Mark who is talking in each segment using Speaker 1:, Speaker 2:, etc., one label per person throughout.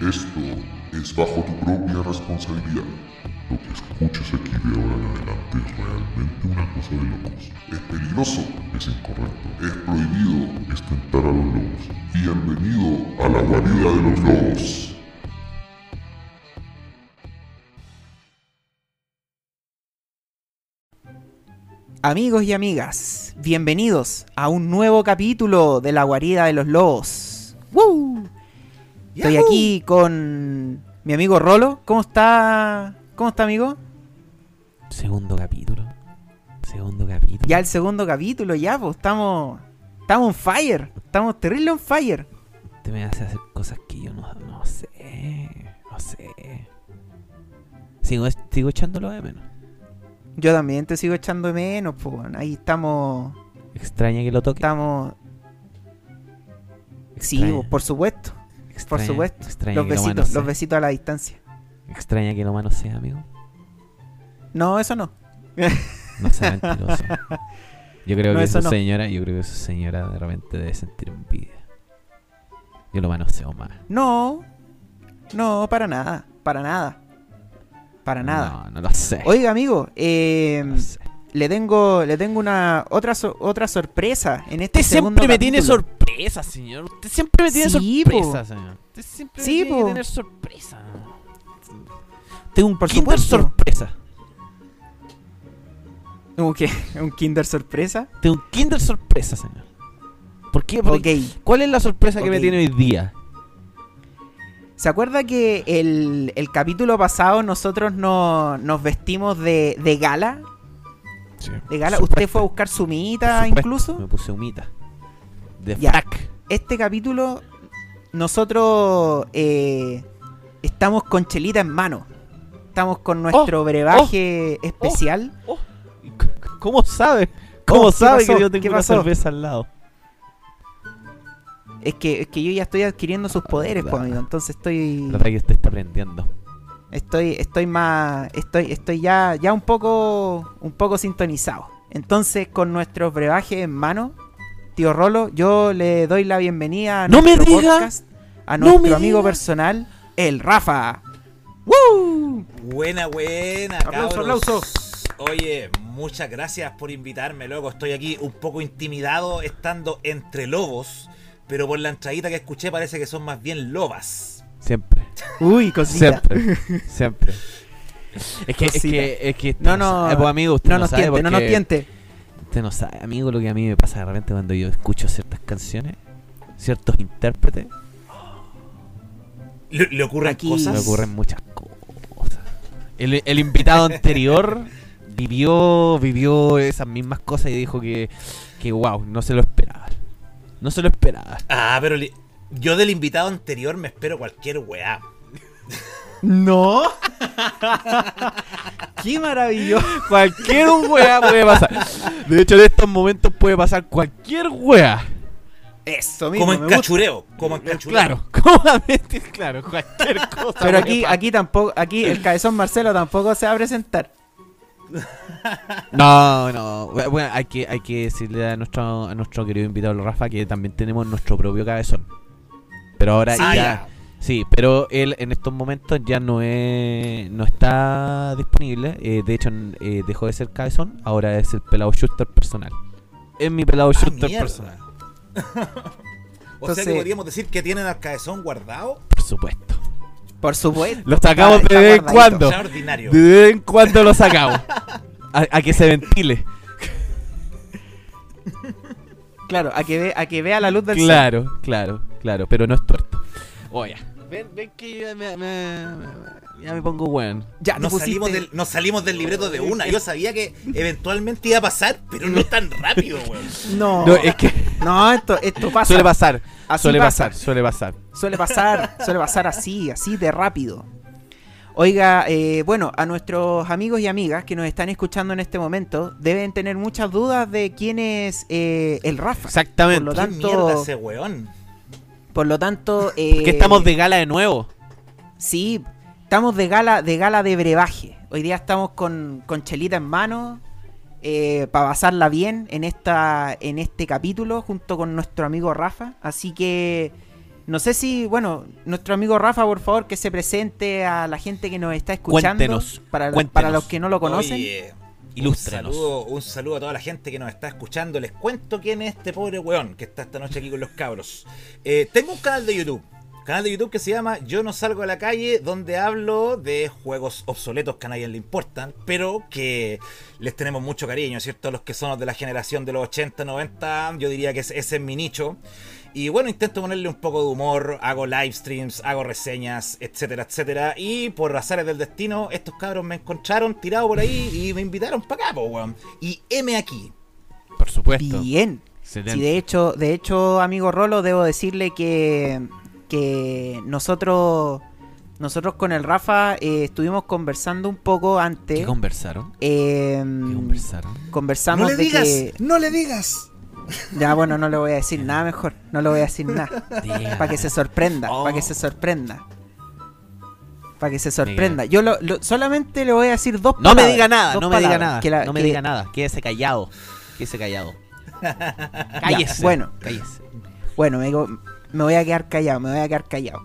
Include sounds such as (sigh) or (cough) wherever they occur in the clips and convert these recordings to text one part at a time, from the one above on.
Speaker 1: Esto es bajo tu propia responsabilidad. Lo que escuches aquí de ahora en adelante es realmente una cosa de locos. Es peligroso, es incorrecto, es prohibido, es tentar a los lobos. Bienvenido a la guarida de los lobos.
Speaker 2: Amigos y amigas, bienvenidos a un nuevo capítulo de la guarida de los lobos. ¡Woo! Estoy
Speaker 3: ¡Yahoo!
Speaker 2: aquí con mi amigo Rolo. ¿Cómo está? ¿Cómo está, amigo?
Speaker 3: Segundo capítulo. Segundo capítulo.
Speaker 2: Ya el segundo capítulo, ya, pues estamos. Estamos on fire. Estamos terrible on fire.
Speaker 3: Te me hace hacer cosas que yo no, no sé. No sé. Sigo, sigo echándolo de menos.
Speaker 2: Yo también te sigo echando de menos, pues. Ahí estamos.
Speaker 3: Extraña que lo toque.
Speaker 2: Estamos. Sí,
Speaker 3: Extraña.
Speaker 2: por supuesto. Por
Speaker 3: Extraña-
Speaker 2: supuesto.
Speaker 3: Extraña
Speaker 2: Los
Speaker 3: lo
Speaker 2: besitos, los besitos a la distancia.
Speaker 3: Extraña que lo manosee, amigo.
Speaker 2: No, eso no. (laughs)
Speaker 3: No sea mentiroso. Yo creo (laughs)
Speaker 2: No,
Speaker 3: que esa
Speaker 2: no.
Speaker 3: señora, yo creo que esa señora de repente debe sentir envidia. Yo lo manoseo más.
Speaker 2: No, no, para nada, para nada. Para nada.
Speaker 3: No, no lo sé.
Speaker 2: Oiga, amigo, eh,
Speaker 3: No lo sé.
Speaker 2: Le tengo le tengo una otra so- otra sorpresa en este
Speaker 3: Usted
Speaker 2: segundo
Speaker 3: siempre me tiene
Speaker 2: capítulo.
Speaker 3: sorpresa, señor. Usted siempre me tiene
Speaker 2: Sí,
Speaker 3: sorpresa,
Speaker 2: po.
Speaker 3: señor. Usted siempre
Speaker 2: Sí,
Speaker 3: me tiene que tener sorpresa. Tengo un
Speaker 2: Por
Speaker 3: kinder
Speaker 2: supuesto.
Speaker 3: sorpresa.
Speaker 2: ¿Cómo que un Kinder sorpresa.
Speaker 3: Tengo un kinder sorpresa, señor. ¿Por qué? Porque-
Speaker 2: Ok.
Speaker 3: ¿Cuál es la sorpresa que me tiene hoy día?
Speaker 2: ¿Se acuerda que el, el capítulo pasado nosotros no, nos vestimos de, de gala? De gala.
Speaker 3: Por
Speaker 2: Usted fue a buscar su
Speaker 3: por
Speaker 2: minita
Speaker 3: supuesto.
Speaker 2: incluso.
Speaker 3: Me puse humita. De
Speaker 2: Ya.
Speaker 3: frac.
Speaker 2: Este capítulo nosotros eh, estamos con chelita en mano. Estamos con nuestro brebaje especial.
Speaker 3: Oh, c- c- ¿Cómo sabe? ¿Cómo
Speaker 2: Oh, ¿qué
Speaker 3: sabe
Speaker 2: pasó?
Speaker 3: que yo tengo
Speaker 2: ¿Qué
Speaker 3: una cerveza al lado?
Speaker 2: Es que, es que yo ya estoy adquiriendo sus poderes, pues, amigo. Entonces estoy.
Speaker 3: La que usted está aprendiendo.
Speaker 2: Estoy, estoy más. Estoy, estoy ya, ya un poco. un poco sintonizado. Entonces, con nuestros brebajes en mano, tío Rolo, yo le doy la bienvenida a
Speaker 3: ¡No me
Speaker 2: nuestro
Speaker 3: diga!
Speaker 2: podcast, a
Speaker 3: ¡No
Speaker 2: nuestro
Speaker 3: me
Speaker 2: amigo
Speaker 3: diga!
Speaker 2: personal, el Rafa. ¡Woo!
Speaker 4: Buena, buena,
Speaker 2: Aplauso,
Speaker 4: cabros.
Speaker 2: aplauso.
Speaker 4: Oye, muchas gracias por invitarme, loco. Estoy aquí un poco intimidado estando entre lobos, pero por la entradita que escuché parece que son más bien lobas.
Speaker 3: Siempre.
Speaker 2: Uy, cosita.
Speaker 3: Siempre. Siempre. Es que, es que, es que
Speaker 2: No,
Speaker 3: usted
Speaker 2: no,
Speaker 3: sabe, pues, amigo, usted
Speaker 2: No
Speaker 3: no,
Speaker 2: nos
Speaker 3: sabe
Speaker 2: tiente, no nos tiente.
Speaker 3: Usted no sabe, amigo, lo que a mí me pasa de repente cuando yo escucho ciertas canciones, ciertos intérpretes,
Speaker 4: Le, le ocurren
Speaker 2: Aquí-
Speaker 4: cosas.
Speaker 3: ocurren muchas cosas. El, el invitado anterior (laughs) vivió vivió esas mismas cosas y dijo que, que wow, no se lo esperaba. No se lo esperaba.
Speaker 4: Ah, pero li- yo del invitado anterior me espero cualquier weá.
Speaker 2: No. (laughs) Qué maravilloso.
Speaker 3: Cualquier weá puede pasar. De hecho, en estos momentos puede pasar cualquier weá.
Speaker 2: Eso mismo.
Speaker 4: Como en
Speaker 2: me gusta.
Speaker 4: cachureo. Como en cachureo.
Speaker 3: Claro, (laughs) cómodamente, claro, cualquier (laughs) cosa.
Speaker 2: Pero aquí, aquí tampoco, aquí el cabezón Marcelo tampoco se va a presentar.
Speaker 3: No, no. Bueno, hay que, hay que decirle a nuestro, a nuestro querido invitado Rafa que también tenemos nuestro propio cabezón. Pero ahora
Speaker 2: Sí.
Speaker 4: Ah,
Speaker 3: ya.
Speaker 4: ya.
Speaker 3: Sí, pero él en estos momentos ya no es, no está disponible. Eh, de hecho, eh, dejó de ser cabezón. Ahora es el pelado shooter personal. Es mi pelado
Speaker 4: Ah,
Speaker 3: shooter
Speaker 4: mierda.
Speaker 3: personal. (laughs)
Speaker 4: o sea que podríamos decir que tienen al cabezón guardado.
Speaker 3: Por supuesto.
Speaker 2: Por supuesto.
Speaker 3: Lo sacamos de vez en cuando.
Speaker 4: Extraordinario.
Speaker 3: De vez en cuando lo sacamos. (laughs) A, a que se ventile.
Speaker 2: Claro, a que, ve, a que vea la luz del sol.
Speaker 3: Claro, claro, claro, pero no es tuerto. Oye, ven, ven que yo me, me- me- ya me pongo weón.
Speaker 2: Ya,
Speaker 4: Nos
Speaker 2: pusiste-
Speaker 4: salimos, del, nos salimos del libreto de una. Yo sabía que eventualmente iba a pasar, pero no tan rápido, weón.
Speaker 2: No,
Speaker 3: No, es que
Speaker 2: no, esto, esto pasa.
Speaker 3: suele pasar,
Speaker 2: Así
Speaker 3: suele
Speaker 2: pasa.
Speaker 3: pasar, suele pasar.
Speaker 2: Suele pasar, suele pasar así, así de rápido. Oiga, eh, bueno, a nuestros amigos y amigas que nos están escuchando en este momento deben tener muchas dudas de quién es eh, el Rafa.
Speaker 3: Exactamente.
Speaker 2: Por lo
Speaker 4: ¿Qué
Speaker 2: tanto-
Speaker 4: mierda ese weón?
Speaker 2: Por lo tanto, eh,
Speaker 3: que estamos de gala de nuevo.
Speaker 2: Sí, estamos de gala, de gala de brebaje. Hoy día estamos con, con chelita en mano para pasarla bien en esta, en este capítulo junto con nuestro amigo Rafa. Así que No sé si, bueno, nuestro amigo Rafa, por favor, que se presente a la gente que nos está escuchando.
Speaker 3: Cuéntenos,
Speaker 2: para,
Speaker 3: cuéntenos.
Speaker 2: para los que no lo conocen.
Speaker 4: Oye, un saludo, un saludo a toda la gente que nos está escuchando. Les cuento quién es este pobre weón que está esta noche aquí con los cabros. Eh, tengo un canal de YouTube. Canal de YouTube que se llama Yo no salgo a la calle, donde hablo de juegos obsoletos que a nadie le importan, pero que les tenemos mucho cariño, ¿cierto? A los que son de la generación de los 80, 90, yo diría que ese ese es mi nicho. Y bueno, intento ponerle un poco de humor, hago live streams, hago reseñas, etcétera, etcétera. Y por azares del destino, estos cabros me encontraron tirado por ahí y me invitaron para acá, po, weón. Y M aquí.
Speaker 3: Por supuesto.
Speaker 2: Bien.
Speaker 3: Excelente.
Speaker 2: Sí, de hecho, de hecho, amigo Rolo, debo decirle que, que nosotros, nosotros con el Rafa eh, estuvimos conversando un poco antes.
Speaker 3: ¿Qué conversaron?
Speaker 2: eh,
Speaker 3: ¿Qué conversaron?
Speaker 2: conversamos
Speaker 4: no le
Speaker 2: de
Speaker 4: digas,
Speaker 2: que.
Speaker 4: no le digas.
Speaker 2: Ya, bueno, no le voy a decir nada mejor. No le voy a decir nada. Para que se sorprenda.
Speaker 3: Oh.
Speaker 2: Para que se sorprenda. Para que se sorprenda. Yo lo, lo- solamente le voy a decir dos
Speaker 3: No me
Speaker 2: palabras,
Speaker 3: diga nada, no me diga nada.
Speaker 2: que la-
Speaker 3: no me
Speaker 2: que-
Speaker 3: diga nada. Quédese callado. Quédese callado. (laughs) Cállese.
Speaker 2: bueno.
Speaker 3: cállese.
Speaker 2: Bueno, me, digo- me voy a quedar callado, me voy a quedar callado.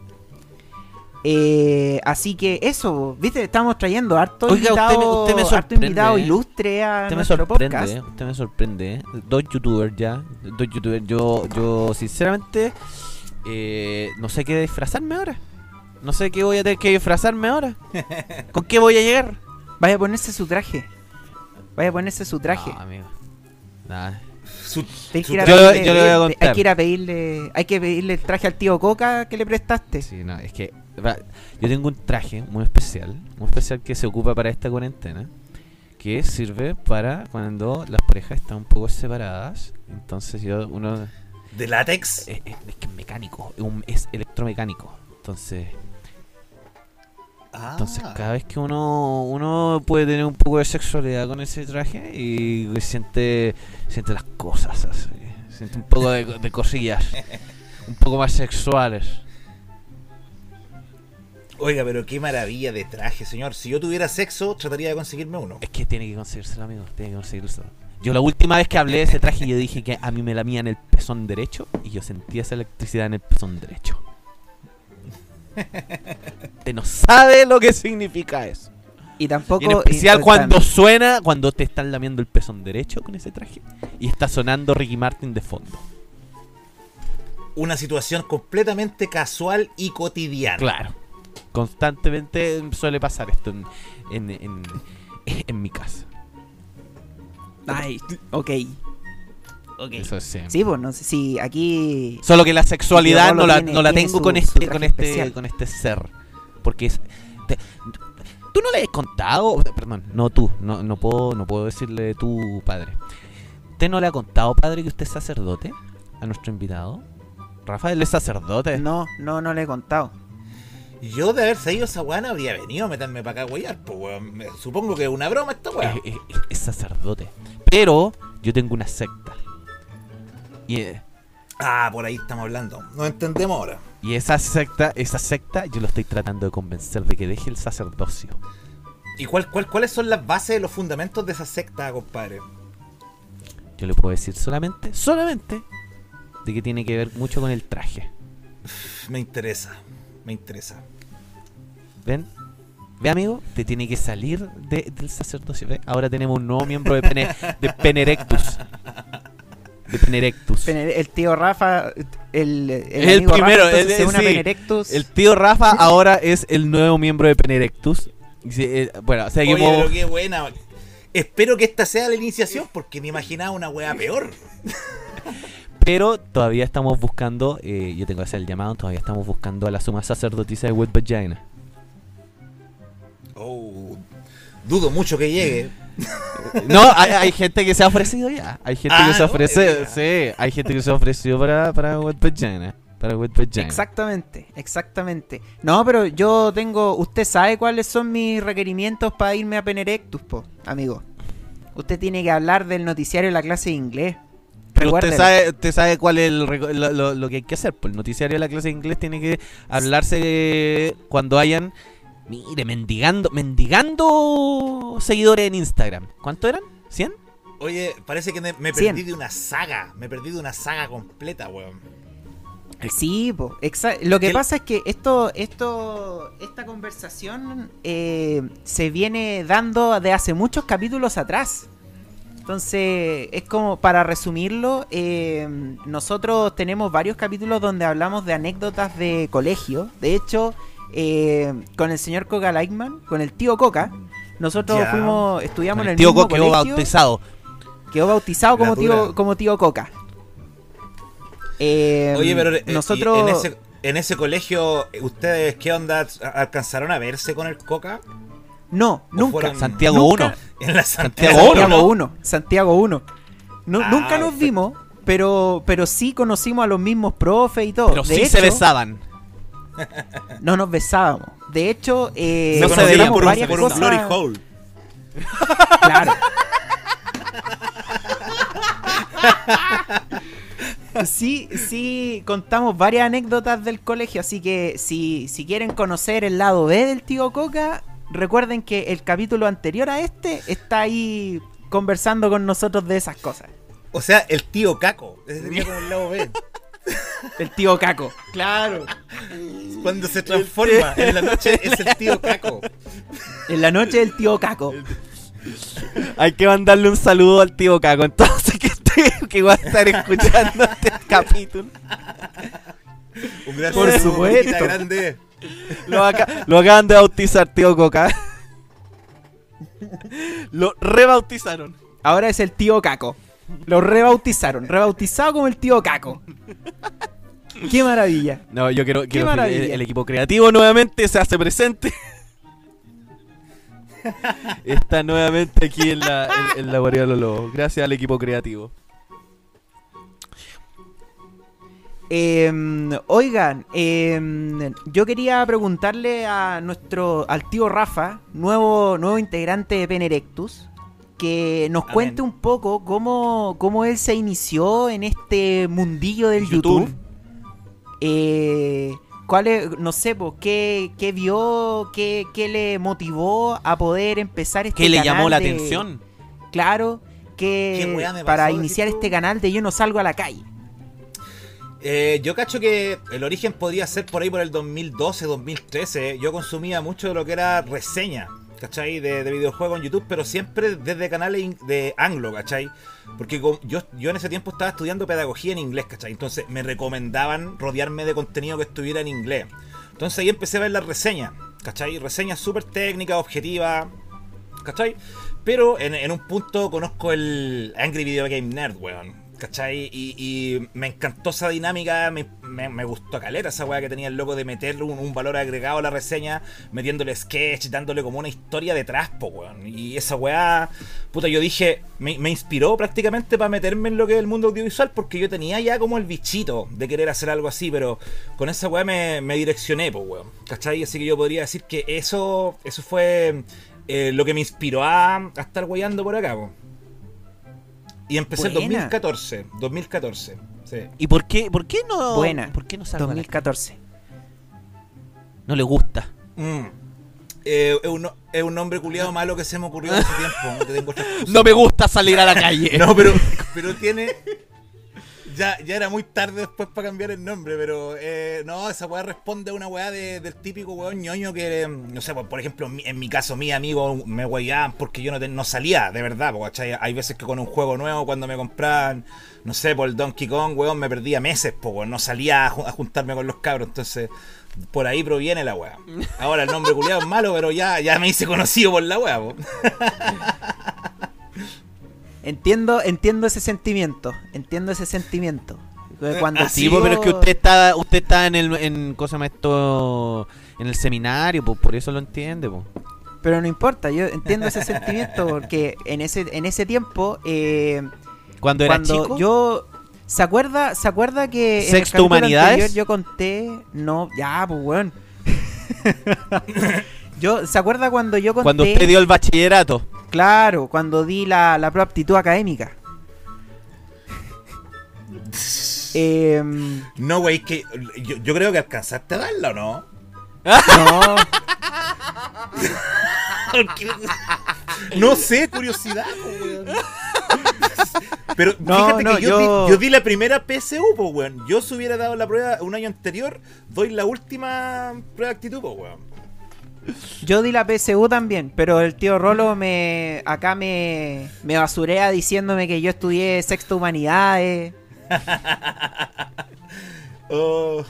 Speaker 2: Eh, así que eso, viste, estamos trayendo harto
Speaker 3: Oiga, usted me-
Speaker 2: invitado,
Speaker 3: usted me
Speaker 2: harto invitado
Speaker 3: ¿eh?
Speaker 2: ilustre a
Speaker 3: Usted me
Speaker 2: nuestro
Speaker 3: sorprende,
Speaker 2: podcast.
Speaker 3: eh, usted me sorprende. eh. Dos youtubers ya. Dos youtubers. Yo, yo sinceramente, eh, no sé qué disfrazarme ahora. No sé qué voy a tener que disfrazarme ahora. (laughs) ¿Con qué voy a llegar?
Speaker 2: Vaya a ponerse su traje. Vaya a ponerse su traje.
Speaker 3: No, amigo. Nada.
Speaker 4: Su-
Speaker 2: Hay que
Speaker 4: su
Speaker 2: ir a
Speaker 3: Yo-
Speaker 2: pedirle-
Speaker 3: yo le voy a
Speaker 2: hay
Speaker 3: contar.
Speaker 2: que ir a pedirle, hay que pedirle el traje al tío Coca que le prestaste.
Speaker 3: Sí, no, es que yo tengo un traje muy especial, muy especial que se ocupa para esta cuarentena, que sirve para cuando las parejas están un poco separadas. Entonces yo uno
Speaker 4: ¿De látex?
Speaker 3: es, es- es que es mecánico, es, un- es electromecánico. Entonces,
Speaker 4: Ah.
Speaker 3: entonces cada vez que uno uno puede tener un poco de sexualidad con ese traje y siente siente las cosas así, siente un poco de, de cosillas, (laughs) un poco más sexuales.
Speaker 4: Oiga, pero qué maravilla de traje, señor. Si yo tuviera sexo, trataría de conseguirme uno.
Speaker 3: Es que tiene que conseguírselo, amigo. Tiene que conseguírselo. Yo la última vez que hablé de ese traje, yo dije que a mí me la en el pezón derecho y yo sentía esa electricidad en el pezón derecho. (laughs) Usted no sabe lo que significa eso.
Speaker 2: Y tampoco.
Speaker 3: Y en especial
Speaker 2: y-
Speaker 3: cuando suena, cuando te están lamiendo el pezón derecho con ese traje y está sonando Ricky Martin de fondo.
Speaker 4: Una situación completamente casual y cotidiana.
Speaker 3: Claro. Constantemente suele pasar esto en, en, en, (laughs) en mi casa.
Speaker 2: Ay, ok. Ok.
Speaker 3: Eso sí.
Speaker 2: Sí, pues no sé si aquí.
Speaker 3: Solo que la sexualidad no la,
Speaker 2: tiene-
Speaker 3: no la tengo con
Speaker 2: su
Speaker 3: este, con este,
Speaker 2: especial.
Speaker 3: con este ser. Porque es. te- tú no le has contado. Perdón, no tú. No, no puedo, no puedo decirle tu padre. ¿Usted no le ha contado, padre, que usted es sacerdote? A nuestro invitado. Rafael es sacerdote.
Speaker 2: No, no, no le he contado.
Speaker 4: Yo de haber seguido esa weá no habría venido a meterme para acá, weyar, pues weón. Supongo que es una broma esta weá.
Speaker 3: Es, es- es sacerdote. Pero yo tengo una secta. Y, eh,
Speaker 4: Ah, por ahí estamos hablando. No entendemos ahora.
Speaker 3: y esa secta, esa secta, yo lo estoy tratando de convencer de que deje el sacerdocio.
Speaker 4: ¿Y cuál, cuál, cuáles son las bases, los fundamentos de esa secta, compadre?
Speaker 3: Yo le puedo decir solamente, solamente, de que tiene que ver mucho con el traje.
Speaker 4: Me interesa, me interesa.
Speaker 3: ¿Ven? Ve, amigo, te tiene que salir de- del sacerdocio. ¿Ve? Ahora tenemos un nuevo miembro de, pene, de Penerectus. De Penerectus.
Speaker 2: Pene- El tío Rafa, el, el,
Speaker 3: Es el
Speaker 2: amigo
Speaker 3: primero,
Speaker 2: Rafa,
Speaker 3: el-
Speaker 2: se une a
Speaker 3: sí.
Speaker 2: Penerectus.
Speaker 3: El tío Rafa (laughs) ahora es el nuevo miembro de Penerectus. Eh, bueno, seguimos.
Speaker 4: Oye, pero qué buena. Espero que esta sea la iniciación porque me imaginaba una weá peor. (laughs)
Speaker 3: Pero todavía estamos buscando, eh, yo tengo que hacer el llamado, todavía estamos buscando a la suma sacerdotisa de Wet Vagina.
Speaker 4: Oh, dudo mucho que llegue. (laughs)
Speaker 3: No, hay, hay gente que se ha ofrecido ya. Hay gente
Speaker 4: Ah,
Speaker 3: que se
Speaker 4: no,
Speaker 3: ofrece,
Speaker 4: ya.
Speaker 3: sí, hay gente que se ofreció para, para Wet Vagina. Para Wet Vagina.
Speaker 2: Exactamente, exactamente. No, pero yo tengo. Usted sabe cuáles son mis requerimientos para irme a Penerectus, po, amigo. Usted tiene que hablar del noticiario de la clase de inglés.
Speaker 3: Pero usted sabe, usted sabe cuál es el reco- lo, lo- lo que hay que hacer. Pues el noticiario de la clase de inglés tiene que hablarse cuando hayan, mire, mendigando, mendigando seguidores en Instagram. ¿Cuánto eran? ¿100?
Speaker 4: Oye, parece que me, perdí de una saga. Me perdí de una saga completa, weón.
Speaker 2: Sí, po, lo que
Speaker 4: Que-
Speaker 2: pasa es que esto, esto, esta conversación eh, se viene dando de hace muchos capítulos atrás. Entonces, es como, para resumirlo, eh, nosotros tenemos varios capítulos donde hablamos de anécdotas de colegio. De hecho, eh, con el señor Coca Lightman, con el tío Coca, nosotros
Speaker 4: Ya.
Speaker 2: fuimos, estudiamos en el
Speaker 3: tío
Speaker 2: mismo
Speaker 3: quedó
Speaker 2: colegio.
Speaker 3: bautizado.
Speaker 2: Quedó bautizado como tío, como tío Coca. Eh,
Speaker 4: Oye, pero eh,
Speaker 2: nosotros...
Speaker 4: en, ese, en ese colegio, ¿ustedes qué onda? ¿Alcanzaron a verse con el Coca?
Speaker 2: No,
Speaker 4: ¿O
Speaker 2: nunca.
Speaker 4: fueron-
Speaker 3: Santiago
Speaker 2: Nunca.
Speaker 3: 1.
Speaker 4: En la
Speaker 3: Santiago
Speaker 4: Santiago,
Speaker 2: Santiago
Speaker 4: ¿no?
Speaker 2: 1. Santiago 1. No,
Speaker 4: Ah,
Speaker 2: nunca nos vimos, pero, pero sí conocimos a los mismos profes y todo.
Speaker 3: Pero
Speaker 2: de
Speaker 3: sí
Speaker 2: hecho,
Speaker 3: se besaban. (laughs)
Speaker 2: No nos besábamos. De hecho, eh,
Speaker 3: No
Speaker 4: Se
Speaker 3: veían
Speaker 4: por, un,
Speaker 2: varias
Speaker 4: por un
Speaker 2: cosas.
Speaker 4: glory hole. (laughs)
Speaker 2: Claro. (laughs) Sí, sí, contamos varias anécdotas del colegio, así que si, si quieren conocer el lado B del tío Coca, recuerden que el capítulo anterior a este está ahí conversando con nosotros de esas cosas.
Speaker 4: O sea, el tío Caco. Ese sería como el lado B.
Speaker 2: El tío Caco. Claro. (laughs)
Speaker 4: Cuando se transforma en la noche es el tío Caco.
Speaker 2: En la noche del tío Caco.
Speaker 3: Hay que mandarle un saludo al tío Caco, entonces (laughs) que, que va a estar escuchando este capítulo.
Speaker 4: Un gran
Speaker 2: Por
Speaker 4: saludo,
Speaker 2: supuesto.
Speaker 4: Grande.
Speaker 3: Lo, aca- lo acaban de bautizar, tío Coca. Lo rebautizaron.
Speaker 2: Ahora es el tío Caco. Lo rebautizaron. Rebautizado como el tío Caco. Qué maravilla.
Speaker 3: No, yo quiero, quiero que el,
Speaker 2: maravilla.
Speaker 3: el equipo creativo nuevamente se hace presente. Está nuevamente aquí en la, en, en la guarida de los lobos. Gracias al equipo creativo.
Speaker 2: Em, oigan, em, yo quería preguntarle a nuestro, al tío Rafa, nuevo, nuevo integrante de Penerectus, que nos
Speaker 4: Amén.
Speaker 2: cuente un poco cómo, cómo él se inició en este mundillo del YouTube.
Speaker 3: YouTube.
Speaker 2: Eh, ¿Cuál es, no sé, pues, qué, qué vio, qué, qué le motivó a poder empezar este
Speaker 3: ¿Qué le
Speaker 2: canal
Speaker 3: llamó la
Speaker 2: de-
Speaker 3: atención?
Speaker 2: Claro, que
Speaker 4: ¿Qué
Speaker 2: para iniciar este canal de Yo no salgo a la calle.
Speaker 4: Eh, yo cacho que el origen podía ser por ahí por el 2012, 2013. Yo consumía mucho de lo que era reseña, ¿cachai? De, de videojuegos en YouTube, pero siempre desde canales de anglo, ¿cachai? Porque yo, yo en ese tiempo estaba estudiando pedagogía en inglés, ¿cachai? Entonces me recomendaban rodearme de contenido que estuviera en inglés. Entonces ahí empecé a ver las reseñas, ¿cachai? Reseñas súper técnicas, objetivas, ¿cachai? Pero en, en un punto conozco el Angry Video Game Nerd, weón. ¿Cachai? Y, me encantó esa dinámica, me, me- me gustó caleta esa weá que tenía el loco de meterle un, un valor agregado a la reseña, metiéndole sketch, dándole como una historia detrás, po, weón. Y esa weá, puta, yo dije, me, me inspiró prácticamente para meterme en lo que es el mundo audiovisual, porque yo tenía ya como el bichito de querer hacer algo así, pero con esa weá me, me direccioné, po, weón. ¿Cachai? Así que yo podría decir que eso, eso fue eh, lo que me inspiró a, a estar weyando por acá, po. Y empecé en
Speaker 2: Buena.
Speaker 4: 2014. 2014. Sí.
Speaker 3: ¿Y por qué, por qué no?
Speaker 2: Buena.
Speaker 3: ¿Por qué no salgo a la
Speaker 2: 2014.
Speaker 3: calle? No le gusta.
Speaker 4: Mm. Eh, es, un, es un nombre culiado malo que se me ocurrió hace tiempo. No te. (laughs)
Speaker 3: No me gusta salir a la calle. (laughs)
Speaker 4: No, pero, pero tiene. Ya, ya era muy tarde después para cambiar el nombre, pero eh, no, esa weá responde a una weá de- del típico weón ñoño que, eh, no sé, por, ejemplo, en mi, mi caso, mis amigos me weyaban porque yo no, no salía, de verdad, ¿cachai? Hay veces que con un juego nuevo, cuando me compraban, no sé, por el Donkey Kong, weón, me perdía meses, po, no salía a, a juntarme con los cabros, entonces por ahí proviene la weá. Ahora el nombre culiado es malo, pero ya, ya me hice conocido por la weá. (laughs)
Speaker 2: Entiendo, entiendo ese sentimiento. Entiendo ese sentimiento.
Speaker 4: Eh,
Speaker 2: Cuando
Speaker 4: así,
Speaker 3: Sí, po,
Speaker 2: sigo-
Speaker 3: pero es que usted está, usted está en el, en, cosa llama esto? En el seminario, pues por eso lo entiende, po.
Speaker 2: Pero no importa, yo entiendo ese sentimiento porque en ese, en ese tiempo, eh,
Speaker 3: Cuando era
Speaker 2: cuando
Speaker 3: chico,
Speaker 2: yo... ¿Se acuerda, ¿Se acuerda que en el
Speaker 3: ¿Sexto Humanidades?
Speaker 2: anterior yo conté... No, ya, pues weón. (laughs) yo, ¿Se acuerda cuando yo conté...
Speaker 3: cuando usted dio el bachillerato.
Speaker 2: Claro, cuando di la, la prueba aptitud académica. (laughs) Em,
Speaker 4: No, wey, que yo, yo creo que alcanzaste a darla, ¿o no?
Speaker 2: no, (laughs)
Speaker 4: No sé, curiosidad, weón. Pero
Speaker 2: No,
Speaker 4: fíjate
Speaker 2: no,
Speaker 4: que yo,
Speaker 2: yo-
Speaker 4: Di, yo di la primera PSU, pues, weón. Yo si hubiera dado la prueba un año anterior, doy la última prueba de actitud, pues, weón.
Speaker 2: Yo di la PSU también, pero el tío Rolo me acá me, me basurea diciéndome que yo estudié sexto humanidades. (laughs)
Speaker 4: Oh,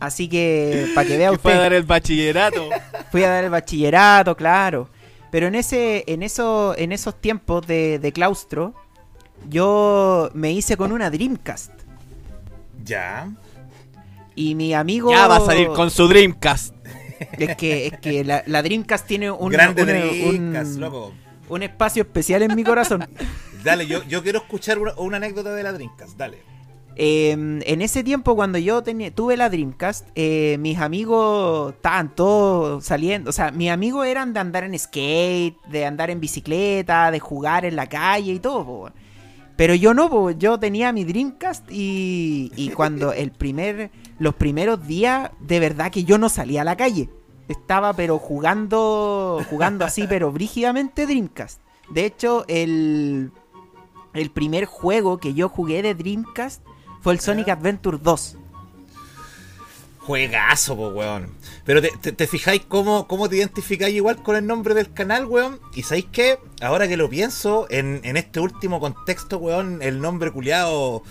Speaker 2: Así que, para que vea
Speaker 3: Que fue a
Speaker 2: usted,
Speaker 3: dar el bachillerato. (laughs)
Speaker 2: fui a dar el bachillerato, claro. Pero en ese, en eso, en esos tiempos de, de claustro, yo me hice con una Dreamcast.
Speaker 4: ya.
Speaker 2: Y mi amigo.
Speaker 3: Ya va a salir con su Dreamcast.
Speaker 2: Es que, es que la, la Dreamcast tiene un,
Speaker 4: Grande
Speaker 2: un-
Speaker 4: Dreamcast,
Speaker 2: un-
Speaker 4: loco.
Speaker 2: un espacio especial en mi corazón.
Speaker 4: Dale, yo, yo quiero escuchar una, una anécdota de la Dreamcast, dale.
Speaker 2: Eh, en ese tiempo, cuando yo tenía, tuve la Dreamcast, eh, mis amigos estaban todos saliendo. O sea, mis amigos eran de andar en skate, de andar en bicicleta, de jugar en la calle y todo. po. Pero yo no, po, yo tenía mi Dreamcast y, y cuando (laughs) el primer, los primeros días, de verdad que yo no salía a la calle. Estaba pero jugando, jugando así, (laughs) pero brígidamente Dreamcast. De hecho, el, el primer juego que yo jugué de Dreamcast fue el Sonic Adventure 2.
Speaker 4: Juegazo, po, weón. Pero te, te, te fijáis cómo, cómo te identificáis igual con el nombre del canal, weón. Y sabéis que, ahora que lo pienso, en, en este último contexto, weón, el nombre culiado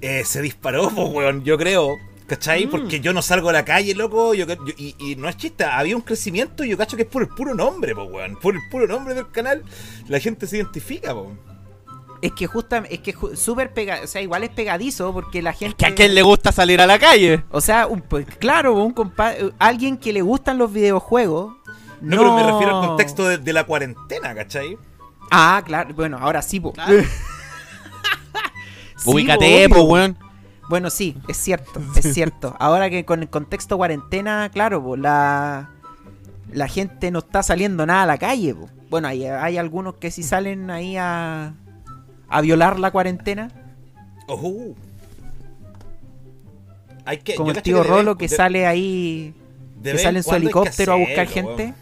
Speaker 4: se disparó, po, weón, yo creo. ¿Cachai? Porque yo no salgo a la calle, loco. Yo, yo- y, y no es chiste, había un crecimiento y yo cacho que es por el puro nombre, po, weón. Por el puro nombre del canal, la gente se identifica, po.
Speaker 2: Es que justamente, es que súper pega, o sea, igual es pegadizo porque la gente...
Speaker 3: Que a quién le gusta salir a la calle.
Speaker 2: O sea, un, pues, claro, un compa- alguien que le gustan los videojuegos.
Speaker 4: No, pero me refiero al contexto de, de la cuarentena, ¿cachai?
Speaker 2: Ah, claro, bueno, ahora sí, po. (laughs) Sí,
Speaker 3: Ubícate,
Speaker 2: po,
Speaker 3: weón.
Speaker 2: Bueno, sí, es cierto, (laughs) es cierto. Ahora que con el contexto cuarentena, claro, po, la, la gente no está saliendo nada a la calle. po. Bueno, hay, hay algunos que sí salen ahí a, a violar la cuarentena,
Speaker 4: Ojo. Hay que,
Speaker 2: como
Speaker 4: yo
Speaker 2: el tío Rolo que
Speaker 4: de-
Speaker 2: sale ahí, que sale en su helicóptero a buscar gente.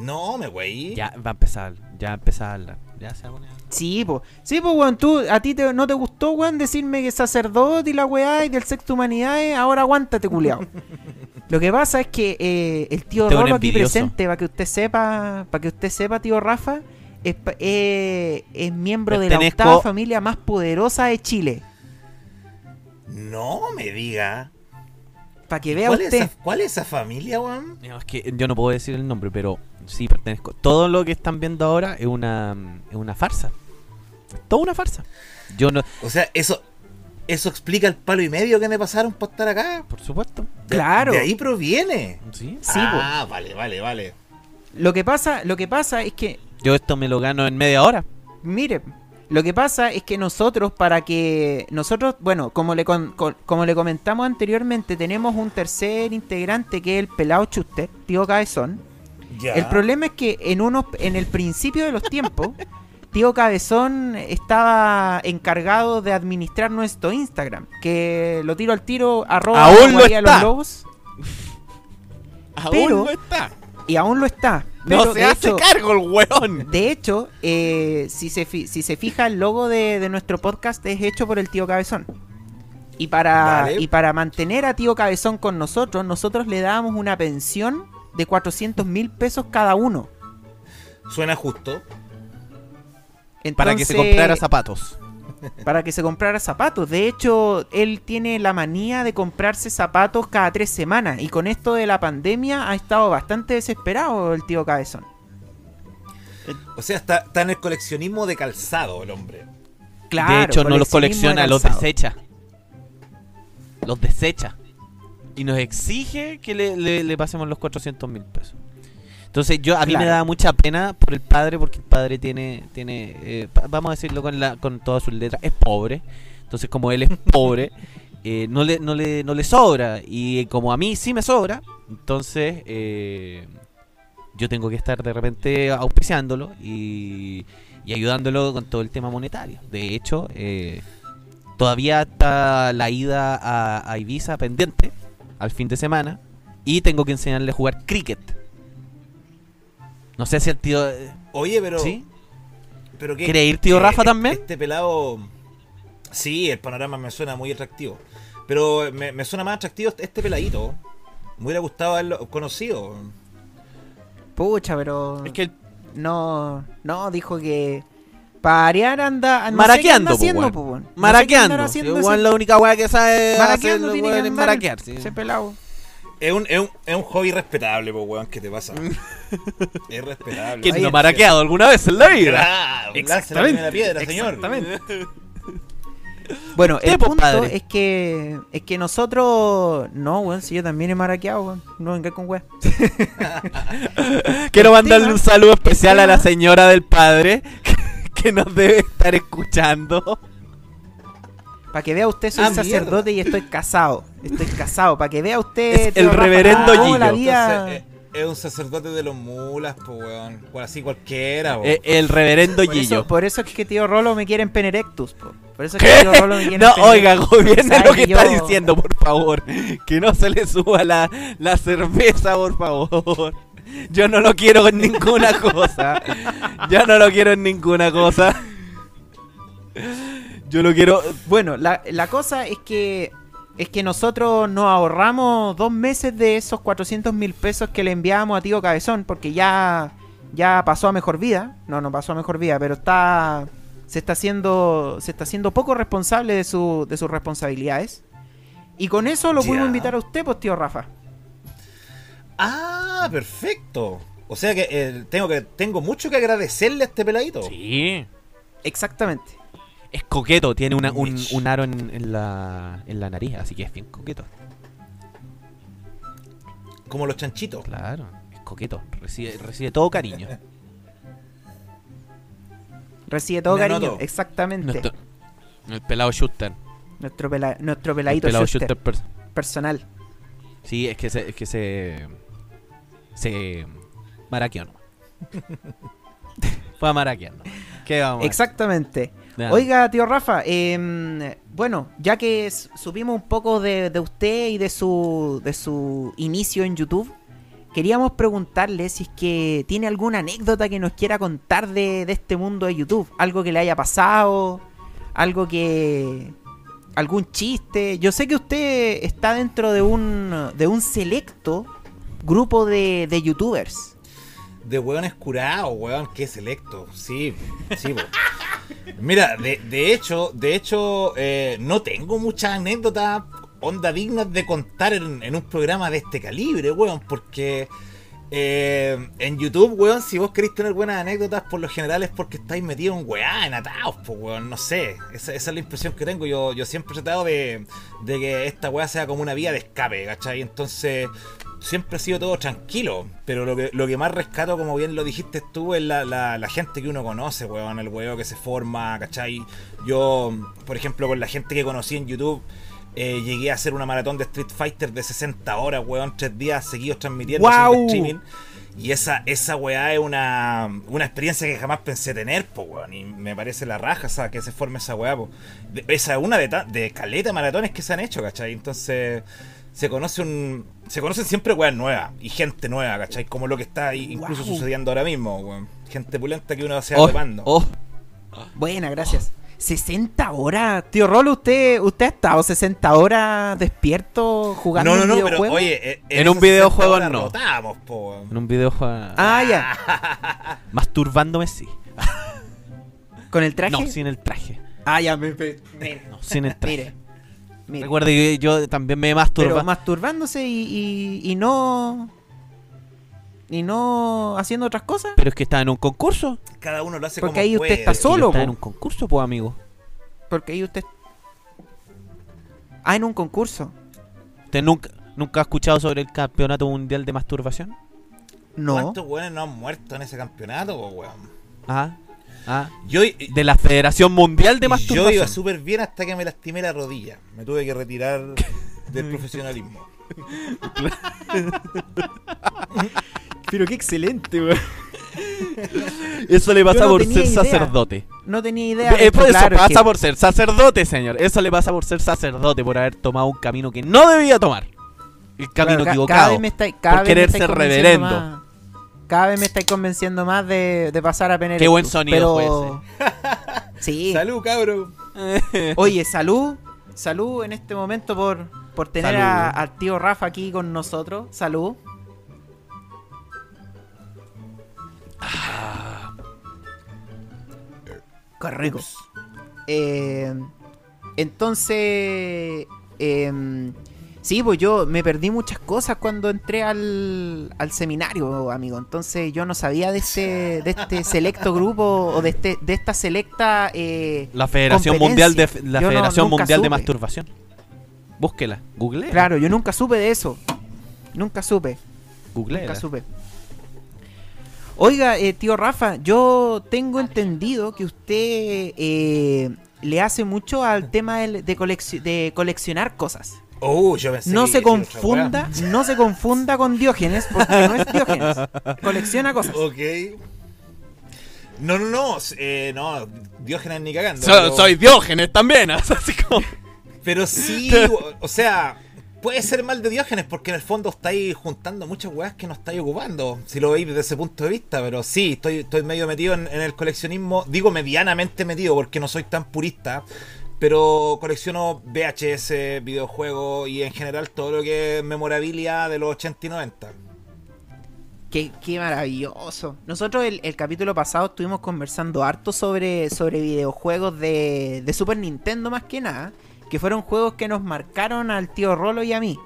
Speaker 4: No, me güey.
Speaker 3: Ya va a empezar, ya va a empezar a hablar. Ya se va a poner.
Speaker 2: Sí, pues, sí, pues, weón, tú, a ti te- no te gustó, weón, decirme que sacerdote y la weá y del sexto humanidades, ahora aguántate, culiao. (laughs) Lo que pasa es que eh, el tío
Speaker 3: es un
Speaker 2: Rolo aquí presente, para que usted sepa, para que usted sepa, tío Rafa, es, eh, es miembro de la octava familia más poderosa de Chile.
Speaker 4: No me diga.
Speaker 2: Para que vea
Speaker 4: ¿Cuál es,
Speaker 2: usted.
Speaker 4: esa, ¿Cuál es esa familia, weón?
Speaker 3: No, es que yo no puedo decir el nombre, pero sí pertenezco. Todo lo que están viendo ahora es una, es una farsa. Toda una farsa. Yo no,
Speaker 4: O sea, eso eso explica el palo y medio que me pasaron por estar acá.
Speaker 3: por supuesto.
Speaker 4: De-
Speaker 2: Claro.
Speaker 4: De ahí proviene.
Speaker 3: Sí.
Speaker 2: Sí,
Speaker 4: ah, vale, vale, vale.
Speaker 2: Lo que pasa, lo que pasa es que
Speaker 3: Yo esto me lo gano en media hora.
Speaker 2: Mire, lo que pasa es que nosotros, para que. Nosotros, bueno, como le, con- con- como le comentamos anteriormente, tenemos un tercer integrante que es el pelado Chuster, tío Cabezón.
Speaker 4: Ya.
Speaker 2: El problema es que en, unos, en el principio de los tiempos, tío Cabezón estaba encargado de administrar nuestro Instagram. Que lo tiro al tiro, arroba
Speaker 3: Aún lo
Speaker 2: Guaya los
Speaker 3: está.
Speaker 2: Lobos, (laughs)
Speaker 3: Aún
Speaker 2: Pero-
Speaker 3: está.
Speaker 2: y aún lo está. Pero
Speaker 3: No se
Speaker 2: de
Speaker 3: hace
Speaker 2: hecho,
Speaker 3: cargo el weón.
Speaker 2: De hecho, eh, si, se si se fija, el logo de, de nuestro podcast es hecho por el tío Cabezón. Y para, y para mantener a tío Cabezón con nosotros, nosotros le dábamos una pensión de 400 mil pesos cada uno.
Speaker 4: Suena justo.
Speaker 3: Para que se comprara zapatos. (laughs)
Speaker 2: Para que se comprara zapatos. De hecho, él tiene la manía de comprarse zapatos cada tres semanas. Y con esto de la pandemia ha estado bastante desesperado el tío Cabezón.
Speaker 4: O sea, está, está en el coleccionismo de calzado el hombre.
Speaker 2: Claro,
Speaker 3: de hecho, no los colecciona, los desecha. Los desecha. Y nos exige que le, le- le pasemos los 400 mil pesos. Entonces, yo a mí me
Speaker 2: Claro.
Speaker 3: da mucha pena por el padre, porque el padre tiene, tiene eh, vamos a decirlo con, la, con todas sus letras, es pobre. Entonces, como él es (laughs) pobre, eh, no, le, no, le, no le sobra. Y como a mí sí me sobra, entonces eh, yo tengo que estar de repente auspiciándolo y, y ayudándolo con todo el tema monetario. De hecho, eh, todavía está la ida a, a Ibiza pendiente al fin de semana y tengo que enseñarle a jugar cricket. No sé si el tío... eh,
Speaker 4: Oye, pero.
Speaker 3: ¿Sí?
Speaker 4: pero que,
Speaker 3: ¿Quiere ir, tío
Speaker 4: que
Speaker 3: Rafa,
Speaker 4: este-
Speaker 3: también?
Speaker 4: Este pelado. Sí, el panorama me suena muy atractivo. Pero me, me suena más atractivo este peladito. Me hubiera gustado haberlo conocido.
Speaker 2: Pucha, pero.
Speaker 3: Es que el-
Speaker 2: No, no, dijo que. Parear anda. No
Speaker 3: Maraqueando,
Speaker 2: sé qué anda
Speaker 3: po,
Speaker 2: haciendo, po, weón. No sé
Speaker 3: Maraqueando.
Speaker 2: haciendo
Speaker 3: Igual
Speaker 2: ese-
Speaker 3: la única weá que sabe
Speaker 2: Maraqueando
Speaker 3: hacer,
Speaker 2: tiene
Speaker 3: weón,
Speaker 2: que
Speaker 3: es
Speaker 2: andar
Speaker 3: maraquear, sí.
Speaker 2: Ese pelado.
Speaker 4: Es un, es un, es un hobby respetable, pues, weón. ¿Qué te pasa? (laughs) es respetable.
Speaker 3: ¿Quién no ha maraqueado alguna vez en la vida?
Speaker 4: Claro, lance la piedra, señor. (laughs)
Speaker 2: Bueno,
Speaker 3: Sí,
Speaker 2: el
Speaker 3: pues,
Speaker 2: punto
Speaker 3: padre.
Speaker 2: es que. Es que nosotros. No, weón, si yo también he maraqueado, weón. No venga con weón. (laughs)
Speaker 3: Quiero mandarle
Speaker 2: tema-
Speaker 3: un saludo especial a la señora del padre que nos debe estar escuchando.
Speaker 2: Para que vea usted, soy
Speaker 4: Ah,
Speaker 2: sacerdote y estoy casado. Estoy casado. Para que vea usted.
Speaker 3: Es el reverendo Gillo.
Speaker 2: vida-
Speaker 4: Entonces, eh, es un sacerdote de los mulas, pues, weón. Así cualquiera, weón.
Speaker 3: Eh, el reverendo
Speaker 2: Por eso,
Speaker 3: Gillo.
Speaker 2: por eso es que tío Rolo me quiere en Penerectus. po. Por eso es
Speaker 3: ¿Qué?
Speaker 2: que tío Rolo me quiere
Speaker 3: No,
Speaker 2: en Penerectus.
Speaker 3: oiga, gobierne lo que
Speaker 2: que
Speaker 3: está diciendo, por favor. Que no se le suba la, la cerveza, por favor. Yo no lo quiero en ninguna (laughs) cosa. Yo no lo quiero en ninguna cosa. Yo lo quiero.
Speaker 2: Bueno, la, la cosa es que es que nosotros nos ahorramos dos meses de esos 400 mil pesos que le enviábamos a tío Cabezón, porque ya, ya pasó a mejor vida. No, no pasó a mejor vida, pero está se está haciendo se está haciendo poco responsable de, su, de sus responsabilidades. Y con eso lo
Speaker 4: Ya.
Speaker 2: pudimos invitar a usted, pues tío Rafa.
Speaker 4: Ah, perfecto. O sea que eh, tengo que tengo mucho que agradecerle a este peladito.
Speaker 3: Sí.
Speaker 2: Exactamente.
Speaker 3: Es coqueto, tiene una- un, un aro en, en la, en la nariz, así que es bien coqueto.
Speaker 4: Como los chanchitos.
Speaker 3: Claro, es coqueto. Recibe, recibe todo cariño. (laughs)
Speaker 2: Recibe todo
Speaker 4: Me
Speaker 2: cariño. Exactamente.
Speaker 3: Nuestro- el pelado Schuster.
Speaker 2: Nuestro, pela- nuestro
Speaker 3: El
Speaker 2: peladito
Speaker 3: pelado
Speaker 2: Schuster,
Speaker 3: Schuster pers-
Speaker 2: personal.
Speaker 3: Sí, es que se. Es que se. Se. Maraqueó nomás. (laughs) Fue a maraquear, ¿no? ¿Qué vamos a?
Speaker 2: Exactamente. Oiga, tío Rafa, em, bueno, ya que supimos un poco de, de usted y de su, de su inicio en YouTube, queríamos preguntarle si es que tiene alguna anécdota que nos quiera contar de, de este mundo de YouTube. Algo que le haya pasado, algo que... algún chiste. Yo sé que usted está dentro de un, de un selecto grupo de, de youtubers.
Speaker 4: De hueones curados, weón, qué selecto. Sí, sí. Mira, de, de hecho, de hecho, eh, no tengo muchas anécdotas onda dignas de contar en, en un programa de este calibre, weón, porque eh, en YouTube, weón, si vos queréis tener buenas anécdotas, por lo general es porque estáis metidos en weá, en atados, pues, weón, no sé. Esa, esa es la impresión que tengo. Yo, yo siempre he tratado de, de que esta weá sea como una vía de escape, ¿cachai? Entonces, siempre ha sido todo tranquilo. Pero lo que, lo que más rescato, como bien lo dijiste tú, es la, la, la gente que uno conoce, weón, el weón que se forma, ¿cachai? Yo, por ejemplo, con la gente que conocí en YouTube. eh, llegué a hacer una maratón de Street Fighter de 60 horas, weón, tres días seguidos transmitiendo haciendo streaming. Y esa, esa weá es una, una experiencia que jamás pensé tener, po, weón. Y me parece la raja, sea, que se forme esa weá, po. De- esa es una de, ta- de caleta maratones que se han hecho, ¿cachai? Entonces, se conoce un. Se conocen siempre weas nuevas y gente nueva, ¿cachai? Como lo que está ahí incluso sucediendo ahora mismo, weón. Gente pulenta que uno se
Speaker 3: Oh,
Speaker 4: va tomando.
Speaker 3: oh,
Speaker 2: Buena, gracias. 60 horas. Tío Rolo, ¿usted, ¿usted ha estado 60 horas despierto jugando
Speaker 4: no, no,
Speaker 2: un
Speaker 4: no, pero oye, eh,
Speaker 3: En un
Speaker 4: esas
Speaker 3: videojuego
Speaker 4: 60 horas
Speaker 3: no.
Speaker 4: po,
Speaker 3: en un videojuego.
Speaker 2: Ah, ya. (laughs)
Speaker 3: Masturbándome, sí.
Speaker 2: ¿Con el traje?
Speaker 3: No, sin el traje.
Speaker 2: Ah, ya, me... me-
Speaker 3: No, sin el (laughs) traje.
Speaker 2: Mire. Mire.
Speaker 3: Recuerde que yo también me
Speaker 2: Pero
Speaker 3: masturba.
Speaker 2: masturbándose y, y, y no... Y no haciendo otras cosas.
Speaker 3: Pero es que está en un concurso.
Speaker 4: Cada uno lo hace
Speaker 2: Porque
Speaker 4: como
Speaker 2: ahí usted está Solo,
Speaker 3: está
Speaker 2: po.
Speaker 3: en un concurso, pues, amigo.
Speaker 2: Porque ahí usted... Ah, en un concurso.
Speaker 3: ¿Usted nunca, nunca ha escuchado sobre el campeonato mundial de masturbación?
Speaker 2: No.
Speaker 4: ¿Cuántos weones no han muerto en ese campeonato, po, weón?
Speaker 3: Ah, ah.
Speaker 4: Yo,
Speaker 3: De la Federación Mundial de Masturbación.
Speaker 4: Yo iba súper bien hasta que me lastimé la rodilla. Me tuve que retirar del (laughs) profesionalismo. (laughs)
Speaker 2: Pero qué excelente, weón. (laughs)
Speaker 3: Eso le pasa
Speaker 2: no
Speaker 3: por ser
Speaker 2: idea.
Speaker 3: sacerdote.
Speaker 2: No tenía idea. de
Speaker 3: Eh, por eso
Speaker 2: claro,
Speaker 3: pasa
Speaker 2: que-
Speaker 3: por ser sacerdote, señor. Eso le pasa por ser sacerdote, por haber tomado un camino que no debía tomar. El camino
Speaker 2: claro,
Speaker 3: equivocado.
Speaker 2: Cada vez me está, cada
Speaker 3: por
Speaker 2: vez
Speaker 3: querer ser reverendo.
Speaker 2: Cada vez me estáis convenciendo más de, de pasar a Penelope
Speaker 3: Qué buen sonido
Speaker 2: pero... (laughs) Sí.
Speaker 4: Salud, cabrón. (laughs)
Speaker 2: Oye, salud. Salud en este momento por, por tener a- al tío Rafa aquí con nosotros. Salud. Qué rico. Eh, entonces, em, sí, pues yo me perdí muchas cosas cuando entré al, al seminario, amigo. Entonces yo no sabía de este, de este (laughs) selecto grupo o de, este, de esta selecta... eh,
Speaker 3: La Federación. Mundial de la
Speaker 2: Yo
Speaker 3: Federación Mundial de. Masturbación. Búsquela, google.
Speaker 2: Claro, yo nunca supe de eso. Nunca supe,
Speaker 3: Google.
Speaker 2: nunca supe. Oiga, eh, tío Rafa, yo tengo entendido que usted eh, le hace mucho al (laughs) tema de, colec- de coleccionar cosas.
Speaker 4: Oh, yo pensé
Speaker 2: No
Speaker 4: que
Speaker 2: se confunda, no se confunda con Diógenes, porque no es Diógenes. (laughs) Colecciona cosas.
Speaker 4: Ok. No, no, no. eh, no, Diógenes ni cagando.
Speaker 3: So-
Speaker 4: pero-
Speaker 3: soy Diógenes también. (laughs) así como-
Speaker 4: Pero sí, o, (laughs) o sea, puede ser mal de Diógenes porque en el fondo estáis juntando muchas weas que no estáis ocupando, si lo veis desde ese punto de vista, pero sí, estoy, estoy medio metido en, en el coleccionismo, digo medianamente metido porque no soy tan purista, pero colecciono VHS, videojuegos y en general todo lo que es memorabilia de los 80 y 90.
Speaker 2: Qué, qué maravilloso. Nosotros el, el capítulo pasado estuvimos conversando harto sobre, sobre videojuegos de, de Super Nintendo más que nada. Que fueron juegos que nos marcaron al tío Rolo y a mí.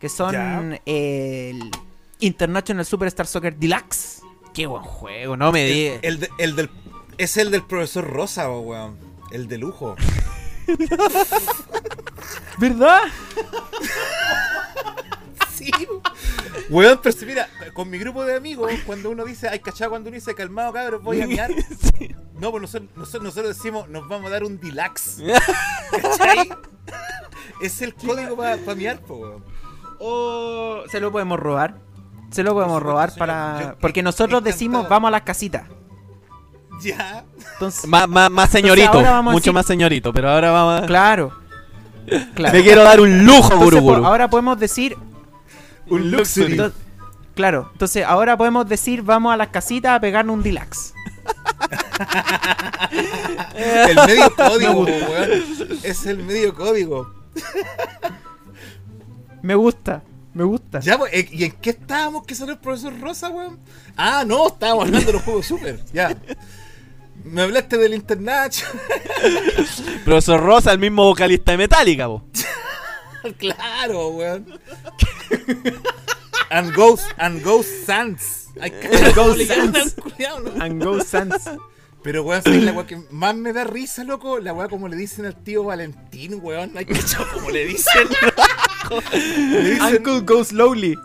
Speaker 2: Que son el International Superstar Soccer Deluxe.
Speaker 3: Qué buen juego, no me digas.
Speaker 4: el el del, es el del profesor Rosa, weón. El de lujo. (laughs)
Speaker 2: ¿Verdad?
Speaker 4: Sí. Weón, pero si mira, con mi grupo de amigos, cuando uno dice, ay, cachado, cuando uno dice, calmado, cabros, voy a miar. No, pues nosotros, nosotros, nosotros decimos, nos vamos a dar un deluxe. (laughs) ¿Cachai? Es el código para miar, po, weón.
Speaker 2: O se lo podemos robar. Se lo podemos robar para... Porque nosotros decimos vamos a las casitas. (laughs)
Speaker 4: Ya.
Speaker 2: Entonces,
Speaker 3: Más, más, más señorito, mucho más señorito, pero ahora vamos a...
Speaker 2: claro. Claro.
Speaker 3: Me quiero dar un lujo,
Speaker 2: Entonces,
Speaker 3: Buruburu.
Speaker 2: po- ahora podemos decir
Speaker 4: Un luxury.
Speaker 2: Claro, entonces ahora podemos decir vamos a las casitas a pegarnos un deluxe. (laughs)
Speaker 4: El medio código, weón. Es el medio código.
Speaker 2: Me gusta, me gusta.
Speaker 4: Ya, pues, eh, ¿y en qué estábamos que salió el profesor Rosa, weón? Ah, no, estábamos hablando de los juegos super. Ya. Me hablaste del International. (laughs)
Speaker 3: Profesor Rosa, el mismo vocalista de Metallica, po. (laughs)
Speaker 4: claro, weón. (laughs) And Ghost, and Ghost Sans. Que
Speaker 2: Ghost Sans. And go Sans.
Speaker 4: Pero weón, ¿sabes la weá que más me da risa, loco? La weá como le dicen al tío Valentín, weón. Hay que como le dicen. le dicen
Speaker 2: Uncle go slowly.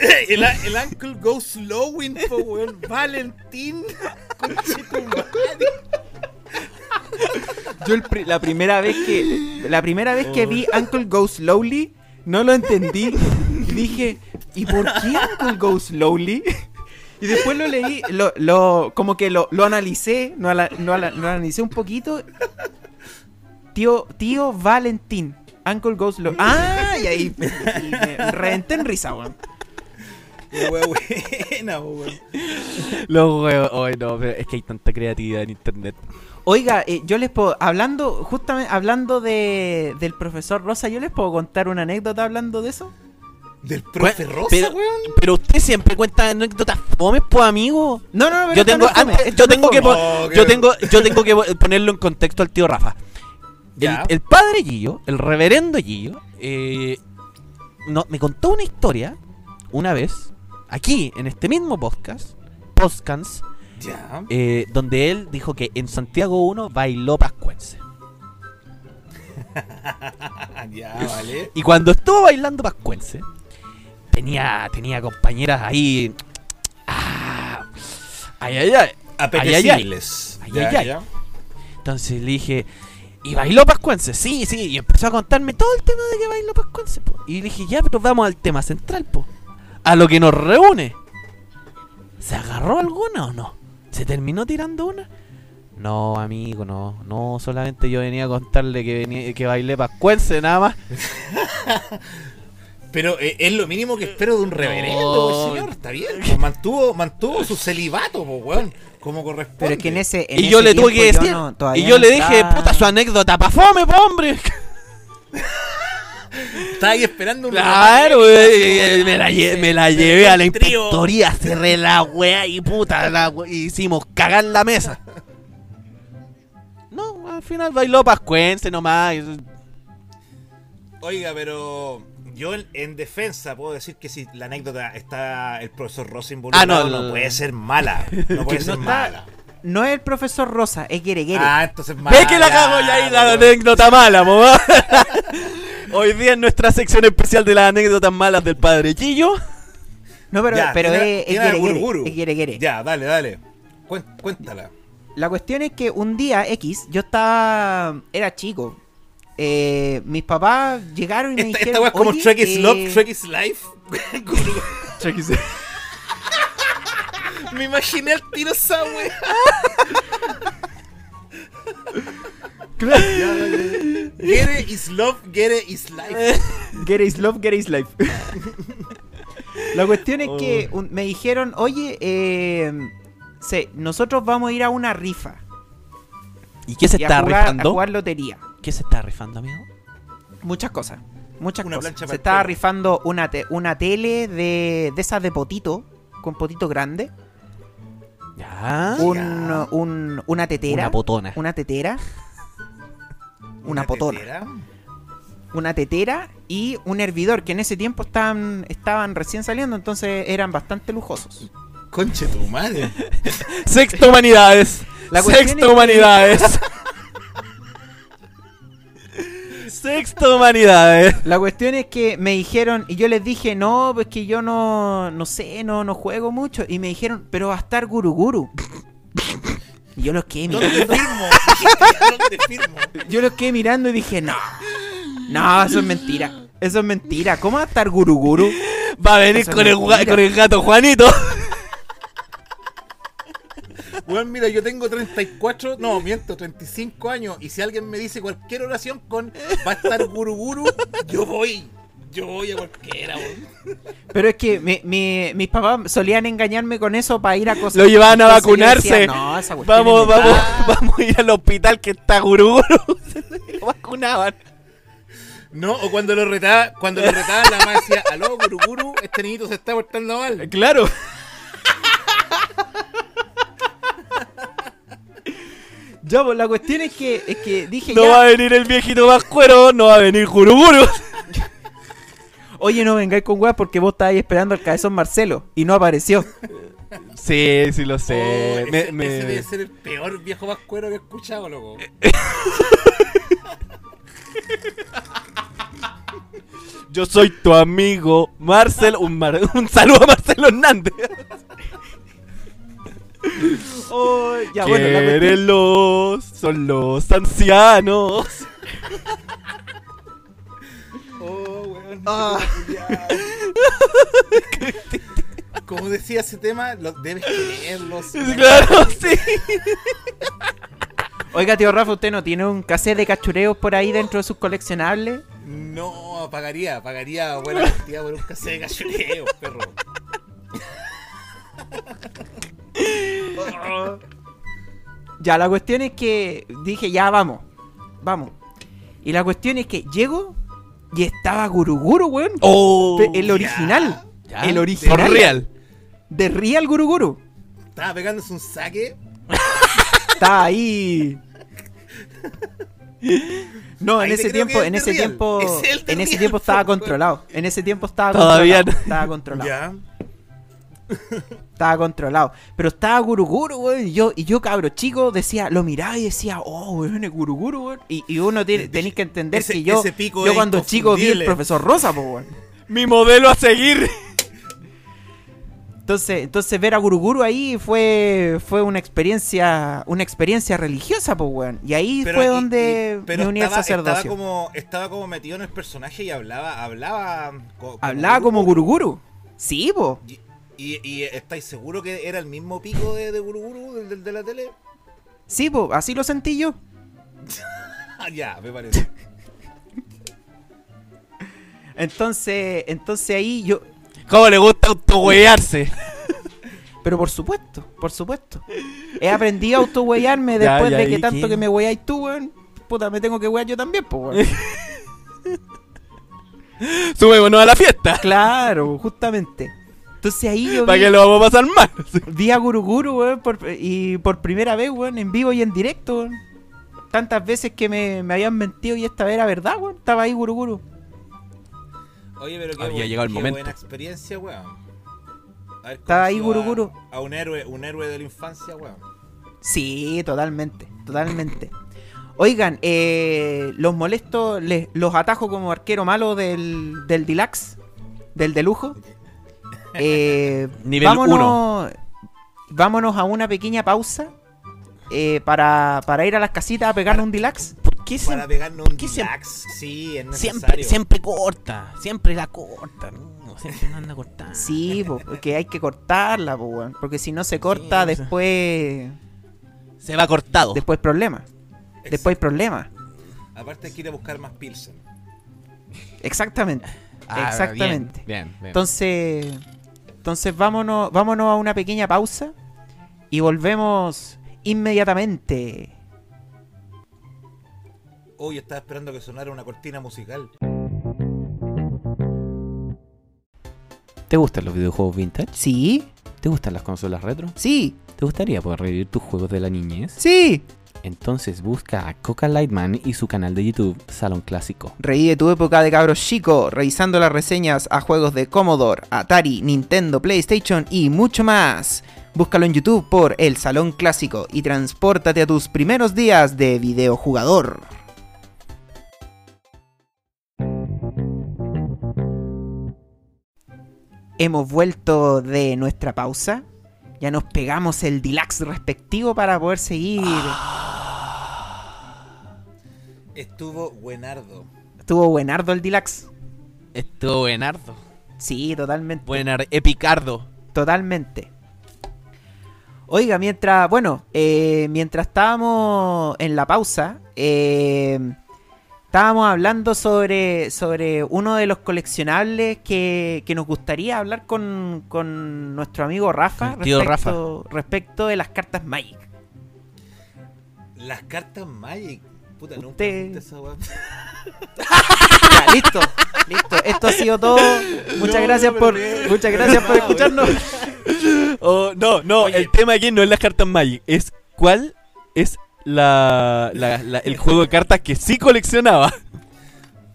Speaker 2: (laughs)
Speaker 4: el, el uncle goes slowing, po, weón. (laughs) Valentín.
Speaker 2: Yo el pri- la primera vez que la primera vez que vi Uncle Go Slowly no lo entendí y dije, ¿y por qué Uncle Go Slowly? Y después lo leí, lo, lo como que lo, lo analicé, no, ala- no ala- lo analicé un poquito. Tío, tío Valentín, Uncle Go Slowly. Ah, y ahí y me reventé en risa, weón. (laughs)
Speaker 4: La weá buena, weón.
Speaker 3: Los huevos. Ay, no, pero es que hay tanta creatividad en internet.
Speaker 2: Oiga, eh, yo les puedo, hablando, justamente hablando de, del profesor Rosa, yo les puedo contar una anécdota hablando de eso.
Speaker 4: Del profe Rosa,
Speaker 3: pero,
Speaker 4: weón.
Speaker 3: pero usted siempre cuenta anécdotas fomes, pues, amigo.
Speaker 2: No, no, no, pero
Speaker 3: Yo tengo,
Speaker 2: no fome,
Speaker 3: antes- yo
Speaker 2: no
Speaker 3: tengo que,
Speaker 4: Oh,
Speaker 3: yo tengo, yo tengo que po- ponerlo en contexto al tío Rafa. El padre Gillo, el reverendo Gillo, eh, no, me contó una historia una vez, aquí, en este mismo podcast, Postcans, eh, donde él dijo que en Santiago 1 bailó pascuense. (laughs)
Speaker 4: ya, vale.
Speaker 3: Y cuando estuvo bailando pascuense, tenía, tenía compañeras ahí. Ah, ay, ay, ay.
Speaker 4: Apetecibles.
Speaker 3: Ay, ay, ay.
Speaker 4: ya.
Speaker 3: Entonces le dije, ¿y bailó pascuense? Sí, sí. Y empezó a contarme todo el tema de que bailó pascuense. po. Y le dije, ya, pero vamos al tema central, po. A lo que nos reúne. ¿Se agarró alguna o no? ¿Se terminó tirando una? No, amigo, no. No, solamente yo venía a contarle que, venía, que bailé pascuense, nada más. (laughs)
Speaker 4: Pero eh, es lo mínimo que espero de un reverendo,
Speaker 3: No.
Speaker 4: pues, señor. Está bien. pues, mantuvo, mantuvo su celibato, pues, weón. Como corresponde.
Speaker 2: Pero es que en ese. en
Speaker 3: Y yo
Speaker 2: ese
Speaker 3: le tuve que
Speaker 2: yo
Speaker 3: decir.
Speaker 2: no- todavía
Speaker 3: y yo
Speaker 2: no
Speaker 3: le dije, puta, su anécdota pa' fome, po, hombre. (laughs)
Speaker 4: Estaba ahí esperando un
Speaker 3: Claro, güey, me la, lle- me la
Speaker 4: Se-
Speaker 3: llevé a la inspectoría, cerré la wea y puta, la we- hicimos cagar la mesa. No, al final bailó pascuense nomás.
Speaker 4: Oiga, pero yo en, en defensa puedo decir que si la anécdota está el profesor Rosa involucrado,
Speaker 3: Ah, no,
Speaker 4: no,
Speaker 3: no.
Speaker 4: puede ser mala. No puede (laughs)
Speaker 2: No
Speaker 4: ser
Speaker 2: está-
Speaker 4: mala.
Speaker 2: No es el profesor Rosa, es Guereguere.
Speaker 4: Ah, entonces mala.
Speaker 3: Ve que la cago ya ahí la anécdota mala, mamá. (laughs) Hoy día en nuestra sección especial de las anécdotas malas del padre Chillo.
Speaker 2: no, pero,
Speaker 4: Ya,
Speaker 2: pero
Speaker 4: tiene-
Speaker 2: es. Es Guereguere.
Speaker 4: Ya, dale, dale. Cuéntala.
Speaker 2: La cuestión es que un día X, yo estaba. Era chico. Eh, mis papás llegaron y me
Speaker 4: Esta,
Speaker 2: dijeron.
Speaker 4: esta weá es como
Speaker 2: "Oye,
Speaker 4: Trek is
Speaker 2: eh,
Speaker 4: Love, Trek is (laughs) Life. Me imaginé al tiro esa wea. (laughs) Get it is love, get it is life. (laughs)
Speaker 2: Get is love, get is life. (laughs) La cuestión es que un- me dijeron, oye, eh, nosotros vamos a ir a una rifa.
Speaker 3: ¿Y qué se
Speaker 2: y a
Speaker 3: está
Speaker 2: jugar, a
Speaker 3: rifando?
Speaker 2: jugar lotería.
Speaker 3: ¿Qué se está rifando, amigo?
Speaker 2: Muchas cosas. Muchas
Speaker 4: Una
Speaker 2: cosas. Se estaba rifando una, te- una tele de, de esas de potito, con potito grande.
Speaker 3: Ya.
Speaker 2: Un, un- una tetera.
Speaker 3: Una potona.
Speaker 2: Una tetera. Una, potona.
Speaker 4: tetera.
Speaker 2: Una tetera y un hervidor que en ese tiempo estaban, estaban recién saliendo, entonces eran bastante lujosos.
Speaker 4: Conche tu madre. (laughs)
Speaker 3: Sexto Humanidades.
Speaker 2: La cuestión es
Speaker 3: Sexto
Speaker 2: que-
Speaker 3: Humanidades. (laughs) Sexto Humanidades.
Speaker 2: La cuestión es que me dijeron, y yo les dije, no, pues que yo no, no sé, no, no juego mucho. Y me dijeron, pero va a estar Guruguru. Y yo los quedé
Speaker 4: ¿Dónde
Speaker 2: mirando.
Speaker 4: firmo? ¿Dónde firmo?
Speaker 2: Yo los quedé mirando y dije, no. No, eso es mentira. Eso es mentira. ¿Cómo va a estar Guruguru?
Speaker 3: Va a venir con el, con el gato Juanito.
Speaker 4: Weón, mira, yo tengo 34, no, miento, 35 años. Y si alguien me dice cualquier oración con va a estar guruguru, yo voy. Yo voy a cualquiera, weón.
Speaker 2: Pero es que mi- mi- mis papás solían engañarme con eso para ir a cosas.
Speaker 3: Lo llevaban a vacunarse.
Speaker 2: decía, no, esa cuestión
Speaker 3: Vamos, vamos,
Speaker 2: mentira".
Speaker 3: vamos a ir al hospital que está Guruguru. (laughs) Lo vacunaban.
Speaker 4: No, o cuando lo retaba, cuando lo retaban, la mamá decía, aló, guruguru, este niñito se está portando mal.
Speaker 3: Claro. (laughs)
Speaker 2: Ya, pues la cuestión es que, es que dije
Speaker 3: No
Speaker 2: ya,
Speaker 3: va a venir el viejito más cuero, no va a venir Guruguru. (laughs)
Speaker 2: oye, no vengáis con weas porque vos estabais esperando al cabezón Marcelo y no apareció.
Speaker 3: Sí, sí lo
Speaker 4: Oh,
Speaker 3: sé.
Speaker 4: ese,
Speaker 3: Me- me-
Speaker 4: ese debe ser el peor viejo vascuero que he escuchado, loco. (laughs)
Speaker 3: Yo soy tu amigo Marcel. Un, mar- un saludo a Marcelo Hernández.
Speaker 2: Oh, ya, bueno, la
Speaker 3: son los ancianos.
Speaker 4: Oh, weón.
Speaker 2: Ah. (laughs)
Speaker 4: Como decía ese tema, lo, debes quererlos.
Speaker 3: Claro, (laughs) sí.
Speaker 2: Oiga, tío Rafa, ¿usted no tiene un cassette de cachureos por ahí dentro de sus coleccionables?
Speaker 4: No, pagaría, pagaría buena cantidad por un cassette de cachureo, perro. (laughs)
Speaker 2: Ya, la cuestión es que dije, ya vamos, vamos. Y la cuestión es que llego y estaba Guruguru, weón.
Speaker 3: Oh,
Speaker 2: el original.
Speaker 3: ya.
Speaker 2: El original.
Speaker 3: Real.
Speaker 2: De Real Guruguru.
Speaker 4: Estaba pegándose un saque.
Speaker 2: Estaba ahí. No, en
Speaker 4: Ahí
Speaker 2: ese tiempo, en
Speaker 4: es
Speaker 2: ese
Speaker 4: Real.
Speaker 2: tiempo,
Speaker 4: Es
Speaker 2: en ese tiempo estaba controlado. En ese tiempo estaba
Speaker 3: Todavía
Speaker 2: controlado.
Speaker 3: no.
Speaker 2: Estaba controlado.
Speaker 4: Ya. (laughs)
Speaker 2: Estaba controlado. Pero estaba Guruguru, weón. Y yo, y yo, cabro chico, decía, lo miraba y decía, oh, weón, es Guruguru, weón. Y, y uno tiene, tenéis que entender
Speaker 4: Ese-
Speaker 2: que yo, yo cuando chico vi el profesor Rosa, pues, weón. (laughs)
Speaker 3: Mi modelo a seguir.
Speaker 2: Entonces, entonces ver a Guruguru ahí fue, fue una experiencia, una experiencia religiosa, pues, weón. Y ahí
Speaker 4: Pero,
Speaker 2: fue
Speaker 4: y-
Speaker 2: donde
Speaker 4: y- pero
Speaker 2: me uní al
Speaker 4: estaba
Speaker 2: sacerdocio.
Speaker 4: como, estaba como metido en el personaje y hablaba, hablaba, co-
Speaker 2: Hablaba como Guruguru. Sí, po.
Speaker 4: Y, y, y estáis seguros que era el mismo pico de, de Guruguru, del, de la tele?
Speaker 2: Sí, po. Así lo sentí yo. (laughs)
Speaker 4: Ah, ya, me parece. (laughs)
Speaker 2: Entonces, entonces ahí yo.
Speaker 3: ¿Cómo le gusta autohuearse? (laughs)
Speaker 2: Pero por supuesto, por supuesto. He aprendido a autohuearme
Speaker 3: Ya,
Speaker 2: después
Speaker 3: ya,
Speaker 2: de
Speaker 3: ¿y
Speaker 2: que tanto que me hueáis tú, weón. Puta, me tengo que huear yo también, pues, weón.
Speaker 3: Subémonos a la fiesta.
Speaker 2: Claro, justamente. Entonces ahí yo
Speaker 3: ¿Para
Speaker 2: vi,
Speaker 3: que lo vamos a pasar mal?
Speaker 2: vi a Guruguru, weón, por- y por primera vez, weón, en vivo y en directo, weón. Tantas veces que me, me habían mentido y esta vez era verdad, weón. Estaba ahí Guruguru.
Speaker 4: Oye, pero qué,
Speaker 3: Había
Speaker 4: bu-
Speaker 3: llegado el
Speaker 4: qué
Speaker 3: momento.
Speaker 4: buena experiencia, weón.
Speaker 2: Estaba ahí
Speaker 4: conocido
Speaker 2: Guru Guru.
Speaker 4: A, a un héroe, un héroe de la infancia, weón.
Speaker 2: Sí, totalmente, totalmente. Oigan, eh, los molesto, les, los atajo como arquero malo del, del Dilax, del de lujo. Eh,
Speaker 3: Nivel
Speaker 2: vámonos, vámonos a una pequeña pausa eh, para, para ir a las casitas a pegarnos un Dilax.
Speaker 3: ¿Por qué
Speaker 4: Para
Speaker 3: siempre,
Speaker 4: pegarnos un
Speaker 3: qué siempre-
Speaker 4: relax, sí, es
Speaker 3: siempre,
Speaker 4: necesario.
Speaker 3: siempre corta? Siempre la corta. No, siempre no anda cortando. (laughs)
Speaker 2: Sí, po, porque hay que cortarla, po, porque si no se corta
Speaker 3: Sí,
Speaker 2: después
Speaker 3: Se va cortado.
Speaker 2: después problemas. Después hay problemas.
Speaker 4: Aparte hay que ir a buscar más Pilsen.
Speaker 2: Exactamente.
Speaker 3: Ah,
Speaker 2: exactamente.
Speaker 3: Bien, bien, bien.
Speaker 2: Entonces, entonces vámonos, vámonos a una pequeña pausa y volvemos inmediatamente.
Speaker 4: Hoy estaba esperando que sonara una cortina musical.
Speaker 3: ¿Te gustan los videojuegos vintage?
Speaker 2: Sí,
Speaker 3: ¿Te gustan las consolas retro?
Speaker 2: sí,
Speaker 3: ¿Te gustaría poder revivir tus juegos de la niñez?
Speaker 2: sí.
Speaker 3: Entonces busca a Coca Lightman y su canal de YouTube Salón Clásico.
Speaker 2: Revive tu época de cabros chico, revisando las reseñas a juegos de Commodore, Atari, Nintendo, PlayStation y mucho más. Búscalo en YouTube por El Salón Clásico y transpórtate a tus primeros días de videojugador. Hemos vuelto de nuestra pausa. Ya nos pegamos el deluxe respectivo para poder seguir.
Speaker 4: Estuvo buenardo.
Speaker 2: Estuvo buenardo el deluxe.
Speaker 3: Estuvo buenardo.
Speaker 2: Sí, totalmente.
Speaker 3: Buenar, epicardo.
Speaker 2: Totalmente. Oiga, mientras, bueno, eh, mientras estábamos en la pausa, eh, estábamos hablando sobre, sobre uno de los coleccionables que, que nos gustaría hablar con, con nuestro amigo Rafa, respecto, respecto de las cartas Magic.
Speaker 4: Las cartas Magic. Puta, nunca
Speaker 2: Usted-
Speaker 4: esa weá. (laughs)
Speaker 2: Ya, listo, listo. Esto ha sido todo. Muchas
Speaker 4: No,
Speaker 2: gracias
Speaker 4: no,
Speaker 2: por,
Speaker 4: bien.
Speaker 2: muchas gracias por
Speaker 4: No, (laughs)
Speaker 2: escucharnos.
Speaker 3: Oh, no, no,
Speaker 4: Oye.
Speaker 3: el tema aquí no es las cartas Magic, es cuál es la, la- la- el juego de cartas que sí coleccionaba.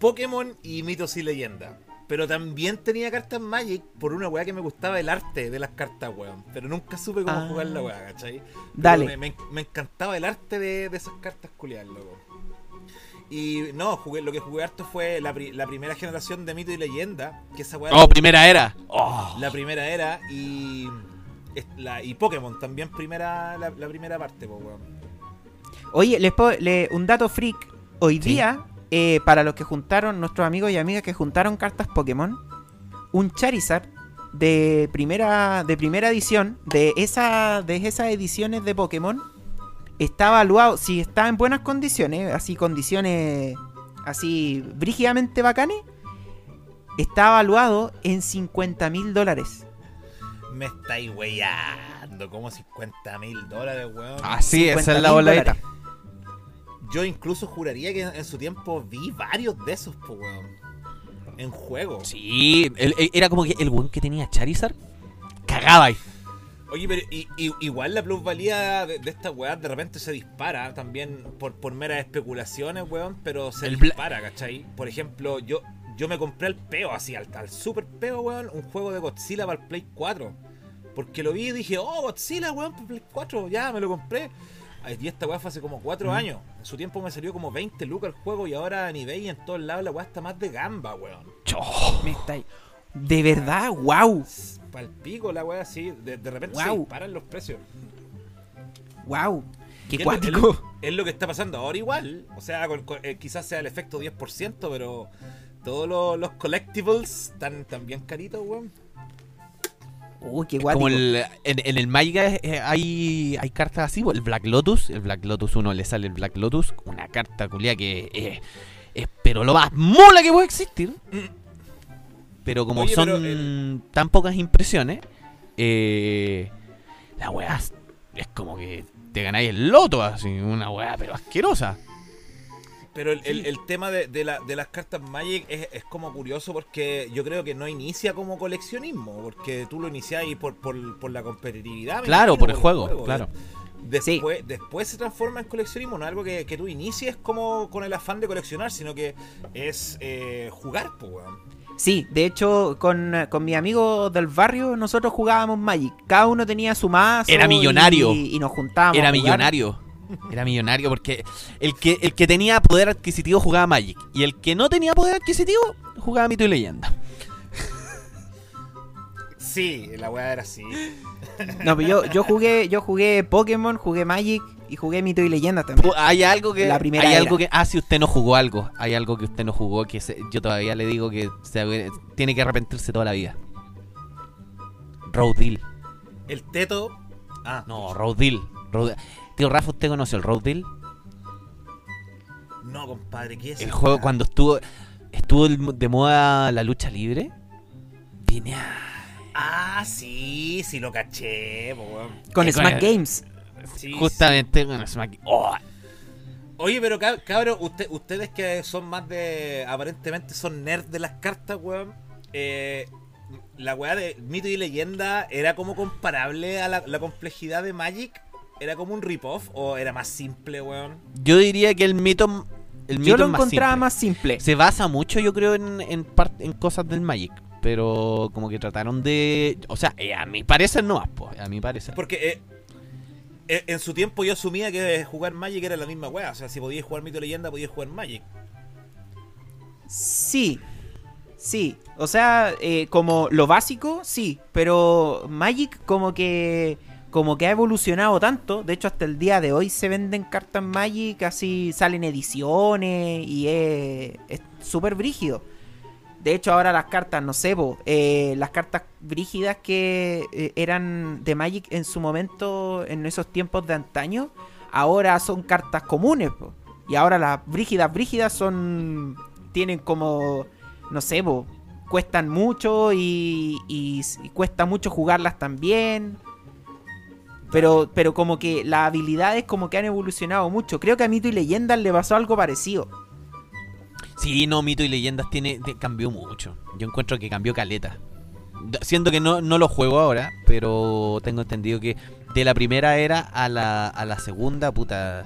Speaker 4: Pokémon y mitos y leyenda. Pero también tenía cartas Magic por una weá que me gustaba el arte de las cartas, weón. Pero nunca supe cómo
Speaker 2: Ah.
Speaker 4: jugar la weá, ¿cachai? Pero
Speaker 2: Dale.
Speaker 4: Me, me- me encantaba el arte de, de esas cartas culiadas, loco. Y no, jugué, lo que jugué harto fue la, pri- la primera generación de mito y leyenda. Que esa weá.
Speaker 3: Oh, primera era. Oh.
Speaker 4: La primera era y. La, y Pokémon también primera la, la primera parte, po, weón.
Speaker 2: Oye, les puedo- le- un dato freak. Hoy
Speaker 3: Sí.
Speaker 2: día, eh, para los que juntaron, nuestros amigos y amigas que juntaron cartas Pokémon, un Charizard de primera, de primera edición, de, esa, de esas ediciones de Pokémon, está evaluado, si está en buenas condiciones, así condiciones así brígidamente bacanes, está evaluado en 50 mil dólares.
Speaker 4: Me estáis weyando, como 50 mil dólares, weón.
Speaker 3: Ah, sí, esa es
Speaker 2: 50.000
Speaker 3: la boladita.
Speaker 4: Yo incluso juraría que en su tiempo vi varios de esos, po, weón. En juego.
Speaker 3: Sí, el- el- era como que el weón que tenía Charizard cagaba ahí.
Speaker 4: Oye, pero i- i- igual la plusvalía de, de esta weá de repente se dispara también por, por meras especulaciones, weón, pero se
Speaker 3: El
Speaker 4: dispara, ¿cachai? Por ejemplo, yo, yo me compré el peo así, al, al super peo, weón, un juego de Godzilla para el Play 4. Porque lo vi y dije, oh, Godzilla, weón, para el Play 4, ya, me lo compré. Y esta weá fue hace como 4 años. En su tiempo me salió como 20 lucas el juego y ahora en eBay y en todos lados la weá está más de gamba, weón.
Speaker 3: Cho.
Speaker 2: Me está- De verdad, wow,
Speaker 4: Palpico la weá así, de, de repente se
Speaker 2: Guau.
Speaker 4: disparan los precios.
Speaker 2: wow. Qué
Speaker 4: es lo-
Speaker 2: cuático.
Speaker 4: Es, lo- es lo que está pasando ahora igual. O sea, con- con- eh, quizás sea el efecto 10%, pero todos los, los collectibles están, tan bien caritos, weón.
Speaker 2: Uy, qué
Speaker 3: Es
Speaker 2: cuático.
Speaker 3: Como el, en, en el Magic eh, hay, hay cartas así, el Black Lotus, el Black Lotus 1 le sale el Black Lotus, una carta culia que eh, es pero lo más mola que puede existir. Pero como
Speaker 4: Oye,
Speaker 3: son
Speaker 4: pero el-
Speaker 3: tan pocas impresiones, eh, la weá es como que te ganáis el loto, así, una weá, pero asquerosa.
Speaker 4: Pero el, el- el tema de, de la- de las cartas Magic es, es como curioso porque yo creo que no inicia como coleccionismo, porque tú lo iniciáis por, por, por la competitividad.
Speaker 3: Claro,
Speaker 4: imagino,
Speaker 3: por el juego, claro.
Speaker 4: Después, después se transforma en coleccionismo, no es algo que, que tú inicies como con el afán de coleccionar, sino que es eh, jugar, pues, weón.
Speaker 2: Sí, de hecho, con, con mi amigo del barrio, nosotros jugábamos Magic. Cada uno tenía su mazo.
Speaker 3: Era millonario.
Speaker 2: Y, y nos juntábamos.
Speaker 3: Era millonario. Era millonario porque el que, el que tenía poder adquisitivo jugaba Magic. Y el que no tenía poder adquisitivo jugaba Mito y Leyenda.
Speaker 4: Sí, la weá era así.
Speaker 2: No, pero yo, yo jugué, yo jugué Pokémon, jugué Magic y jugué Mito y Leyenda también.
Speaker 3: Hay algo que.
Speaker 2: La primera
Speaker 3: hay
Speaker 2: era.
Speaker 3: algo que. Ah, si usted no jugó algo. Hay algo que usted no jugó que se- yo todavía le digo que se- tiene que arrepentirse toda la vida. Road Deal.
Speaker 4: El teto. Ah,
Speaker 3: No, Road Deal. Road- Tío Rafa, ¿usted conoció el Road Deal?
Speaker 4: no, compadre, ¿qué es
Speaker 3: El juego cuando estuvo estuvo de moda la lucha libre. Vine a.
Speaker 4: Ah, sí, sí lo caché, po, weón.
Speaker 2: Con
Speaker 3: Eh,
Speaker 2: Smack
Speaker 3: con-
Speaker 2: Games.
Speaker 4: Sí,
Speaker 3: Justamente con Smack. Oh,
Speaker 4: Oye, pero cab- cabros, usted- ustedes que son más de. Aparentemente son nerds de las cartas, weón. eh, la weá de mito y leyenda era como comparable a la, la complejidad de Magic. ¿Era como un rip-off o era más simple, weón?
Speaker 3: yo diría que el mito. El mito
Speaker 2: Yo lo
Speaker 3: más
Speaker 2: encontraba
Speaker 3: simple.
Speaker 2: más simple.
Speaker 3: Se basa mucho, yo creo, en, en, en cosas del Magic. Pero como que trataron de. O sea, eh, a mi parecer no, pues, a mi parecer.
Speaker 4: Porque eh, eh, en su tiempo yo asumía que jugar Magic era la misma weá. O sea, si podías jugar mito y leyenda, podías jugar Magic.
Speaker 2: Sí. Sí. O sea, eh, como lo básico, sí. Pero Magic como que. Como que ha evolucionado tanto. De hecho, hasta el día de hoy se venden cartas Magic. Así salen ediciones. Y es. Es súper brígido. De hecho, ahora las cartas, no sé, po, eh, las cartas brígidas que eh, eran de Magic en su momento, en esos tiempos de antaño, ahora son cartas comunes. Y ahora las brígidas, brígidas son. tienen como. no sé, po, cuestan mucho y, y- y cuesta mucho jugarlas también. Pero, pero como que las habilidades como que han evolucionado mucho. Creo que a Mito y Leyendas le pasó algo parecido.
Speaker 3: Sí, no, mito y leyendas tiene, te- cambió mucho. Yo encuentro que cambió caleta. Siento que no, no lo juego ahora, pero tengo entendido que de la primera era a la, a la segunda, puta,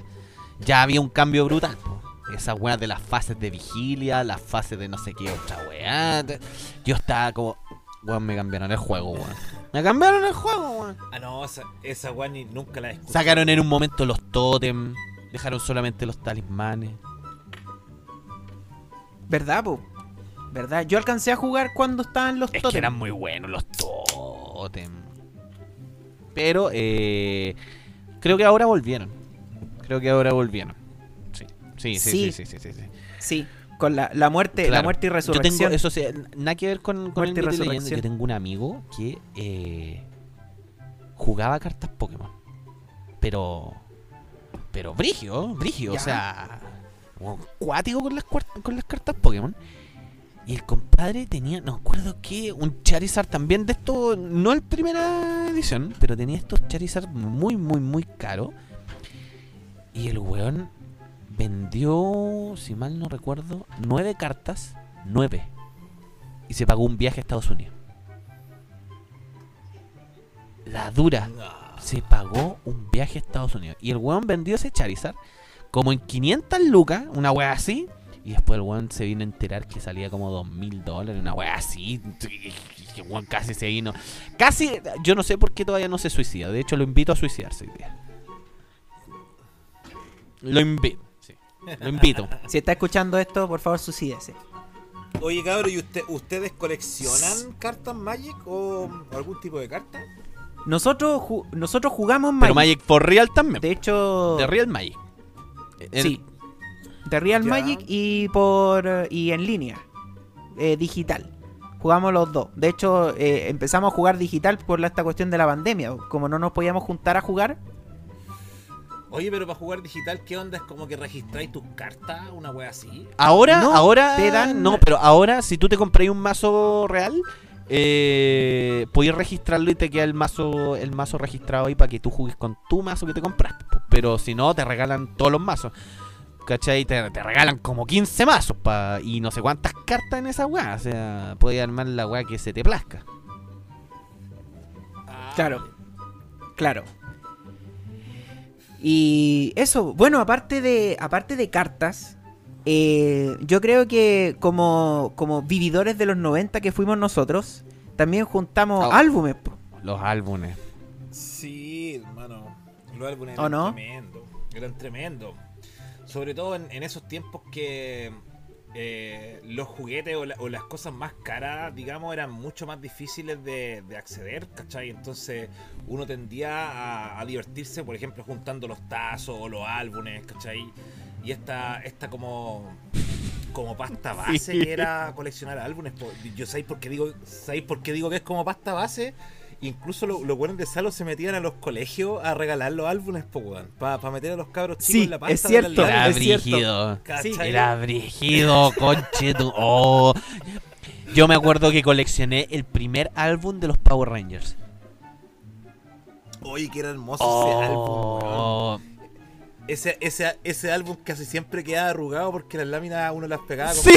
Speaker 3: ya había un cambio brutal. po. Esas weas de las fases de vigilia, las fases de no sé qué otra wea. te- Yo estaba como, weón, me cambiaron el juego, weón. Me cambiaron el juego, weón.
Speaker 4: Ah, no, esa, esa weá ni- nunca la he escuchado.
Speaker 3: Sacaron en un momento los totem, dejaron solamente los talismanes.
Speaker 2: ¿Verdad, po? ¿Verdad? Yo alcancé a jugar cuando estaban los
Speaker 3: Es que
Speaker 2: totems.
Speaker 3: eran muy buenos los totem. Pero eh, creo que ahora volvieron. Creo que ahora volvieron. Sí, sí, sí, sí,
Speaker 2: Sí.
Speaker 3: sí, sí, sí, sí.
Speaker 2: Sí, con la, la muerte, la muerte y
Speaker 3: Yo
Speaker 2: resurrección.
Speaker 3: tengo, eso sí, nada que ver con, con el
Speaker 2: Muerte y resurrección.
Speaker 3: Yo tengo un amigo que eh, jugaba cartas Pokémon. Pero, pero brigio, brigio, o sea, cuático con las, cuar- con las cartas Pokémon. Y el compadre tenía, no acuerdo qué, un Charizard también de esto, no el primera edición, pero tenía estos Charizard muy, muy, muy caros. Y el weón vendió, si mal no recuerdo, nueve cartas, nueve. Y se pagó un viaje a Estados Unidos. La dura. Se pagó un viaje a Estados Unidos. Y el weón vendió ese Charizard como en 500 lucas, una wea así. Y después el weón se vino a enterar que salía como 2000 dólares, una wea así. Y el weón casi se vino. Casi, yo no sé por qué todavía no se suicida. De hecho, lo invito a suicidarse hoy día. Lo invito. sí. Lo invito. (laughs)
Speaker 2: Si está escuchando esto, por favor, suicídese.
Speaker 4: Oye, cabrón, ¿y usted, ustedes coleccionan cartas Magic o algún tipo de carta?
Speaker 2: Nosotros, ju- nosotros jugamos
Speaker 3: Pero
Speaker 2: Magic.
Speaker 3: Magic for Real también.
Speaker 2: De hecho,
Speaker 3: De Real Magic.
Speaker 2: Sí. De Real
Speaker 4: Ya.
Speaker 2: Magic y por y en línea. eh, digital. Jugamos los dos. De hecho, eh, empezamos a jugar digital por la- esta cuestión de la pandemia. Como no nos podíamos juntar a jugar,
Speaker 4: Oye, pero para jugar digital, ¿qué onda? ¿Es como que registráis tus cartas? ¿Una wea así?
Speaker 3: Ahora,
Speaker 2: No,
Speaker 3: ahora
Speaker 2: te dan-
Speaker 3: no, pero ahora si tú te compras un mazo real, eh, puedes registrarlo y te queda el mazo, el mazo registrado ahí para que tú juegues con tu mazo que te compraste. Pero si no, te regalan todos los mazos. ¿Cachai? Te, te regalan como 15 mazos pa, y no sé cuántas cartas en esa weá. O sea, puedes armar la weá que se te plazca.
Speaker 4: Ah,
Speaker 2: Claro. Claro. Y eso, bueno, aparte de, aparte de cartas, eh, yo creo que como, como vividores de los 90 que fuimos nosotros, también juntamos
Speaker 3: Oh.
Speaker 2: álbumes. po.
Speaker 3: Los álbumes.
Speaker 4: Sí, hermano. Los álbumes
Speaker 2: ¿O
Speaker 4: eran
Speaker 2: no?
Speaker 4: tremendo. Eran tremendo. Sobre todo en, en esos tiempos que eh, los juguetes o, la- o las cosas más caras, digamos, eran mucho más difíciles de, de acceder, ¿cachai? Entonces uno tendía a, a divertirse, por ejemplo, juntando los tazos o los álbumes, ¿cachai? Y esta, esta como como pasta base que era coleccionar álbumes. Yo sabéis por qué digo, ¿sabéis por qué digo que es como pasta base? Incluso lo- los buenos de Salo se metían a los colegios a regalar los álbumes. Para meter a los cabros chicos
Speaker 2: Sí,
Speaker 4: en la pasta
Speaker 2: es cierto.
Speaker 3: Era brígido. Era brígido, conche tu- Oh. Yo me acuerdo que coleccioné el primer álbum de los Power Rangers.
Speaker 4: Oye, que era hermoso ese álbum, weón. Ese, ese, ese álbum casi siempre quedaba arrugado porque las láminas uno las pegaba con
Speaker 3: Sí.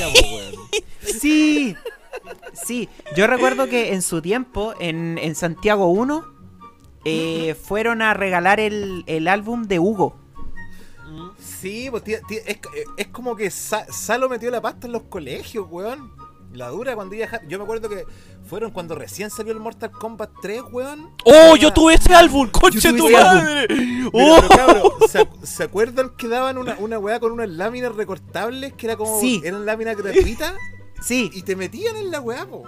Speaker 4: las weón. (laughs)
Speaker 2: Sí, sí. Yo recuerdo que en su tiempo, en, en Santiago 1, eh, fueron a regalar el, el álbum de Hugo.
Speaker 4: Sí, pues tía- tía, es, es como que Sa- Salo metió la pasta en los colegios, weón. La dura cuando iba a dejar- Yo me acuerdo que fueron cuando recién salió el Mortal Kombat 3, weón.
Speaker 3: ¡Oh!
Speaker 4: Era-
Speaker 3: Yo tuve ese álbum, conche
Speaker 2: tuve
Speaker 3: tu madre.
Speaker 4: Mira,
Speaker 3: ¡Oh!
Speaker 4: pero, cabrón, ¿se, se acuerdan que daban una, una weá con unas láminas recortables que era como.
Speaker 2: Sí.
Speaker 4: eran láminas gratuitas? (laughs)
Speaker 2: Sí,
Speaker 4: Y te metían en la weá, po.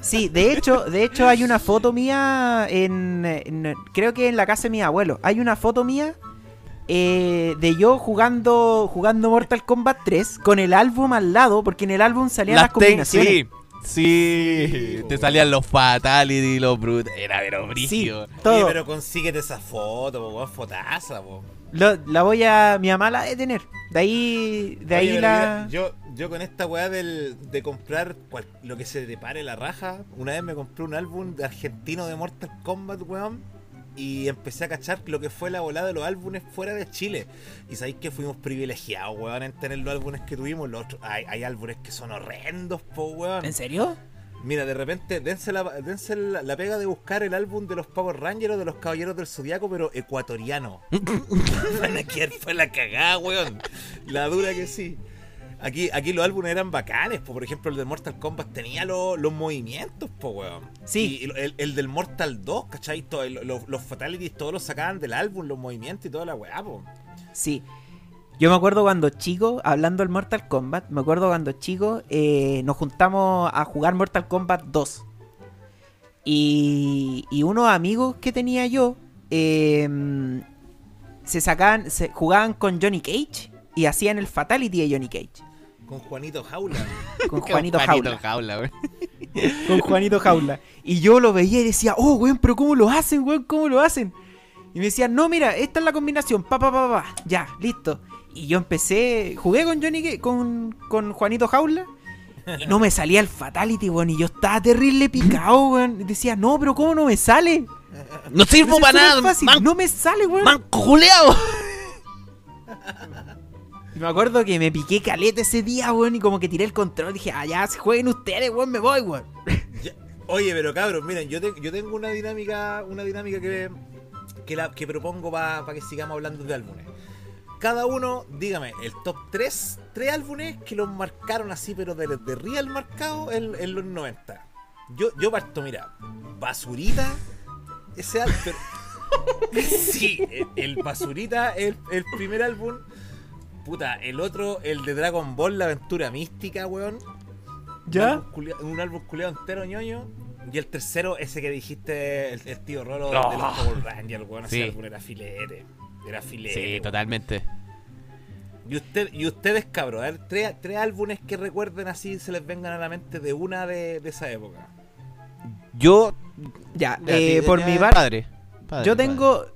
Speaker 2: sí. De hecho, de hecho hay una foto mía en, en- creo que en la casa de mi abuelo. Hay una foto mía eh, de yo jugando jugando Mortal Kombat 3 con el álbum al lado, porque en el álbum salían las,
Speaker 3: Las
Speaker 2: combinaciones.
Speaker 3: sí. Sí,
Speaker 4: Sí,
Speaker 3: te salían los fatality, los brut. Era pero brígido.
Speaker 2: Todo.
Speaker 4: Oye, pero consíguete esa foto, po, weón, fotaza, po.
Speaker 2: Lo- la voy a. Mi mamá la de tener. De ahí. De ahí
Speaker 4: Oye,
Speaker 2: la.
Speaker 4: mira, yo, yo con esta weá del, de comprar cual- lo que se te pare la raja, una vez me compré un álbum de argentino de Mortal Kombat, weón. Y empecé a cachar lo que fue la volada de los álbumes fuera de Chile. Y sabéis que fuimos privilegiados, weón, en tener los álbumes que tuvimos. Los otros, hay, hay álbumes que son horrendos, po, weón.
Speaker 2: ¿En serio?
Speaker 4: Mira, de repente, dense, la, dense la, la pega de buscar el álbum de los Power Rangers o de los Caballeros del Zodiaco, pero ecuatoriano. (laughs) Fue la cagada, weón. La dura que sí. Aquí, aquí los álbumes eran bacanes, po. por ejemplo el de Mortal Kombat tenía lo- los movimientos, po, weón.
Speaker 2: Sí.
Speaker 4: Y el, el del Mortal 2, ¿cachai? Todo, los, los Fatalities todos los sacaban del álbum, los movimientos y toda la weá, po.
Speaker 2: Sí. Yo me acuerdo cuando chico, hablando del Mortal Kombat, me acuerdo cuando chico eh, nos juntamos a jugar Mortal Kombat 2. Y, y unos amigos que tenía yo eh, se sacaban, se jugaban con Johnny Cage y hacían el Fatality de Johnny Cage.
Speaker 4: Con Juanito Jaula. (laughs)
Speaker 2: Con Juanito
Speaker 3: Juanito
Speaker 2: Jaula.
Speaker 3: Jaula, (laughs)
Speaker 2: con Juanito Jaula. Y yo lo veía y decía, oh, weón, pero ¿cómo lo hacen, weón? ¿Cómo lo hacen? Y me decían, no, mira, esta es la combinación, pa, pa, pa, pa, ya, listo. Y yo empecé, jugué con Johnny, con, con Juanito Jaula. Y no me salía el Fatality, weón. Y yo estaba terrible picado, weón. Y decía, no, pero ¿cómo no me sale?
Speaker 3: No sirvo para nada,
Speaker 2: fácil,
Speaker 3: man,
Speaker 2: no me sale, weón.
Speaker 3: manco. (laughs)
Speaker 2: Y me acuerdo que me piqué caleta ese día, weón. Y como que tiré el control. Dije, ah, ya, jueguen ustedes, weón, me voy, weón. (laughs)
Speaker 4: Oye, pero cabros, miren, yo, te- yo tengo una dinámica, una dinámica que, que, la, que propongo para que sigamos hablando de álbumes. Cada uno, dígame, el top 3, tres álbumes que los marcaron así, pero de, de real marcado en, en los 90. Yo, yo parto, mira, Basurita, ese álbum. (laughs) sí, el, el Basurita, el, el primer álbum. Puta, el otro, el de Dragon Ball, la aventura mística, weón. Culia- Un álbum culeado entero ñoño. Y el tercero, ese que dijiste, el, el tío Rolo de, de los
Speaker 3: Oh.
Speaker 4: Power Rangers, weón. Ese
Speaker 3: Sí.
Speaker 4: álbum era filete. Era filete.
Speaker 3: Sí,
Speaker 4: weón.
Speaker 3: totalmente.
Speaker 4: Y, usted, y ustedes, cabros, a ver, tres, tres álbumes que recuerden así se les vengan a la mente de una de, de esa época.
Speaker 3: Yo.
Speaker 2: Ya,
Speaker 3: ya,
Speaker 2: eh, por
Speaker 3: ya,
Speaker 2: mi parte.
Speaker 3: padre. padre,
Speaker 2: Yo
Speaker 3: padre.
Speaker 2: tengo.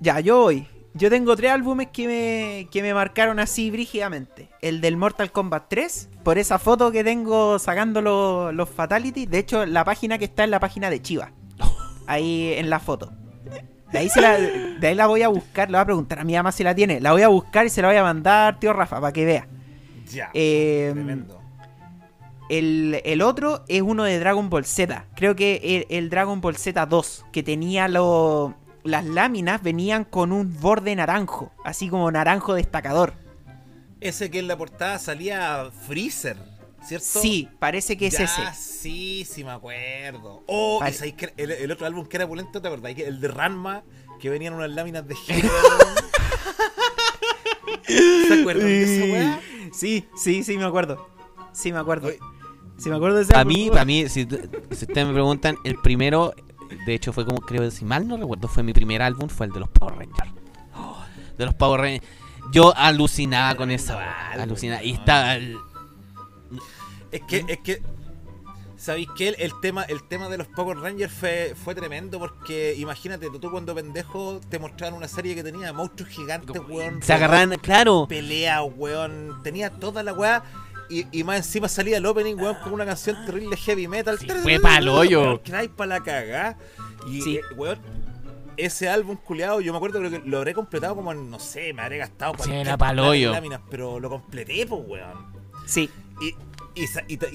Speaker 2: Ya, yo voy. Yo tengo tres álbumes que me, que me marcaron así brígidamente. El del Mortal Kombat 3, por esa foto que tengo sacando los, los Fatality. De hecho, la página que está en la página de Chiva. (laughs) Ahí en la foto. De ahí, se la, de ahí la voy a buscar, le voy a preguntar a mi mamá si la tiene. La voy a buscar y se la voy a mandar, tío Rafa, para que vea.
Speaker 4: Ya.
Speaker 2: Eh,
Speaker 4: Tremendo.
Speaker 2: El, el otro es uno de Dragon Ball Z. Creo que el, el Dragon Ball Z 2, que tenía lo, las láminas, venían con un borde naranjo, así como naranjo destacador.
Speaker 4: Ese que en la portada salía Freezer, ¿cierto?
Speaker 2: Sí, parece que es
Speaker 4: Ya,
Speaker 2: ese.
Speaker 4: Sí, sí me acuerdo. Oh, ese el, el otro álbum que era pulento, ¿te acordás? Que El de Ranma, que venían unas láminas de. (laughs) ¿Se acuerdan de esa weá?
Speaker 2: Sí, sí, sí, me acuerdo. Sí, me acuerdo.
Speaker 4: Oye,
Speaker 2: Sí, me acuerdo de ese
Speaker 3: Para
Speaker 2: álbum.
Speaker 3: mí, para mí, si, si ustedes me preguntan, el primero, de hecho fue como, creo, si mal no recuerdo, fue mi primer álbum, fue el de los Power Rangers. Oh, de los Power Rangers. Yo alucinaba con
Speaker 4: álbum,
Speaker 3: alucinaba. Y estaba el-
Speaker 4: Es que, es que, ¿sabéis qué? El, el tema, el tema de los Power Rangers fue, fue tremendo porque imagínate, tú cuando pendejo te mostraban una serie que tenía monstruos gigantes, weón.
Speaker 3: se agarran, claro.
Speaker 4: pelea, weón. Tenía toda la weá. Y, y más encima salía el opening, weón, con una canción terrible heavy metal.
Speaker 3: Sí, fue pa'l hoyo.
Speaker 4: Para la cagá. Y,
Speaker 2: Sí.
Speaker 4: eh, weón, ese álbum culeado, yo me acuerdo que lo habré completado como en, no sé, me habré gastado
Speaker 3: Sí, era
Speaker 4: láminas, pero lo completé, pues, weón.
Speaker 2: Sí.
Speaker 4: Y, y,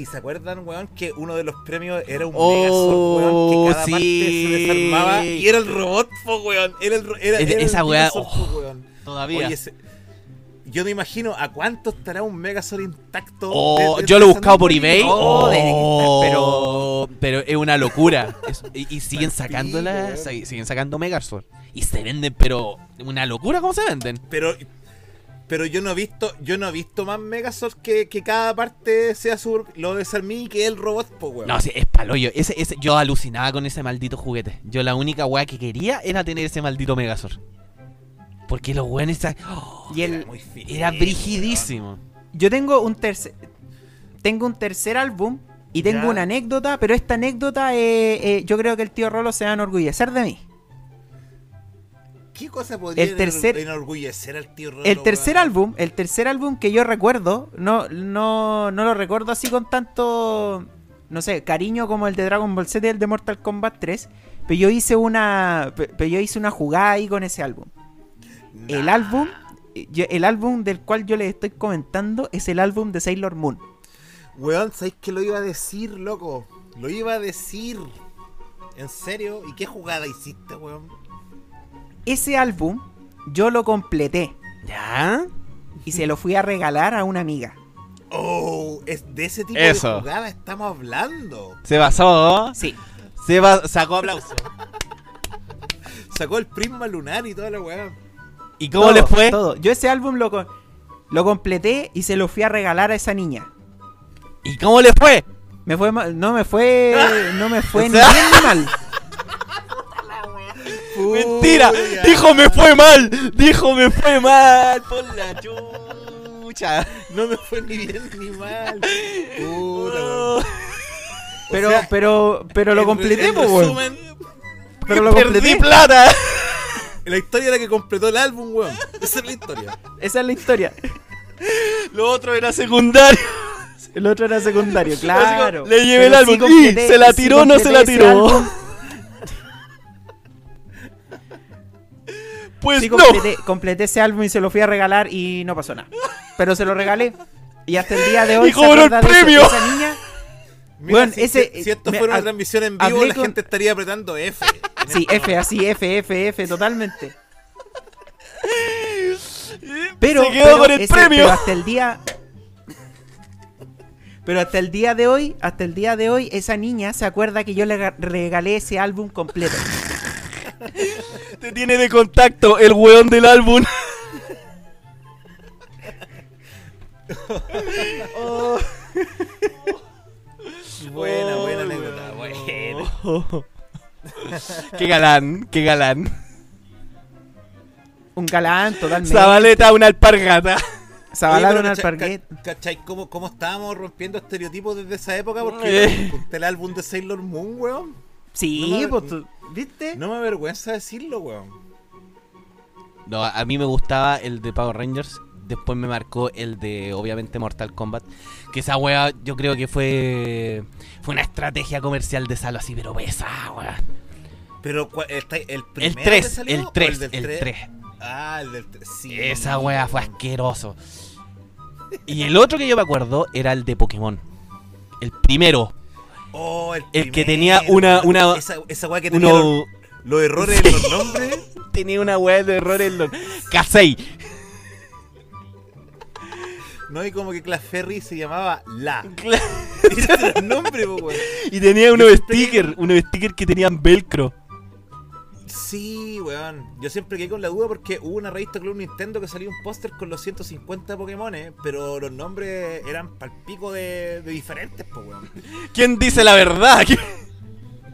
Speaker 4: se acuerdan, weón, que uno de los premios era un
Speaker 3: Oh,
Speaker 4: Megazord, weón, que cada parte se desarmaba y era el robot, po, weón. Era el, era, era el
Speaker 3: esa weá,
Speaker 4: Megazord,
Speaker 3: oh,
Speaker 4: weón.
Speaker 3: Todavía.
Speaker 4: Oye, ese- yo no imagino a cuánto estará un Megazord intacto.
Speaker 3: Oh,
Speaker 4: de- de-
Speaker 3: yo lo he buscado por eBay.
Speaker 2: Oh, de-
Speaker 3: Oh, pero es una locura. Es- y, y siguen sacándola, siguen sacando Megazord. Y se venden, pero una locura cómo se venden.
Speaker 4: Pero, pero yo no he visto, yo no he visto más Megazord que, que cada parte sea su, lo de Sarmi que el robot, po, weón.
Speaker 3: No, sí, es paloyo. Ese, ese, yo alucinaba con ese maldito juguete. Yo la única weá que quería era tener ese maldito Megazord. Porque los weones oh,
Speaker 2: Y el,
Speaker 4: Era muy fiel,
Speaker 3: era brigidísimo.
Speaker 2: Yo tengo un tercer tengo un tercer álbum y tengo
Speaker 4: Ya.
Speaker 2: una anécdota, pero esta anécdota eh, eh, yo creo que el tío Rolo se va a enorgullecer de mí.
Speaker 4: ¿Qué cosa podría
Speaker 2: El tercer-
Speaker 4: enorgullecer al tío Rolo,
Speaker 2: El tercer
Speaker 4: weón?
Speaker 2: álbum, el tercer álbum que yo recuerdo, no, no, no lo recuerdo así con tanto, no sé, cariño como el de Dragon Ball Z y el de Mortal Kombat 3, pero yo hice una, pe- pero yo hice una jugada ahí con ese álbum. El álbum, yo- el álbum del cual yo les estoy comentando es el álbum de Sailor Moon.
Speaker 4: Weón, ¿sabéis que lo iba a decir, loco? Lo iba a decir. ¿En serio? ¿Y qué jugada hiciste, weón?
Speaker 2: Ese álbum yo lo completé
Speaker 3: ¿Ya?
Speaker 2: y se lo fui a regalar a una amiga.
Speaker 4: Oh, es de ese tipo
Speaker 3: Eso.
Speaker 4: de jugada estamos hablando.
Speaker 3: Se basó.
Speaker 2: Sí,
Speaker 3: Se va, sacó aplauso. (laughs)
Speaker 4: Sacó el prisma lunar y toda la weá.
Speaker 3: ¿Y cómo
Speaker 2: todo,
Speaker 3: le fue?
Speaker 2: Todo. Yo ese álbum lo, co- lo completé y se lo fui a regalar a esa niña.
Speaker 3: ¿Y cómo le fue?
Speaker 2: Me fue mal- no me fue, (laughs) no me fue ni
Speaker 3: sea-
Speaker 2: bien ni mal.
Speaker 3: Mentira. Dijo me fue mal. Dijo me fue mal. Por la chucha.
Speaker 4: No me fue ni bien ni mal. Puta.
Speaker 2: Pero,
Speaker 4: O sea,
Speaker 2: pero, pero lo completé,
Speaker 4: resumen,
Speaker 2: Pero lo
Speaker 3: Perdí
Speaker 2: completé.
Speaker 3: plata.
Speaker 4: La historia era que completó el álbum, weón. Esa es la historia.
Speaker 2: Esa es la historia. (laughs)
Speaker 3: Lo otro era secundario.
Speaker 2: El otro era secundario, claro.
Speaker 3: Le llevé el álbum.
Speaker 2: sí completé-
Speaker 3: ¿Y se la
Speaker 2: sí
Speaker 3: tiró o no se la tiró? (laughs) Pues
Speaker 2: Sí,
Speaker 3: no.
Speaker 2: completé, completé ese álbum y se lo fui a regalar y no pasó nada. Pero se lo regalé. Y hasta el día de hoy (laughs)
Speaker 3: Y cobró
Speaker 2: se
Speaker 3: el
Speaker 2: de
Speaker 3: premio.
Speaker 2: de esa niña.
Speaker 4: Mira,
Speaker 2: Weón,
Speaker 4: si,
Speaker 2: ese-
Speaker 4: si- esto
Speaker 2: me-
Speaker 4: fuera una transmisión en vivo, la
Speaker 2: con-
Speaker 4: gente estaría apretando F. en (laughs)
Speaker 2: Sí,
Speaker 4: este
Speaker 2: F, así, F, F, F, totalmente. (laughs) Pero,
Speaker 3: Se quedó
Speaker 2: pero
Speaker 3: con el
Speaker 2: ese-
Speaker 3: premio.
Speaker 2: pero hasta el día. Pero hasta el día de hoy, hasta el día de hoy, esa niña se acuerda que yo le ga- regalé ese álbum completo. (laughs)
Speaker 3: Te tiene de contacto el weón del álbum.
Speaker 4: Buena, buena anécdota. Buena.
Speaker 3: Oh. (laughs) qué galán, qué galán.
Speaker 2: Un galán totalmente.
Speaker 3: Zabaleta, una alpargata.
Speaker 2: Zabalaron
Speaker 4: Oye,
Speaker 2: al
Speaker 4: pero
Speaker 2: parquet.
Speaker 4: ca- ca- ¿Cachai cómo, cómo estábamos rompiendo estereotipos desde esa época? Porque
Speaker 3: Eh.
Speaker 4: yo conté el álbum de Sailor Moon, weón.
Speaker 2: Sí,
Speaker 4: No
Speaker 2: pues tú, ¿viste?
Speaker 4: No me avergüenza decirlo, weón.
Speaker 3: No, a mí me gustaba el de Power Rangers. Después me marcó el de, obviamente, Mortal Kombat. Que esa wea yo creo que fue fue una estrategia comercial de Salo así, pero pesada, wea.
Speaker 4: Pero ¿cuál- está el
Speaker 3: El
Speaker 4: primero que
Speaker 3: 3,
Speaker 4: salió
Speaker 3: el
Speaker 4: o
Speaker 3: 3,
Speaker 4: del
Speaker 3: el 3.
Speaker 4: Ah, el del 3. Sí.
Speaker 3: Esa wea fue asqueroso. Y el otro que yo me acuerdo era el de Pokémon. El primero.
Speaker 4: Oh, el,
Speaker 3: El que tenía una- una-
Speaker 4: Esa, esa weá que tenía los,
Speaker 3: Uno
Speaker 4: los errores en los (laughs) nombres.
Speaker 3: tenía una wea de error en los. Kasei.
Speaker 4: No, y como que Claferry se llamaba La. (laughs) Ese era el nombre, po, weón.
Speaker 3: Y tenía unos stickers, unos stickers que tenían velcro.
Speaker 4: Sí, weón. Yo siempre quedé con la duda porque hubo una revista Club Nintendo que salió un póster con los 150 Pokémon, pero los nombres eran palpico de, de diferentes, po, weón.
Speaker 3: ¿Quién dice la verdad? (laughs)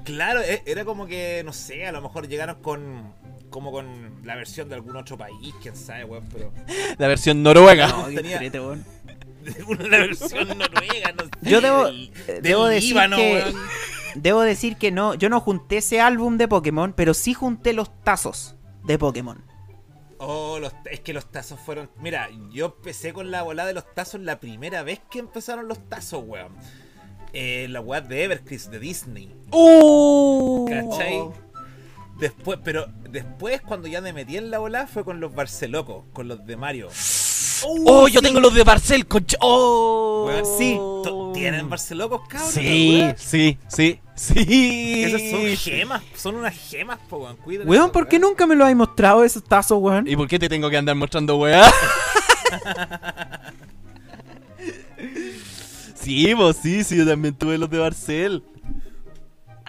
Speaker 4: Claro, e- era como que, no sé, a lo mejor llegaron con. Como con la versión de algún otro país, quién sabe, weón, pero.
Speaker 3: La versión noruega.
Speaker 2: No,
Speaker 4: tenía-
Speaker 2: entrete, weón. (laughs)
Speaker 4: una versión noruega, no sé.
Speaker 2: Yo debo-
Speaker 4: del-
Speaker 2: eh,
Speaker 4: del
Speaker 2: debo decir
Speaker 4: Líbano,
Speaker 2: que-
Speaker 4: weón.
Speaker 2: Debo decir que no, yo no junté ese álbum de Pokémon, pero sí junté los tazos de Pokémon.
Speaker 4: Oh, los, es que los tazos fueron. Mira, yo empecé con la volada de los tazos la primera vez que empezaron los tazos, weón. Eh, la weá de Evercris de Disney.
Speaker 3: Uh.
Speaker 4: ¿Cachai? Después, pero después cuando ya me metí en la volada fue con los Barcelocos, con los de Mario.
Speaker 3: Oh, yo tengo los de Barcel, concha. Oh.
Speaker 4: Weón,
Speaker 2: sí.
Speaker 4: ¿Tienen Barcelocos, cabrón?
Speaker 3: Sí, sí, sí, sí.
Speaker 4: Esas son gemas, son unas gemas, po, weón. Cuiden
Speaker 2: Weón, ¿por qué nunca me lo has mostrado esos tazos, weón?
Speaker 3: ¿Y por qué te tengo que andar mostrando weá? (laughs) sí, vos sí, sí, yo también tuve los de Barcel.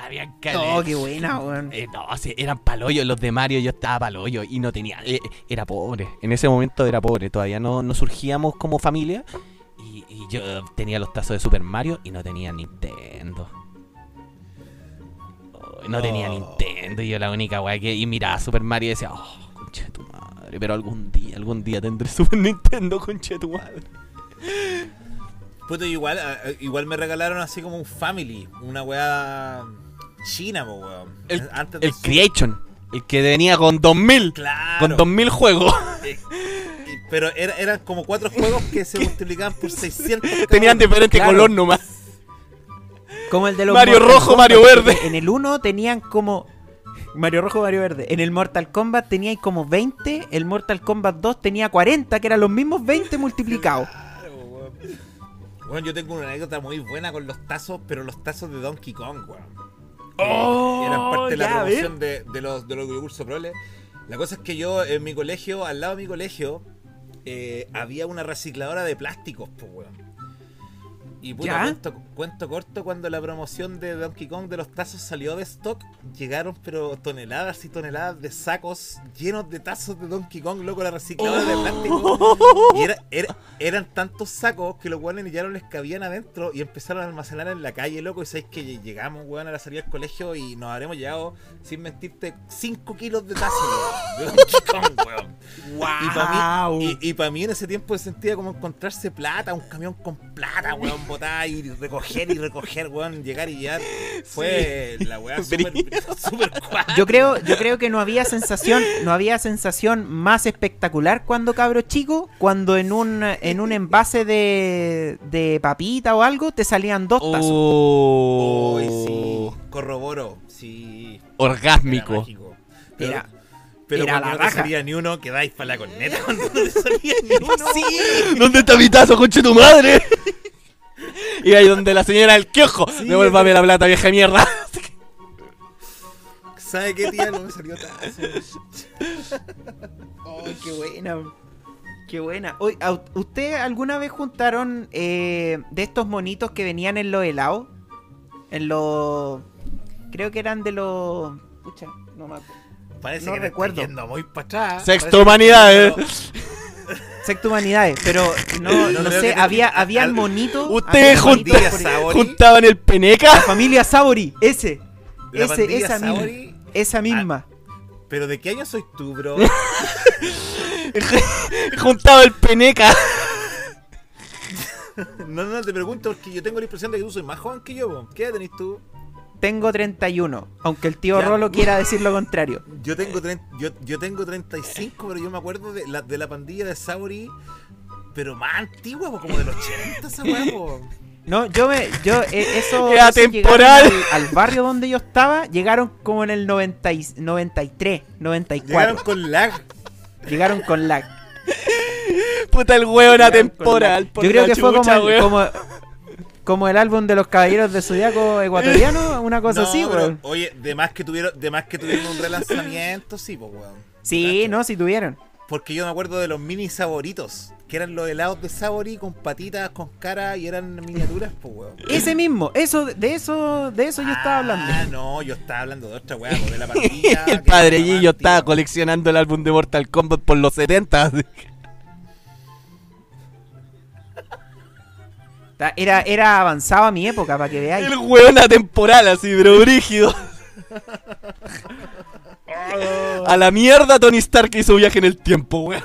Speaker 3: Habían
Speaker 2: No, qué buena, weón.
Speaker 3: Eh, no, sí, eran paloyos los de Mario, yo estaba paloyo y no tenía. eh, era pobre. En ese momento era pobre, todavía no, no surgíamos como familia. Y, y yo tenía los tazos de Super Mario y no tenía Nintendo. Oh, no tenía
Speaker 4: Oh.
Speaker 3: Nintendo y yo la única weá que. Y miraba Super Mario y decía, oh, conche tu madre. Pero algún día, algún día tendré (laughs) Super Nintendo, conche tu madre.
Speaker 4: Puto, igual, ah, igual me regalaron así como un family, una weá china, po, weón.
Speaker 3: El,
Speaker 4: Antes
Speaker 3: el
Speaker 4: su-
Speaker 3: Creation, el que venía con 2000.
Speaker 4: Claro.
Speaker 3: Con 2000 juegos. (laughs)
Speaker 4: Eh, pero era- eran como cuatro juegos que se multiplicaban por 600. (laughs) cada
Speaker 3: Tenían diferente
Speaker 2: Claro.
Speaker 3: color nomás.
Speaker 2: Como el de los
Speaker 3: Mario
Speaker 2: Mortal
Speaker 3: rojo,
Speaker 2: Kombat,
Speaker 3: Mario verde.
Speaker 2: En el 1 tenían como. Mario rojo, Mario verde. En el Mortal Kombat teníais como 20. El Mortal Kombat 2 tenía 40, que eran los mismos 20 multiplicados.
Speaker 4: Claro, weón. Bueno, yo tengo una anécdota muy buena con los tazos, pero los tazos de Donkey Kong, weón.
Speaker 2: Oh,
Speaker 4: Eh, eran parte de la promoción de, de los de los concursos Prole. La cosa es que yo en mi colegio, al lado de mi colegio, eh, había una recicladora de plásticos, pues, weón. Y puta,
Speaker 2: ¿Ya?
Speaker 4: Cuento, corto, cuando la promoción de Donkey Kong de los tazos salió de stock, llegaron pero toneladas y toneladas de sacos llenos de tazos de Donkey Kong, loco, la recicladora de plástico. Y era, era- eran tantos sacos que los weones ya no les cabían adentro y empezaron a almacenar en la calle, loco. Y sabéis que lle- llegamos, weón, a la salida del colegio y nos habremos llevado, sin mentirte, 5 kilos de tazos, weón, de Donkey Kong, weón. Y para mí, y, y pa' mí en ese tiempo se sentía como encontrarse plata, un camión con plata, weón, botada y recoger y recoger, weón, llegar y llegar. Fue la weá (laughs) súper. (laughs)
Speaker 2: Yo creo, yo creo que no había sensación, no había sensación más espectacular cuando cabro chico, cuando en un en un envase de, de papita o algo te salían dos tazos.
Speaker 3: Oh,
Speaker 4: Uy, sí, corroboro, sí.
Speaker 3: Orgásmico.
Speaker 2: Era-
Speaker 4: pero
Speaker 2: era
Speaker 4: cuando
Speaker 2: la
Speaker 4: no te salía ni uno, quedáis para la corneta. Cuando (laughs) no te salía ni uno.
Speaker 3: ¿Dónde está mi tazo, conche tu madre? (laughs) y ahí donde la señora del quiojo. Devuélvame la plata, vieja mierda.
Speaker 4: ¿Sabe qué, tía? No me salió tazo. (laughs)
Speaker 2: Oh, qué buena. Qué buena. Oye, ¿a- ¿Usted alguna vez juntaron eh, de estos monitos que venían en los helados? En los... Creo que eran de los... Pucha, no me acuerdo.
Speaker 4: Parece
Speaker 2: No
Speaker 4: que
Speaker 2: recuerdo.
Speaker 4: yendo muy para atrás.
Speaker 3: Sexto
Speaker 4: Parece que-
Speaker 3: humanidades.
Speaker 2: Sexto Humanidades, pero no,
Speaker 4: No,
Speaker 2: sé, había, había
Speaker 4: al-
Speaker 2: monitos...
Speaker 3: Ustedes
Speaker 2: por-
Speaker 4: Sabori.
Speaker 3: juntaban el peneca.
Speaker 2: Familia Sabori, ese.
Speaker 4: La
Speaker 2: ese esa misma. Esa misma.
Speaker 4: ¿Pero de qué año soy tú, bro? (laughs)
Speaker 3: Juntaba el peneca. (laughs)
Speaker 4: No, no, te pregunto porque yo tengo la impresión de que tú soy más joven que yo. ¿Qué edad tenés tú?
Speaker 2: Tengo 31, aunque el tío
Speaker 4: Ya.
Speaker 2: Rolo quiera decir lo contrario. (laughs)
Speaker 4: Yo tengo, tre- yo, yo tengo 35, pero yo me acuerdo de la, de la pandilla de Sauri, pero más antigua, como del 80 esa weá, po.
Speaker 2: No, yo me. Yo, eh, eso. (laughs)
Speaker 3: Era temporal.
Speaker 2: Al, al barrio donde yo estaba, llegaron como en el 90 y- 93, 94.
Speaker 4: Llegaron con lag.
Speaker 2: Llegaron con lag. (laughs)
Speaker 3: Puta el atemporal.
Speaker 2: lag.
Speaker 3: por
Speaker 2: Yo creo que fue como, como el álbum de los caballeros de Zodiaco ecuatoriano, (laughs) una cosa
Speaker 4: No,
Speaker 2: así, weón.
Speaker 4: Oye, de más que tuvieron, de más que tuvieron un relanzamiento, sí, pues weón.
Speaker 2: Sí, no, si tuvieron.
Speaker 4: Porque yo me acuerdo de los mini saboritos, que eran los helados de Sabori con patitas, con cara y eran miniaturas, pues weón.
Speaker 2: Ese mismo, eso, de eso, de eso yo estaba hablando.
Speaker 4: Ah, no, yo estaba hablando de otra po, de la (laughs) pandilla.
Speaker 3: el padre Gillo estaba coleccionando el álbum de Mortal Kombat por los 70.
Speaker 2: Era, era avanzado a mi época, para que veáis.
Speaker 3: El weón atemporal, así, pero brígido. (laughs) A la mierda Tony Stark hizo viaje en el tiempo, weón.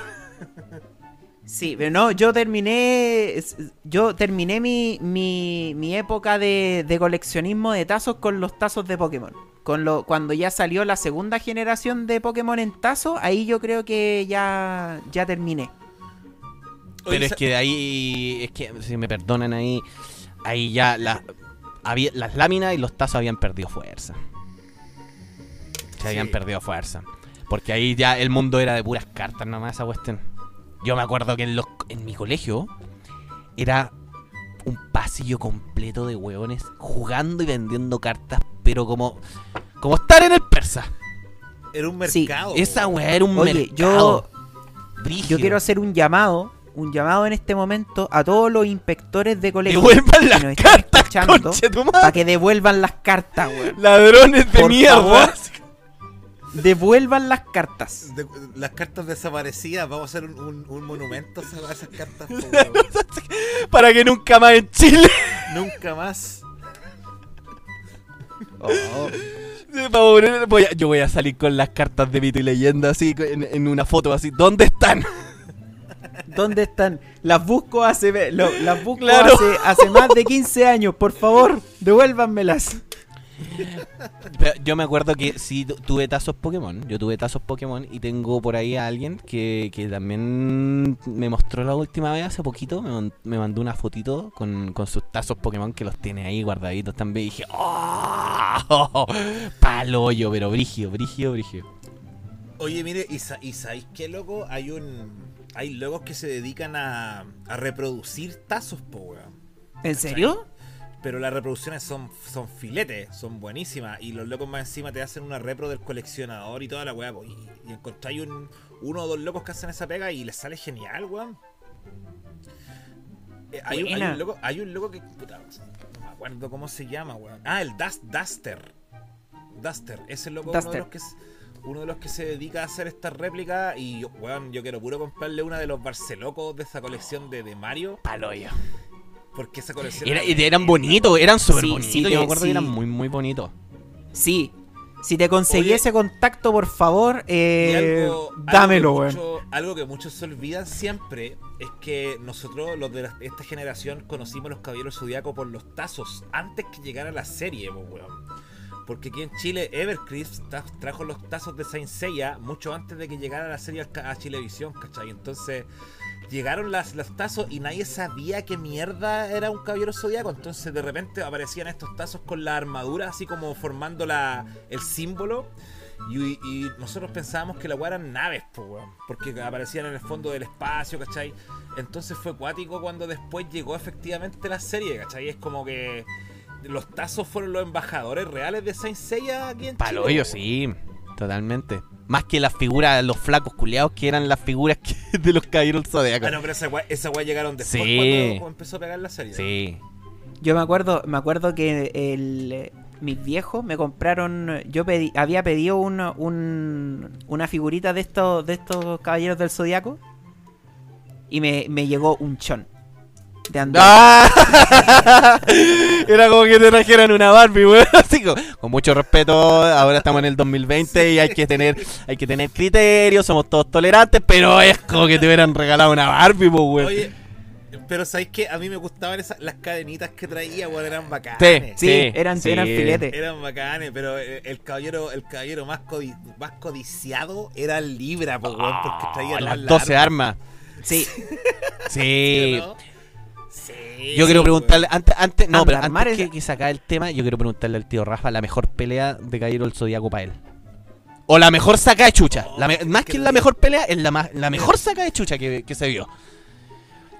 Speaker 2: Sí, pero no, yo terminé. Yo terminé mi, mi, mi época de, de coleccionismo de tazos con los tazos de Pokémon. Con lo, cuando ya salió la segunda generación de Pokémon en tazo, ahí yo creo que ya, ya terminé.
Speaker 3: Pero es que de ahí, es que si me perdonan ahí, ahí ya la, había, las láminas y los tazos habían perdido fuerza. Se habían
Speaker 4: Sí.
Speaker 3: perdido fuerza. Porque ahí ya el mundo era de puras cartas nomás esa cuestión. Yo me acuerdo que en, los, en mi colegio era un pasillo completo de hueones jugando y vendiendo cartas, pero como, como estar en el persa.
Speaker 4: Era un
Speaker 2: Sí,
Speaker 4: mercado.
Speaker 3: Esa weá era un
Speaker 2: Oye,
Speaker 3: mercado.
Speaker 2: yo,
Speaker 3: brígido.
Speaker 2: yo quiero hacer un llamado, un llamado en este momento a todos los inspectores de colegio
Speaker 3: Devuelvan
Speaker 2: que están
Speaker 3: cartas,
Speaker 2: escuchando
Speaker 3: conche tu madre.
Speaker 2: para que devuelvan las cartas, weón.
Speaker 3: Ladrones de
Speaker 2: Por
Speaker 3: mierda.
Speaker 2: favor. Devuelvan las cartas.
Speaker 4: De- las cartas desaparecidas, vamos a hacer un, un- un monumento a esas cartas. (laughs)
Speaker 3: Para que nunca más en Chile.
Speaker 4: Nunca más.
Speaker 2: Oh.
Speaker 3: Voy a- yo voy a salir con las cartas de mito y leyenda así en, en una foto así. ¿Dónde están?
Speaker 2: ¿Dónde están? Las busco hace lo- las busco
Speaker 3: Claro.
Speaker 2: hace, hace más de 15 años, por favor, devuélvanmelas.
Speaker 3: Pero yo me acuerdo que sí tu- tuve tazos Pokémon. Yo tuve tazos Pokémon y tengo por ahí a alguien que, que también me mostró la última vez hace poquito. Me, me mandó una fotito con, con sus tazos Pokémon que los tiene ahí guardaditos también. Y dije, ¡Oh! (laughs) Paloyo, pero brigio, brigio, brigio.
Speaker 4: Oye, mire, ¿y, sa- y sabéis qué loco? Hay un. Hay locos que se dedican a, a reproducir tazos, po, weón.
Speaker 2: ¿En serio?
Speaker 4: Pero las reproducciones son, son filetes, son buenísimas. Y los locos más encima te hacen una repro del coleccionador y toda la weá. Y, y encontráis un, uno o dos locos que hacen esa pega y les sale genial, weón. Eh, hay, un, hay
Speaker 2: Buena.
Speaker 4: un loco, hay un loco que. puta, no me acuerdo cómo se llama, weón. Ah, el Dust, Duster. Duster. Ese loco uno de los que uno de los que se dedica a hacer estas réplicas. Y yo, weón, yo quiero puro comprarle una de los Barcelocos de esa colección de, de Mario.
Speaker 3: Paloyo.
Speaker 4: Porque esa colección.
Speaker 3: Era- y eran bonitos, eran súper
Speaker 2: Sí,
Speaker 3: bonitos.
Speaker 2: sí,
Speaker 3: yo me acuerdo
Speaker 2: sí.
Speaker 3: que eran muy, muy bonitos.
Speaker 2: Sí. Si te conseguí
Speaker 4: Oye.
Speaker 2: ese contacto, por favor, eh,
Speaker 4: algo,
Speaker 2: dámelo,
Speaker 4: algo que,
Speaker 2: weón.
Speaker 4: mucho- algo que muchos se olvidan siempre es que nosotros, los de la- esta generación, conocimos los Caballeros Zodiaco por los tazos antes que llegara la serie, weón. Porque aquí en Chile, Evercrisp tra- trajo los tazos de Saint Seiya mucho antes de que llegara la serie a Chilevisión, ¿cachai? Entonces, llegaron las, los tazos y nadie sabía qué mierda era un caballero zodiaco. Entonces, de repente aparecían estos tazos con la armadura, así como formando la, el símbolo. Y, nosotros pensábamos que la weá eran naves, po, porque aparecían en el fondo del espacio, ¿cachai? Entonces fue cuático cuando después llegó efectivamente la serie, ¿cachai? Es como que los tazos fueron los embajadores reales de Saint Seiya aquí en Chile.
Speaker 3: Paloyo,
Speaker 4: po.
Speaker 3: sí, totalmente. Más que las figuras, los flacos culiados que eran las figuras que- (laughs) de los caballeros zodiacos.
Speaker 4: Ah, no, pero esa weá, esa weá llegaron después
Speaker 3: Sí.
Speaker 4: cuando, cuando empezó a pegar la serie.
Speaker 3: Sí.
Speaker 2: Yo me acuerdo, me acuerdo que el, mis viejos me compraron, yo pedí, había pedido un, un- una figurita de estos, de estos caballeros del zodiaco y me, me llegó un chon de.
Speaker 3: ¡Ah! (laughs) Era como que te trajeran una Barbie, weón. (laughs) Así con, con mucho respeto, ahora estamos en el 2020 y hay que tener, hay que tener criterios, somos todos tolerantes, pero es como que te hubieran regalado una Barbie, pues, weón.
Speaker 4: Oye, Pero ¿sabéis que A mí me gustaban esas, las cadenitas que traía, weón, eran bacanes.
Speaker 3: Sí.
Speaker 2: Sí, eran,
Speaker 3: sí.
Speaker 2: eran filetes.
Speaker 4: Eran bacanes, pero eh, el caballero, el caballero más, codi- más codiciado era el Libra, weón, porque traía
Speaker 3: Oh, las 12 armas.
Speaker 2: Sí,
Speaker 3: Sí. (laughs)
Speaker 4: ¿no? Sí,
Speaker 3: Yo quiero preguntarle, antes, antes, no,
Speaker 2: Anda,
Speaker 3: pero antes que, que sacar el tema, yo quiero preguntarle al tío Rafa la mejor pelea de Caballero del Zodíaco para él. O la mejor saca de chucha. La me-
Speaker 4: Oh,
Speaker 3: más
Speaker 4: que
Speaker 3: que la mejor pelea, es la, ma- la mejor saca de chucha que, que se vio.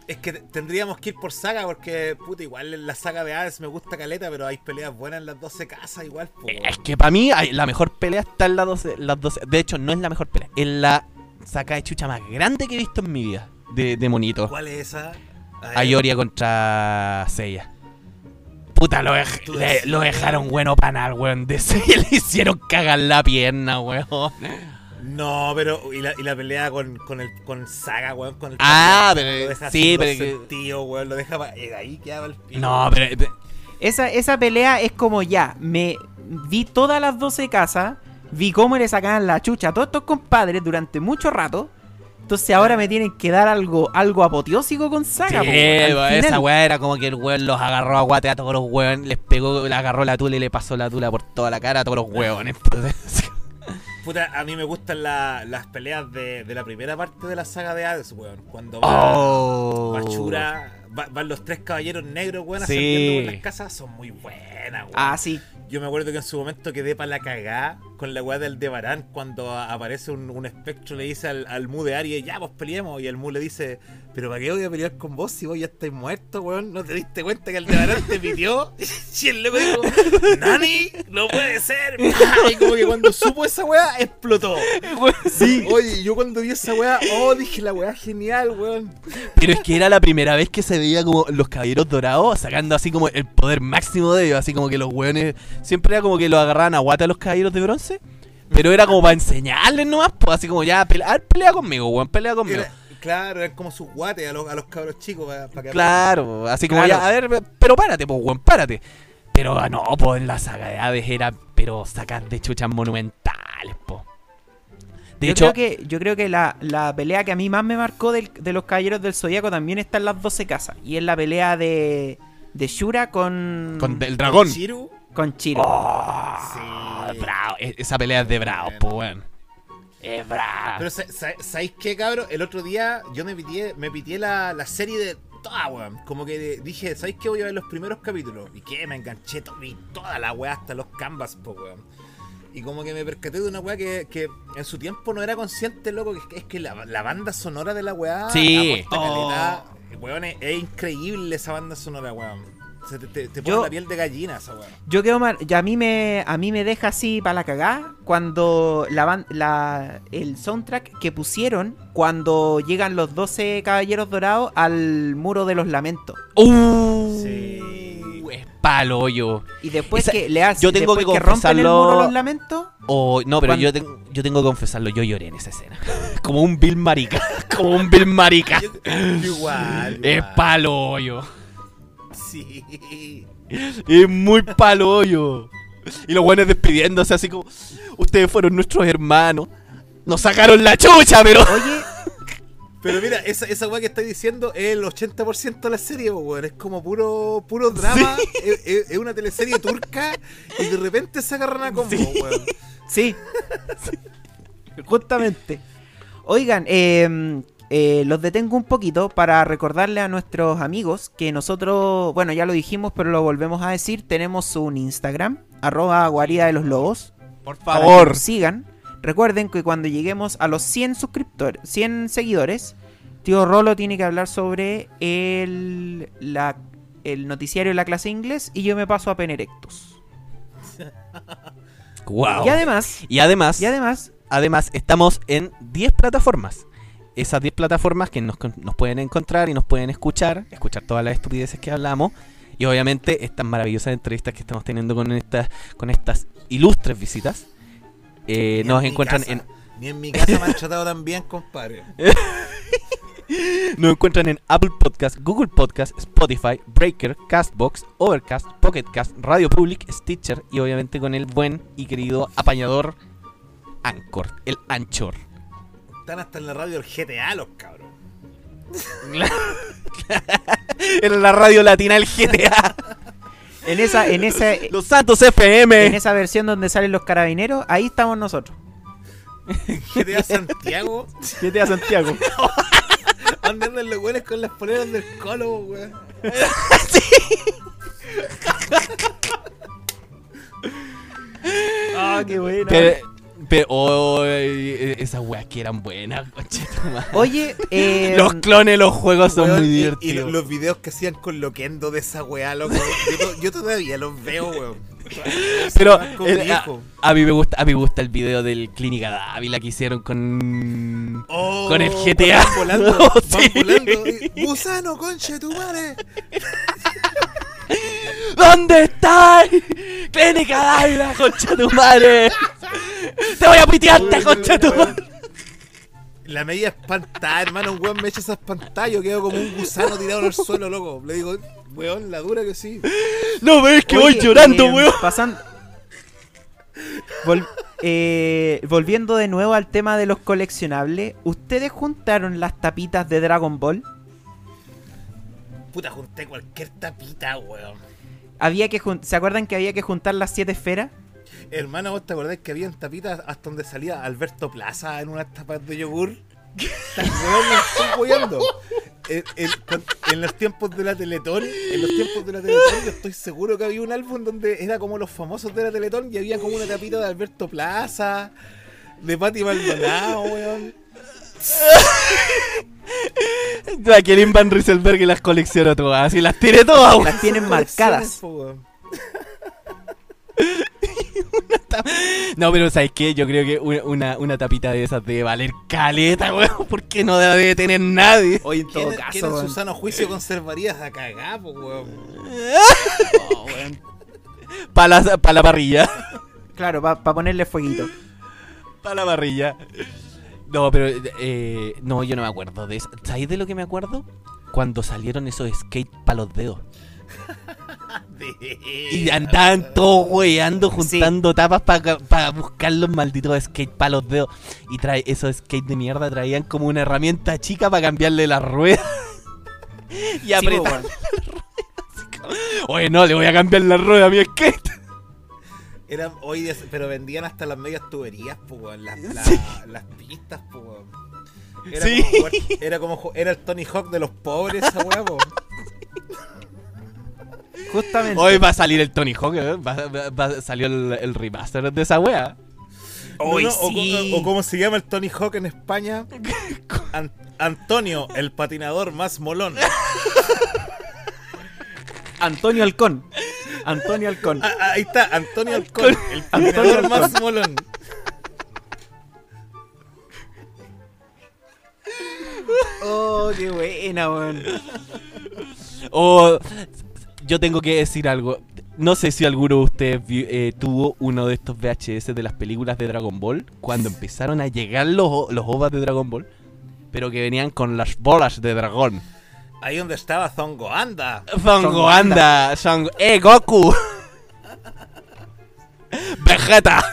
Speaker 4: Es que tendríamos que ir por saga porque, puta, igual en la saga de Hades me gusta caleta, pero hay peleas buenas en las 12 casas igual, po, weón.
Speaker 3: Es que para mí la mejor pelea está en la 12, las 12. De hecho, no es la mejor pelea. Es la saca de chucha más grande que he visto en mi vida. De, de monito.
Speaker 4: ¿Cuál es esa?
Speaker 3: Ayoria contra Seiya. Puta, lo, dej- le- dejaron bueno panal, weón. De Seiya (laughs) le hicieron cagar la pierna, weón.
Speaker 4: No, pero y la, y la pelea con, con el con Saga, weón, con el
Speaker 3: Ah, pero-
Speaker 4: lo deja
Speaker 3: sí, pero
Speaker 4: sentidos, weón, lo deja eh, ahí quedaba el pico.
Speaker 3: No, pero. pero-
Speaker 2: esa, esa pelea es como ya, me vi todas las 12 casas, vi cómo le sacaban la chucha a todos estos compadres durante mucho rato. Entonces ahora me tienen que dar algo, algo apoteósico con Saga.
Speaker 3: Sí,
Speaker 2: po,
Speaker 3: esa weá era como que el weón los agarró a guate a todos los weón, les pegó, le agarró la tula y le pasó la tula por toda la cara a todos los weones. Entonces,
Speaker 4: Puta, a mí me gustan la- las peleas de, de la primera parte de la saga de Hades, weón. Cuando va
Speaker 3: oh.
Speaker 4: Bachura, va- van los tres caballeros negros, weón,
Speaker 3: Sí.
Speaker 4: ascendiendo por las casas, son muy buenas, weón.
Speaker 2: Ah, sí.
Speaker 4: Yo me acuerdo que en su momento quedé para la cagá con la weá del Debarán cuando aparece un, un espectro le dice al, al Mu de Aries, ya pues peleemos, y el Mu le dice, pero ¿para qué voy a pelear con vos si vos ya estáis muerto, weón? ¿No te diste cuenta que el Debarán te pidió? (laughs) y el loco dijo, Nani, no puede ser. y como que cuando supo esa weá, explotó. (laughs)
Speaker 2: Sí.
Speaker 4: Oye, yo cuando vi esa weá, oh, dije la weá genial, weón.
Speaker 3: Pero es que era la primera vez que se veía como los caballeros dorados sacando así como el poder máximo de ellos, así como que los weones siempre era como que los agarraban a guata a los caballeros de bronce, pero era como para enseñarles nomás, pues así como ya, pelea, a ver, pelea conmigo, weón, pelea conmigo.
Speaker 4: Era- claro, eran como sus guates a los, a los cabros chicos para que
Speaker 3: Claro, así como
Speaker 2: Claro.
Speaker 3: ya, a ver, pero párate, pues, weón, párate. Pero ah, no, pues en la saga de Hades era, pero sacar de chuchas monumentales, po. De
Speaker 2: yo,
Speaker 3: hecho,
Speaker 2: creo que, yo creo que la, la pelea que a mí más me marcó del- de los caballeros del Zodíaco también está en las 12 casas. Y es la pelea de, de Shura con,
Speaker 3: con el dragón.
Speaker 4: Chiru.
Speaker 2: con Chiro.
Speaker 3: Oh,
Speaker 4: Sí.
Speaker 3: bravo, e- esa pelea es de bravo, pues, weón. Es bravo.
Speaker 4: Pero sa- sa- ¿sabéis qué, cabrón? El otro día yo me pitié, me pitié la, la serie de toda, weón. Como que dije, ¿sabéis qué? Voy a ver los primeros capítulos. Y que me enganché, to- vi toda la weá hasta los canvas, po, weón. Y como que me percaté de una weá que, que en su tiempo no era consciente, loco, que es que, es que la, la banda sonora de la weá
Speaker 3: Sí.
Speaker 2: Oh.
Speaker 4: Weón, es, es increíble esa banda sonora, weón. Se te, te, te pone
Speaker 2: Yo-
Speaker 4: la piel de gallina esa weá.
Speaker 2: Yo quedo mal, a mí me a mí me deja así para la cagá cuando la, ban- la el soundtrack que pusieron cuando llegan los 12 caballeros dorados al muro de los lamentos
Speaker 3: Uh, Palo hoyo.
Speaker 2: y después
Speaker 3: Esa-
Speaker 2: que le hacen
Speaker 3: yo tengo que confesarlo-
Speaker 2: los lamentos
Speaker 3: O no, pero yo, tengo, yo tengo que confesarlo, yo lloré en esa escena. (laughs) Como un Bill Marica. (laughs) Como un Bill Marica.
Speaker 4: Igual, (laughs)
Speaker 3: Es palo hoyo.
Speaker 4: Sí.
Speaker 3: Es muy palo hoyo. Y los buenos despidiéndose así como, ustedes fueron nuestros hermanos. Nos sacaron la chucha, pero...
Speaker 2: oye
Speaker 4: Pero mira, esa, esa weá que estáis diciendo es el 80% de la serie, weón. Es como puro, puro drama. (laughs) Es, es- es una teleserie turca y de repente se agarran a combo,
Speaker 3: Sí.
Speaker 4: weón.
Speaker 2: Sí. Justamente. Oigan, eh, eh, los detengo un poquito para recordarle a nuestros amigos que nosotros, bueno, ya lo dijimos, pero lo volvemos a decir, tenemos un Instagram, arroba guarida de los lobos,
Speaker 3: Por
Speaker 2: para que
Speaker 3: favor.
Speaker 2: nos sigan. Recuerden que cuando lleguemos a los 100 suscriptores, 100 seguidores, tío Rolo tiene que hablar sobre el, la- el noticiario de la clase inglés y yo me paso a Penerectus.
Speaker 3: Wow. (laughs)
Speaker 2: Y además,
Speaker 3: Y además,
Speaker 2: y además,
Speaker 3: además estamos en 10 plataformas. Esas 10 plataformas que nos, nos pueden encontrar y nos pueden escuchar, escuchar todas las estupideces que hablamos. Y obviamente estas maravillosas entrevistas que estamos teniendo con estas, con estas ilustres visitas. Eh, nos encuentran
Speaker 4: casa-
Speaker 3: en
Speaker 4: Ni en mi casa me han tratado tan bien, compadre. (laughs)
Speaker 3: Nos encuentran en Apple Podcast, Google Podcast, Spotify, Breaker, Castbox, Overcast, Pocket Cast, Radio Public, Stitcher y obviamente con el buen y querido apañador Anchor, el Anchor.
Speaker 4: Están hasta en la radio del GTA los cabros. (laughs)
Speaker 3: Era la radio latina del GTA. (laughs)
Speaker 2: En esa, en (laughs) esa,
Speaker 3: Los Santos FM.
Speaker 2: en esa versión donde salen los carabineros, ahí estamos nosotros.
Speaker 4: GTA Santiago. (laughs)
Speaker 2: GTA Santiago.
Speaker 4: ¿Dónde (laughs) andan los güeyes con las poleras del colo, weón?
Speaker 2: Ah, qué bueno.
Speaker 3: Pero, pero oh, eh, esas weas que eran buenas. (laughs)
Speaker 2: Oye, eh,
Speaker 3: Los clones los juegos son
Speaker 4: Weón,
Speaker 3: muy
Speaker 4: y- Y,
Speaker 3: divertidos.
Speaker 4: los videos que hacían con Loquendo de esa weá, loco. Yo, yo todavía los veo, weón.
Speaker 3: Pero el- a, a mí me gusta, a mí me gusta el video del Clínica Dávila que hicieron con
Speaker 4: Oh,
Speaker 3: con el GTA.
Speaker 4: Van volando, (laughs) van
Speaker 3: Sí.
Speaker 4: volando. y, Gusano, conche tu madre.
Speaker 3: ¿Dónde estás? Clínica Dávila, concha tu madre. Te voy a pitearte, concha tu madre.
Speaker 4: La media espantada, hermano. Un weón me echa esa espantada. Yo quedo como un gusano tirado en el suelo, loco. Le digo, weón, la dura que sí.
Speaker 3: No ves que voy
Speaker 2: Oye,
Speaker 3: llorando,
Speaker 2: eh,
Speaker 3: weón.
Speaker 2: Pasan... Vol- eh, volviendo de nuevo al tema de los coleccionables, ¿ustedes juntaron las tapitas de Dragon Ball?
Speaker 4: Puta, junté cualquier tapita, weón.
Speaker 2: Había que ¿Se acuerdan que había que juntar las siete esferas?
Speaker 4: Hermano, ¿vos te acordás que había tapitas hasta donde salía Alberto Plaza en unas tapas de yogur? En, en los tiempos de la Teletón, en los tiempos de la Teletón, yo estoy seguro que había un álbum donde era como los famosos de la Teletón y había como una tapita de Alberto Plaza, de Pati Maldonado, weón.
Speaker 3: Jacqueline Van Rieselberg y las coleccionó todas y las tiré todas, weón.
Speaker 2: Las tienen marcadas. (laughs)
Speaker 3: No, pero ¿sabes qué? Yo creo que una, una, una tapita de esas debe valer caleta, weón. Porque no debe tener nadie.
Speaker 2: Hoy en
Speaker 4: ¿Quién, quién en su sano juicio conservarías a cagar, weón? (laughs)
Speaker 3: Para la, pa' la parrilla.
Speaker 2: Claro, para ponerle fueguito.
Speaker 3: Para la parrilla. No, pero eh, no, yo no me acuerdo de eso. ¿Sabes de lo que me acuerdo? Cuando salieron esos skate para los dedos. (laughs) Y andaban todos weando, juntando tapas para buscar los malditos skate para los dedos. Y trae esos skate de mierda traían como una herramienta chica para cambiarle las ruedas. (laughs) y
Speaker 2: Sí,
Speaker 3: apretar.
Speaker 2: weón.
Speaker 3: Oye, no, le voy a cambiar la rueda a mi skate.
Speaker 4: Era, hoy, pero vendían hasta las medias tuberías, po, weón, las, (laughs) la- las pistas. Era,
Speaker 3: Sí.
Speaker 4: como jugar- era como era el Tony Hawk de los pobres, esa. (laughs)
Speaker 2: Justamente.
Speaker 3: Hoy va a salir el Tony Hawk, ¿eh? va, va- va- salió el, el remaster de esa wea.
Speaker 2: Hoy
Speaker 4: No, no, o
Speaker 2: sí.
Speaker 4: O, como se llama el Tony Hawk en España, (laughs) An- Antonio, el patinador más molón.
Speaker 2: Antonio Halcón. Antonio Halcón.
Speaker 4: Ah, ah, ahí está, Antonio Alcón, el
Speaker 2: Antonio
Speaker 4: más molón.
Speaker 2: Oh, qué buena, weón.
Speaker 3: O yo tengo que decir algo. No sé si alguno de ustedes vi- eh, tuvo uno de estos VHS de las películas de Dragon Ball cuando empezaron a llegar los, los ovas de Dragon Ball, pero que venían con las bolas de dragón.
Speaker 4: Ahí donde estaba Zongo Anda.
Speaker 3: Zongo anda, ¡Eh, Goku! ¡Vegeta!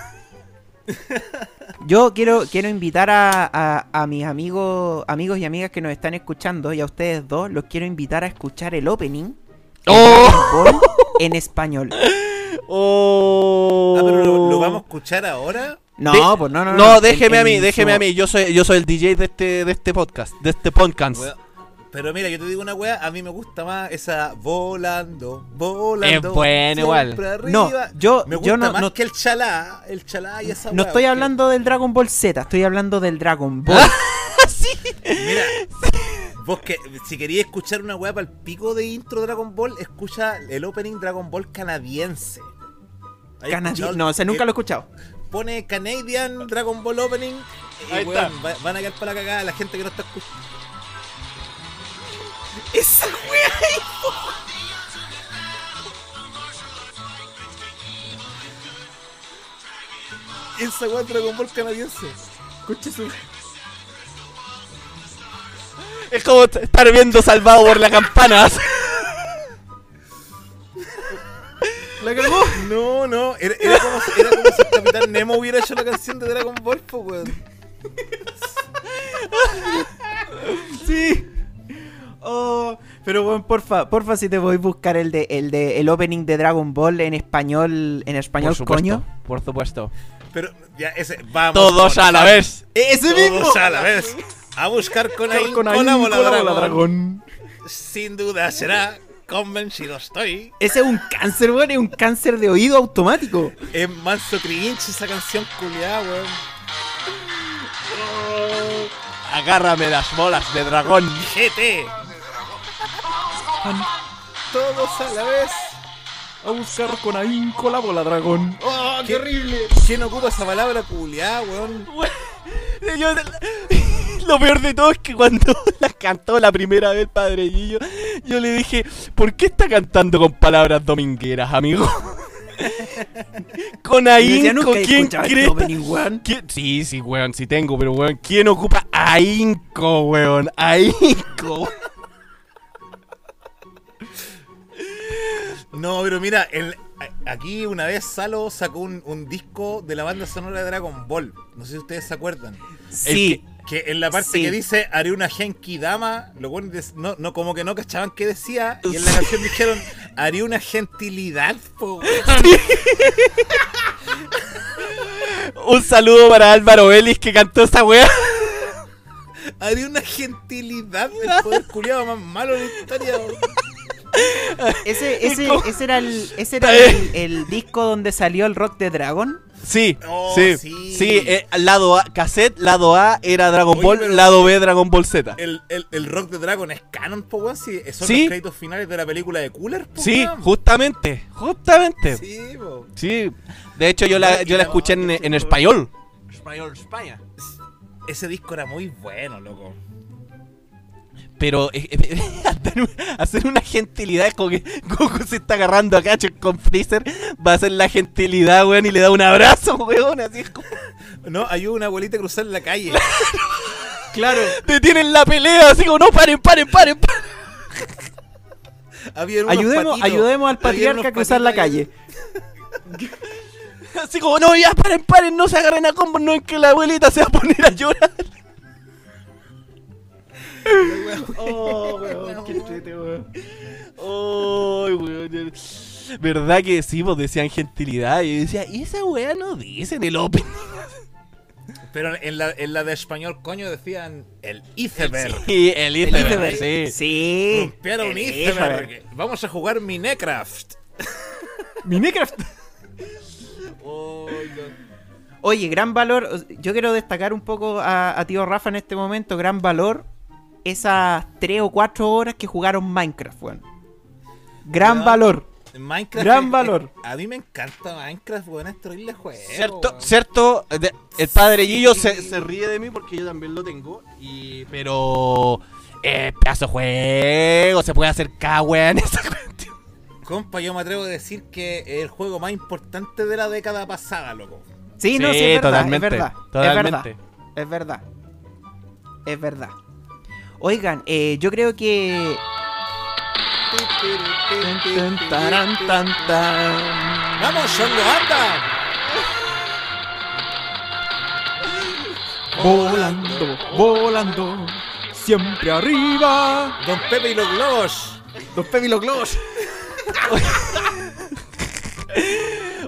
Speaker 2: Yo quiero, quiero invitar a, a- a mis amigos, amigos y amigas que nos están escuchando y a ustedes dos, los quiero invitar a escuchar el opening
Speaker 3: ¡Oh!
Speaker 2: En español.
Speaker 3: ¡Oh!
Speaker 4: Ah, pero lo, lo vamos a escuchar ahora.
Speaker 2: No,
Speaker 3: De-
Speaker 2: pues no, no,
Speaker 3: No,
Speaker 2: no.
Speaker 3: déjeme a mí, déjeme
Speaker 2: su-
Speaker 3: a mí. Yo soy, yo soy el DJ de este, de este podcast, de este podcast.
Speaker 4: Pero mira, yo te digo una weá, a mí me gusta más esa volando, volando.
Speaker 3: Es bueno igual.
Speaker 4: arriba.
Speaker 2: No, yo-
Speaker 4: me gusta
Speaker 2: yo no-
Speaker 4: más
Speaker 2: no-
Speaker 4: que el chalá, el chalá y esa
Speaker 2: No estoy hablando del Dragon Ball Z, estoy hablando del Dragon Ball. (laughs) (laughs)
Speaker 4: Mira, vos que si querías escuchar una weá para el pico de intro Dragon Ball, escucha el opening Dragon Ball canadiense. ¿Has
Speaker 2: Canadi-
Speaker 4: escuchado?
Speaker 2: no, ese nunca
Speaker 4: Eh,
Speaker 2: lo he escuchado.
Speaker 4: Pone Canadian Dragon Ball Opening y
Speaker 3: Ahí
Speaker 4: weón,
Speaker 3: está.
Speaker 4: va- van a quedar para la cagada la gente que no está escuchando. Esa weá. Esa es Dragon Ball canadiense.
Speaker 2: Escucha su...
Speaker 3: Es como estar viendo salvado por la campana.
Speaker 2: ¡La cagó!
Speaker 4: No, no, era, era como, si- era como si el Capitán Nemo hubiera hecho la canción de Dragon Ball, po, weón.
Speaker 2: Sí. Oh, pero bueno, porfa, porfa si te voy a buscar el de el de el opening de Dragon Ball en español, en español
Speaker 3: por supuesto,
Speaker 2: coño.
Speaker 3: Por supuesto.
Speaker 4: Pero ya ese, vamos.
Speaker 3: Todos
Speaker 4: con
Speaker 3: a la vez.
Speaker 2: Ese
Speaker 4: Todos a la vez. A buscar con ahí con la bola dragón. Sin duda será convencido estoy.
Speaker 2: Ese es un cáncer, weón, es un cáncer de oído automático.
Speaker 4: Es manso cringe esa canción culiada, weón.
Speaker 3: Agárrame las bolas de dragón.
Speaker 4: GT. Todos a la vez.
Speaker 2: A buscar con ahínco la bola dragón.
Speaker 4: ¡Oh, qué horrible! ¿Quién ocupa esa palabra culiada, weón? (laughs)
Speaker 3: Yo- lo peor de todo es que cuando (laughs) la cantó la primera vez Padre Gillo, yo le dije, ¿por qué está cantando con palabras domingueras, amigo? (laughs) con ahínco, ¿quién
Speaker 2: escuchado
Speaker 3: cree?
Speaker 2: opening, weón.
Speaker 3: ¿Quién? Sí, sí, weón, sí tengo, pero weón, ¿quién ocupa ahínco, weón? Ahínco.
Speaker 4: No, pero mira, el- aquí una vez Salo sacó un, un disco de la banda sonora de Dragon Ball. No sé si ustedes se acuerdan.
Speaker 2: Sí,
Speaker 4: Que en la parte
Speaker 2: Sí.
Speaker 4: que dice haré una Genki Dama, lo bueno no, no, como que no cachaban qué decía. Y en la canción dijeron haré una gentilidad, po, weón". (laughs)
Speaker 3: Un saludo para Álvaro Vélez que cantó esa weá.
Speaker 4: Haré una gentilidad, el poder culiado más malo de la historia.
Speaker 2: Ese, (laughs) ese, ese era el ese era el, el disco donde salió el rock de Dragon.
Speaker 3: Sí,
Speaker 4: Oh,
Speaker 3: sí,
Speaker 4: sí.
Speaker 3: sí, eh, lado A, cassette, lado A era Dragon
Speaker 4: Oye,
Speaker 3: Ball, lado B Dragon Ball Z.
Speaker 4: El, el, el rock de Dragon es canon, po, weón. Si son
Speaker 3: Sí.
Speaker 4: los créditos finales de la película de Cooler, po,
Speaker 3: Sí, justamente, justamente. Sí.
Speaker 4: Sí, po.
Speaker 3: de hecho yo la, yo la escuché en, en español.
Speaker 4: Español, España. Ese disco era muy bueno, loco.
Speaker 3: Pero eh, eh, (laughs) hacer un- hacer una gentilidad es como que Goku se está agarrando a cachos con Freezer, va a hacer la gentilidad, weón, y le da un abrazo, (laughs) weón, así es como...
Speaker 4: No, ayuda a una abuelita a cruzar la calle.
Speaker 2: Claro.
Speaker 3: Detienen la pelea, así como, no, paren, paren, paren, paren.
Speaker 4: Había unos
Speaker 2: Ayudemos,
Speaker 4: patitos.
Speaker 2: ayudemos al patriarca a cruzar la calle. (laughs)
Speaker 3: Así como, no, ya, paren, paren, no se agarren a combos, no es que la abuelita se va a poner a llorar. Oh, weón, qué chete, weón. Oh, weón. ¿Verdad que sí? Pues decían gentilidad. Y yo decía, ¿y esa weá no dice en el open? (laughs)
Speaker 4: Pero en la, en la de español, coño, decían el iceberg.
Speaker 3: Sí, el
Speaker 2: El
Speaker 3: iceberg, sí.
Speaker 2: Sí.
Speaker 4: Rompieron un iceberg. Vamos a jugar Minecraft. (laughs)
Speaker 2: Minecraft. Oye, gran valor. Yo quiero destacar un poco a, a tío Rafa en este momento. Gran valor. Esas 3 o 4 horas que jugaron Minecraft, weón. Gran
Speaker 4: Weón.
Speaker 2: valor.
Speaker 4: Minecraft.
Speaker 2: Gran
Speaker 4: es-
Speaker 2: valor.
Speaker 4: es- a mí me encanta Minecraft, weón. Es terrible juego.
Speaker 3: Cierto,
Speaker 4: weón.
Speaker 3: cierto, de- el padre
Speaker 4: Sí.
Speaker 3: Gillo se, se ríe de mí porque yo también lo tengo. Y, pero, eh, pedazo de juego, se puede hacer cada weá en esa cuestión.
Speaker 4: Compa, yo me atrevo a decir que es el juego más importante de la década pasada, loco.
Speaker 2: Sí, no,
Speaker 3: Sí,
Speaker 2: sí, es verdad,
Speaker 3: totalmente,
Speaker 2: es verdad.
Speaker 3: totalmente.
Speaker 2: Es verdad. Es verdad. Es verdad. Oigan, eh, yo creo que.
Speaker 4: ¡Vamos, anda!
Speaker 2: Volando, volando, siempre arriba.
Speaker 4: Don Pepe y los globos.
Speaker 2: Los Pepe y los globos.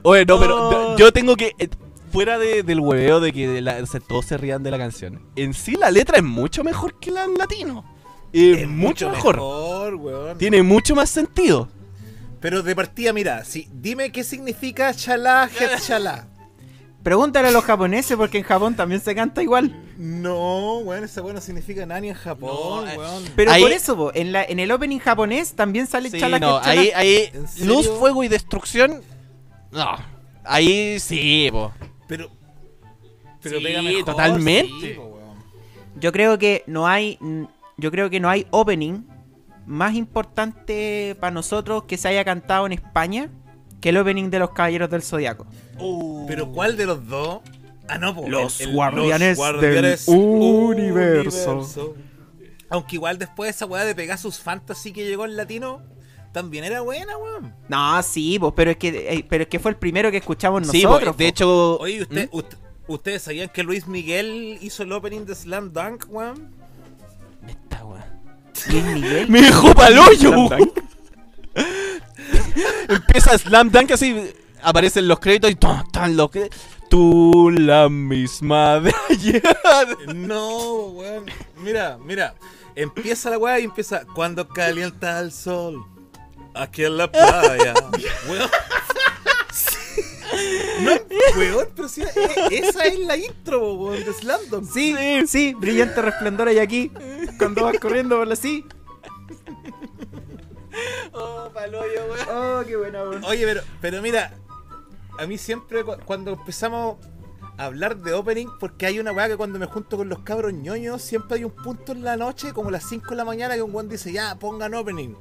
Speaker 3: Oye, no, pero
Speaker 2: Oh.
Speaker 3: yo- yo tengo que. Fuera de- del hueveo de que la- se- todos se rían de la canción. En sí, la letra es mucho mejor que la en latino. Es, mucho mejor.
Speaker 4: weón.
Speaker 3: Tiene mucho más sentido.
Speaker 4: Pero de partida, mira, si, dime qué significa chalá, het (laughs) chalá.
Speaker 2: Pregúntale a los japoneses porque en Japón también se canta igual.
Speaker 4: No, weón, esa weón no significa nada ni en Japón,
Speaker 3: No,
Speaker 4: weón.
Speaker 2: Pero
Speaker 3: Ahí-
Speaker 2: por eso, po, en, la, en el opening japonés también sale
Speaker 3: Sí,
Speaker 2: chala
Speaker 3: no, ahí, ahí luz, fuego y destrucción. No, ahí sí, po.
Speaker 4: Pero. Pero
Speaker 3: Sí,
Speaker 4: pega mejor,
Speaker 3: totalmente.
Speaker 4: sí.
Speaker 2: Yo creo que no hay. Yo creo que no hay opening más importante para nosotros que se haya cantado en España que el opening de los Caballeros del Zodiaco.
Speaker 4: Pero ¿cuál de los dos? Ah, no, po,
Speaker 2: Los guardianes del universo.
Speaker 4: Aunque igual después esa weá de Pegasus Fantasy que llegó en latino, también era buena, weón.
Speaker 2: No, sí, pues, pero es que eh, pero es que fue el primero que escuchamos
Speaker 3: Sí,
Speaker 2: nosotros.
Speaker 3: po, de
Speaker 2: po.
Speaker 3: hecho.
Speaker 4: Oye, usted,
Speaker 3: ¿Mm?
Speaker 4: usted- ¿ustedes sabían que Luis Miguel hizo el opening de Slam Dunk, weón?
Speaker 3: Esta wea.
Speaker 2: Luis Miguel. (laughs)
Speaker 3: Me dejó pa'l hoyo,
Speaker 2: Slam
Speaker 3: weón. (laughs) Empieza Slam Dunk así, aparecen los créditos y están los créditos. Tú la misma de ayer.
Speaker 4: No, weón. Mira, mira. Empieza la weá y empieza cuando calienta el sol. Aquí en la playa. (laughs) weón. No, weón, pero si e- esa es la intro, weón, de Slamdon.
Speaker 2: Sí, sí, brillante resplandor hay aquí. Cuando vas corriendo por la sí.
Speaker 3: Oh, pa'l hoyo, weón.
Speaker 2: Oh, qué buena, weón.
Speaker 4: Oye, pero, pero mira, a mí siempre cu- cuando empezamos a hablar de opening, porque hay una weá que cuando me junto con los cabros ñoños, siempre hay un punto en la noche, como las 5 de la mañana, que un weón dice, ya, pongan opening.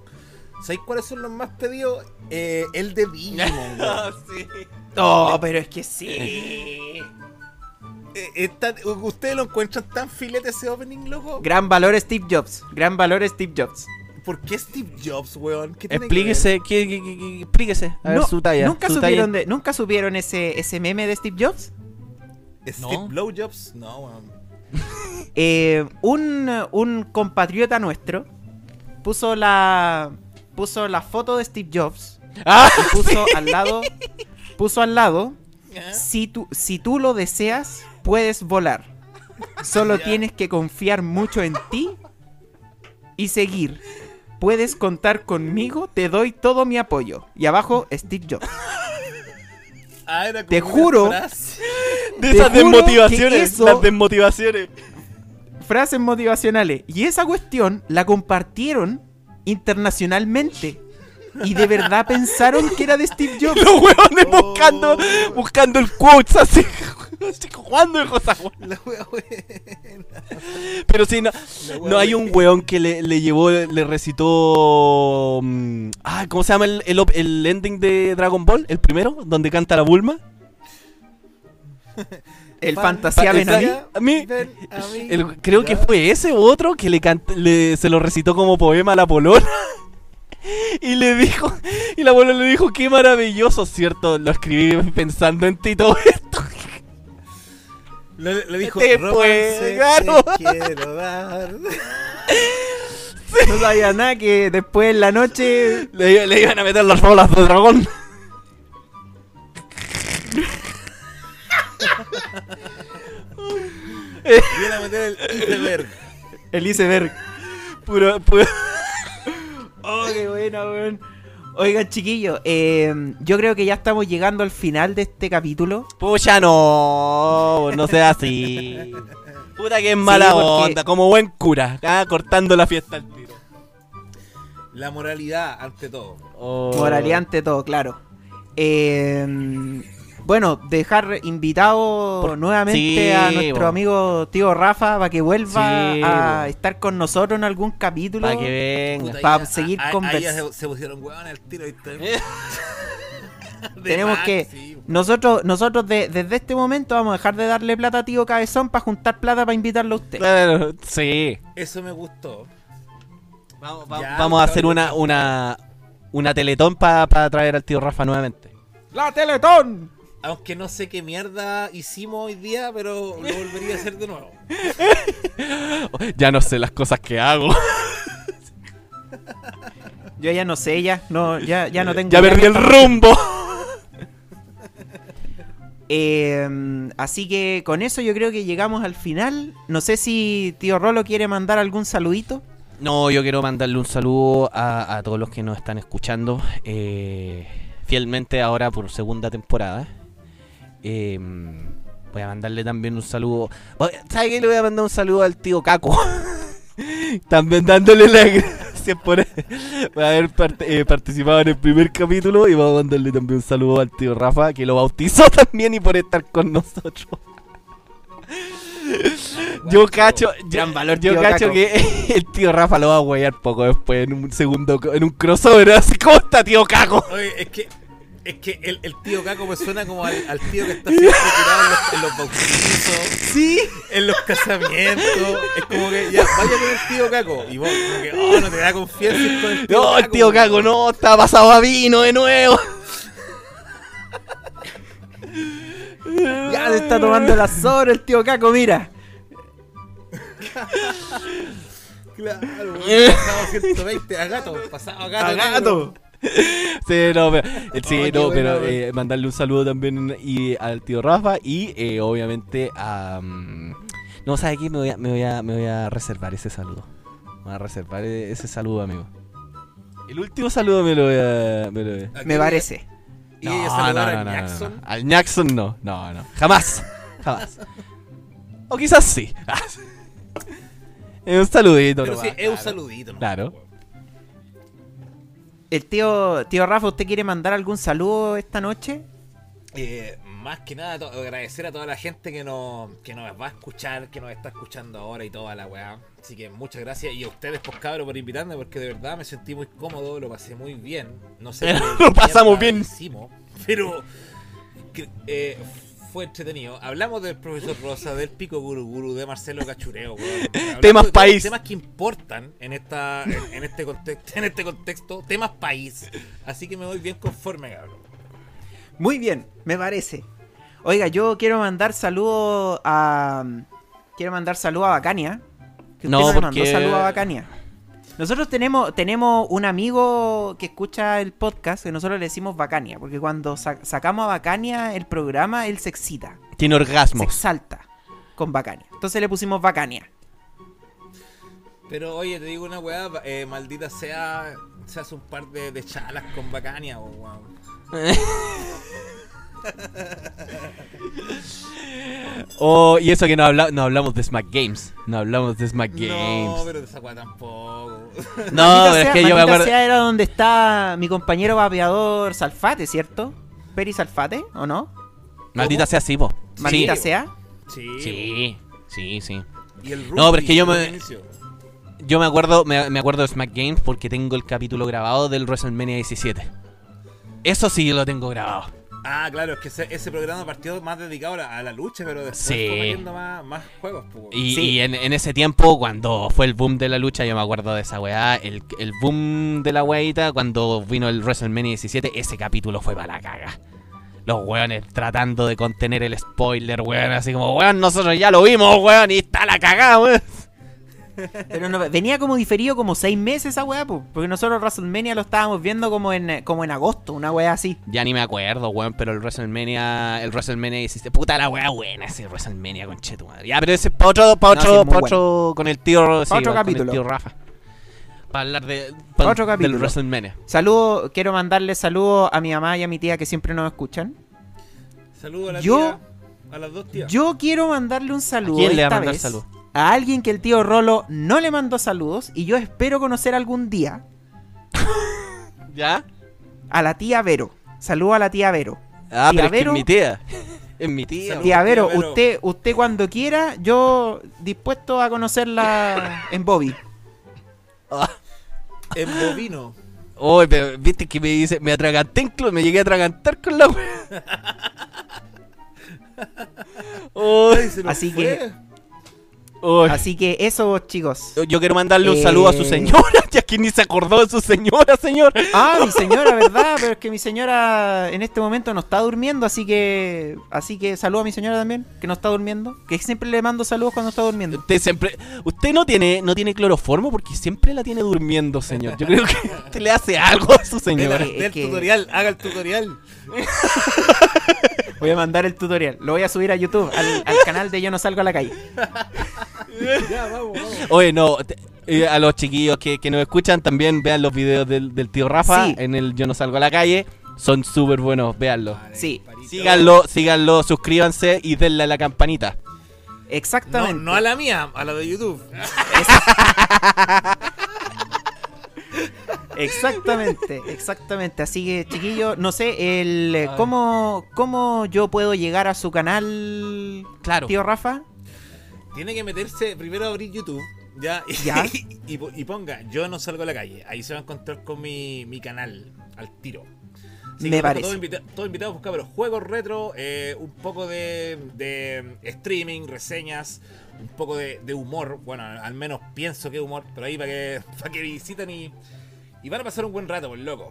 Speaker 4: ¿Sabéis cuáles son los más pedidos? Eh, el de Digimon, (laughs) weón.
Speaker 3: sí.
Speaker 2: Oh, pero es que sí.
Speaker 4: Eh, está- ¿Ustedes lo encuentran tan filete ese opening, loco?
Speaker 2: Gran valor Steve Jobs. Gran valor Steve Jobs.
Speaker 4: ¿Por qué Steve Jobs, weón? ¿Qué tiene que ver?
Speaker 3: Explíquese, ¿qué, qué- qué- qué- explíquese. A ver
Speaker 2: No,
Speaker 3: su talla.
Speaker 2: ¿Nunca
Speaker 3: su
Speaker 2: supieron,
Speaker 3: talla.
Speaker 2: de, ¿Nunca supieron ese, ese meme de Steve Jobs?
Speaker 4: ¿Steve
Speaker 3: No.
Speaker 4: Blowjobs? No, weón.
Speaker 2: Eh, un, un compatriota nuestro puso la puso la foto de Steve Jobs (laughs)
Speaker 3: ¡Ah!
Speaker 2: y puso al lado puso al lado si tú si tú lo deseas puedes volar solo tienes que confiar mucho en ti y seguir puedes contar conmigo te doy todo mi apoyo y abajo Steve Jobs
Speaker 4: Ah, era como
Speaker 2: Te juro.
Speaker 4: frase.
Speaker 3: De
Speaker 2: Te
Speaker 3: esas
Speaker 2: juro
Speaker 3: desmotivaciones.
Speaker 2: eso-
Speaker 3: Las desmotivaciones.
Speaker 2: frases motivacionales. Y esa cuestión la compartieron internacionalmente. Y de verdad pensaron que era de Steve Jobs.
Speaker 3: Los huevones
Speaker 4: Oh.
Speaker 3: buscando, buscando el quotes así. (laughs)
Speaker 4: La wea, weón.
Speaker 3: Pero sí, no, no hay un weón que le, le llevó, le recitó. mm, Ah, ¿cómo se llama el, el, el ending de Dragon Ball? El primero, donde canta la Bulma. (laughs)
Speaker 2: El
Speaker 4: Fan-
Speaker 2: fantasía
Speaker 3: fa-
Speaker 2: ven a mí.
Speaker 3: a mí-
Speaker 4: Ven a mí.
Speaker 3: El- creo que fue ese u otro que le, cant- le- se lo recitó como poema a la polona. (laughs) Y le dijo, y la abuela le dijo, qué maravilloso, ¿cierto? Lo escribí pensando en ti y todo esto.
Speaker 4: Le, le dijo,
Speaker 3: claro.
Speaker 4: te (laughs) quiero dar. (laughs)
Speaker 2: No sabía nada que después en la noche.
Speaker 3: Le, le iban a meter las bolas de dragón.
Speaker 4: Viene a meter el iceberg.
Speaker 2: El iceberg.
Speaker 3: Puro, puro- (laughs)
Speaker 2: Oh, qué buena, weón. Oigan, chiquillos, eh, yo creo que ya estamos llegando al final de este capítulo.
Speaker 3: Pucha, no, no sea así. Puta que es mala
Speaker 2: porque-
Speaker 3: onda, como buen cura, ah, cortando la fiesta al tiro.
Speaker 4: La moralidad ante todo.
Speaker 3: Oh.
Speaker 2: Moralidad ante todo, claro. Eh, bueno, dejar invitado
Speaker 3: Por-
Speaker 2: nuevamente
Speaker 3: sí,
Speaker 2: a nuestro amigo tío Rafa para que vuelva
Speaker 3: Sí,
Speaker 2: a estar con nosotros en algún capítulo.
Speaker 3: Para que venga.
Speaker 4: Puta,
Speaker 2: Pa'
Speaker 4: ya-
Speaker 2: seguir
Speaker 4: a- a-
Speaker 2: convers-
Speaker 4: ahí ya se, se pusieron huevón al tiro. (laughs) (laughs)
Speaker 2: Tenemos que-
Speaker 4: sí.
Speaker 2: Nosotros, nosotros de- desde este momento vamos a dejar de darle plata a tío Cabezón para juntar plata para invitarlo a usted.
Speaker 3: Claro, sí.
Speaker 4: Eso me gustó.
Speaker 3: Vamos, vamos-
Speaker 4: Ya,
Speaker 3: vamos a hacer una, una, una teletón para traer al tío Rafa nuevamente.
Speaker 2: ¡La Teletón!
Speaker 4: Aunque no sé qué mierda hicimos hoy día, pero lo volvería a hacer de nuevo. (laughs)
Speaker 3: Ya no sé las cosas que hago.
Speaker 2: Yo ya no sé, ya no, ya, ya no tengo.
Speaker 3: ya perdí el rumbo.
Speaker 2: Eh, así que con eso yo creo que llegamos al final. No sé si tío Rolo quiere mandar algún saludito.
Speaker 3: No, yo quiero mandarle un saludo a, a todos los que nos están escuchando eh, fielmente ahora por segunda temporada. Eh, voy a mandarle también un saludo. Voy- ¿Sabe qué? Le voy a mandar un saludo al tío Caco. (laughs) también dándole las gracias por, por haber parte- eh, participado en el primer capítulo. Y vamos a mandarle también un saludo al tío Rafa, que lo bautizó (laughs) también y por estar con nosotros. Yo cacho,
Speaker 2: Gran valor,
Speaker 3: yo cacho
Speaker 2: Caco.
Speaker 3: que (laughs) el tío Rafa lo va a huear poco después en un segundo, en un crossover así, ¿cómo está tío Caco?
Speaker 4: Oye, es que, es que el, el tío Caco me suena como al, al tío que está siempre tirado en los, en los bautizos,
Speaker 3: Sí.
Speaker 4: en los casamientos. Es como que ya, vaya con el tío Caco. Y vos, como que, oh, no te da confianza con el tío
Speaker 3: No, el tío. Caco no, está pasado a vino de nuevo.
Speaker 2: Ya se está tomando la sobra el tío Caco, mira.
Speaker 4: Claro, pasado 120 a gato, pasado a gato.
Speaker 2: ¡A gato! (laughs)
Speaker 3: Sí, no, pero, eh, sí,
Speaker 4: Oh,
Speaker 3: no,
Speaker 4: buena,
Speaker 3: pero eh, mandarle un saludo también y al tío Rafa y eh, obviamente a... mm, no, ¿sabes qué? Me voy, a, me, voy a, me voy a reservar ese saludo. Me voy a reservar e- ese saludo, amigo. El último saludo me lo voy a... Me lo voy a-
Speaker 2: Me parece.
Speaker 4: Y ella saludar Jackson.
Speaker 3: no. Al Jackson no, no, no. Jamás. (laughs) Jamás. o quizás sí. (laughs) es un saludito.
Speaker 4: Pero sí, es un saludito, ¿no?
Speaker 3: Claro.
Speaker 2: El tío, tío Rafa, ¿usted quiere mandar algún saludo esta noche?
Speaker 4: Eh, más que nada, agradecer a toda la gente que nos, que nos va a escuchar, que nos está escuchando ahora y toda la weá. Así que muchas gracias. Y a ustedes, pues cabros, por invitarme, porque de verdad me sentí muy cómodo, lo pasé muy bien. No sé (laughs)
Speaker 3: Lo pasamos bien.
Speaker 4: Hicimos, pero eh, fue entretenido. Hablamos del profesor Rosa, del pico guru guru, de Marcelo Cachureo, (laughs)
Speaker 3: Temas país.
Speaker 4: Temas que importan en esta, en, en este contexto, en este contexto, temas país. Así que me voy bien conforme, cabrón.
Speaker 2: Muy bien, me parece. Oiga, yo quiero mandar saludos a. Quiero mandar saludos a Bacania. Que usted
Speaker 3: No,
Speaker 2: no, me
Speaker 3: porque-
Speaker 2: mandó saludos a Bacania. Nosotros tenemos, tenemos un amigo que escucha el podcast que nosotros le decimos Bacania. Porque cuando sa- sacamos a Bacania el programa, él se excita.
Speaker 3: Tiene
Speaker 2: Se
Speaker 3: orgasmos.
Speaker 2: exalta con Bacania. Entonces le pusimos Bacania.
Speaker 4: Pero oye, te digo una weá, eh, maldita sea, se hace un par de, de chalas con Bacania, weón. (laughs)
Speaker 3: Oh, y eso que no, habla- no hablamos de Smack Games. No hablamos de Smack
Speaker 4: No,
Speaker 3: Games.
Speaker 4: pero de esa weá tampoco.
Speaker 3: No, pero es que yo me
Speaker 2: maldita
Speaker 3: acuerdo.
Speaker 2: sea era donde está mi compañero vapeador Salfate, ¿cierto? Peri Salfate, ¿o no?
Speaker 3: Maldita sea así, po.
Speaker 2: Maldita
Speaker 3: Sí.
Speaker 2: sea.
Speaker 4: Sí.
Speaker 3: Sí, sí, sí.
Speaker 4: Y el
Speaker 3: No, pero es que yo me-
Speaker 4: inicio.
Speaker 3: Yo me acuerdo, me, me acuerdo de Smack Games porque tengo el capítulo grabado del WrestleMania 17. Eso sí lo tengo grabado.
Speaker 4: Ah, claro, es que ese, ese programa partió más dedicado a la, a la lucha, pero después
Speaker 3: Sí.
Speaker 4: fue metiendo más, más juegos, pues.
Speaker 3: Y,
Speaker 2: Sí.
Speaker 3: y en, en ese tiempo, cuando fue el boom de la lucha, yo me acuerdo de esa weá. El, el boom de la weita, cuando vino el WrestleMania 17, ese capítulo fue para la caga. Los weones tratando de contener el spoiler, weón. Así como, weón, nosotros ya lo vimos, weón, y está la cagada, weón.
Speaker 2: Pero no, venía como diferido como seis meses esa weá, po, porque nosotros WrestleMania lo estábamos viendo como en, como en agosto, una weá así.
Speaker 3: Ya ni me acuerdo, weón, pero el WrestleMania, el WrestleMania 17, puta la weá buena ese WrestleMania, conchetu madre. Ya, pero ese es para otro, pa'
Speaker 2: No,
Speaker 3: otro,
Speaker 2: sí, muy
Speaker 3: pa' otro, con el tío, sí,
Speaker 2: otro
Speaker 3: con
Speaker 2: capítulo.
Speaker 3: el tío Rafa. Para hablar de,
Speaker 2: Pa'
Speaker 3: pa-
Speaker 2: otro
Speaker 3: del
Speaker 2: capítulo.
Speaker 3: WrestleMania.
Speaker 2: Saludo, quiero mandarle saludos a mi mamá y a mi tía que siempre nos escuchan.
Speaker 4: Saludos a la
Speaker 2: Yo-
Speaker 4: tía, a las dos tías.
Speaker 2: Yo quiero mandarle un saludo
Speaker 3: ¿A quién le va a mandar
Speaker 2: vez
Speaker 3: salud?
Speaker 2: A alguien que el tío Rolo no le mandó saludos y yo espero conocer algún día (laughs)
Speaker 3: ¿Ya?
Speaker 2: a la tía Vero. Saludo a la tía Vero.
Speaker 3: Ah,
Speaker 2: Tía
Speaker 3: pero es que es
Speaker 2: Vero.
Speaker 3: mi tía. (laughs) Es mi tía.
Speaker 4: Salud.
Speaker 2: Tía Vero,
Speaker 4: Vero.
Speaker 2: usted, usted cuando quiera, yo dispuesto a conocerla en Bobby. (laughs)
Speaker 4: En bovino.
Speaker 3: Oye, pero viste que me dice, me atraganté, me llegué a atragantar con la
Speaker 4: nos
Speaker 2: Así
Speaker 4: fue.
Speaker 2: que- Así que eso, chicos.
Speaker 3: Yo quiero mandarle un
Speaker 2: Eh.
Speaker 3: saludo a su señora, ya que ni se acordó de su señora, señor.
Speaker 2: Ah, (laughs) mi señora, ¿verdad? Pero es que mi señora en este momento no está durmiendo, así que así que saludo a mi señora también, que no está durmiendo, que siempre le mando saludos cuando está durmiendo.
Speaker 3: Usted siempre, usted no tiene, no tiene cloroformo porque siempre la tiene durmiendo, señor. Yo creo que (laughs) usted le hace algo a su señora.
Speaker 2: que-
Speaker 4: del
Speaker 2: que-
Speaker 4: tutorial, haga el tutorial.
Speaker 2: Voy a mandar el tutorial, lo voy a subir a YouTube, al, al canal de Yo no salgo a la calle.
Speaker 4: Ya, vamos, vamos.
Speaker 3: Oye, no, te- eh, a los chiquillos que, que nos escuchan también vean los videos del, del tío Rafa
Speaker 2: Sí.
Speaker 3: en el Yo no salgo a la calle. Son súper buenos, véanlos.
Speaker 4: Vale,
Speaker 2: Sí.
Speaker 4: parito.
Speaker 3: Síganlo, síganlo, suscríbanse y denle a la campanita.
Speaker 4: No,
Speaker 2: Exactamente.
Speaker 4: no a la mía, a la de YouTube. (laughs)
Speaker 2: Exactamente, exactamente. Así que, chiquillos, no sé, el eh, ¿cómo, ¿cómo yo puedo llegar a su canal,
Speaker 3: Claro.
Speaker 2: tío Rafa?
Speaker 4: Tiene que meterse primero a abrir YouTube. Ya, (laughs) y,
Speaker 2: Ya.
Speaker 4: y, y ponga, yo no salgo a la calle. Ahí se va a encontrar con mi, mi canal al tiro. Así
Speaker 2: Me
Speaker 4: que,
Speaker 2: parece.
Speaker 4: Todos invita- todos invitados a buscar pero juegos retro, eh, un poco de, de streaming, reseñas, un poco de, de humor. Bueno, al menos pienso que humor, pero ahí para que, (laughs) para que visiten y, y van a pasar un buen rato, por loco.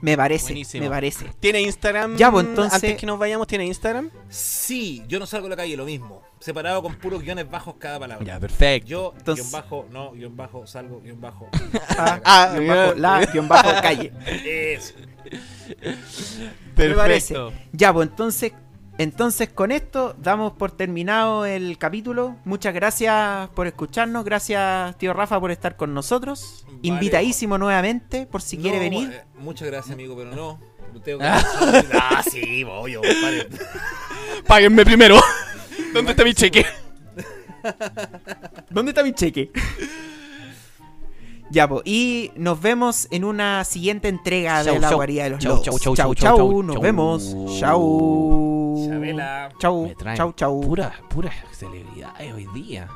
Speaker 2: Me parece,
Speaker 3: Buenísimo.
Speaker 2: me parece.
Speaker 3: ¿Tiene Instagram?
Speaker 2: Ya, pues, entonces-
Speaker 3: Antes que nos vayamos, ¿tiene Instagram?
Speaker 4: Sí, yo no salgo a la calle, lo mismo. Separado con puros guiones bajos cada palabra.
Speaker 3: Ya, perfecto.
Speaker 4: Yo,
Speaker 2: Entonces-
Speaker 4: guion bajo, no, guion bajo, salgo, guion bajo. (laughs)
Speaker 2: Ah,
Speaker 3: Ah,
Speaker 2: guion bajo, la, (laughs) guion bajo, calle.
Speaker 4: Eso.
Speaker 2: Me parece. Ya, pues entonces, entonces con esto damos por terminado el capítulo. Muchas gracias por escucharnos. Gracias, tío Rafa, por estar con nosotros.
Speaker 4: Vale.
Speaker 2: Invitadísimo nuevamente, por si quiere venir.
Speaker 4: eh, muchas gracias, amigo, pero no. no tengo que- ah, sí, voy, yo. (laughs)
Speaker 3: Páguenme primero. (laughs) ¿Dónde está mi cheque?
Speaker 2: ¿Dónde está mi cheque? ya, pues, y nos vemos en una siguiente entrega
Speaker 3: Chau,
Speaker 2: de la
Speaker 3: chau.
Speaker 2: guarida de los
Speaker 3: Chau,
Speaker 2: lobos.
Speaker 3: chau, chau,
Speaker 2: chau,
Speaker 3: chau, chau, chau,
Speaker 2: Nos
Speaker 3: chau.
Speaker 2: vemos. Chau.
Speaker 4: Chabela.
Speaker 2: Chau,
Speaker 3: Me traen
Speaker 2: chau, chau.
Speaker 3: Pura, pura celebridades hoy día.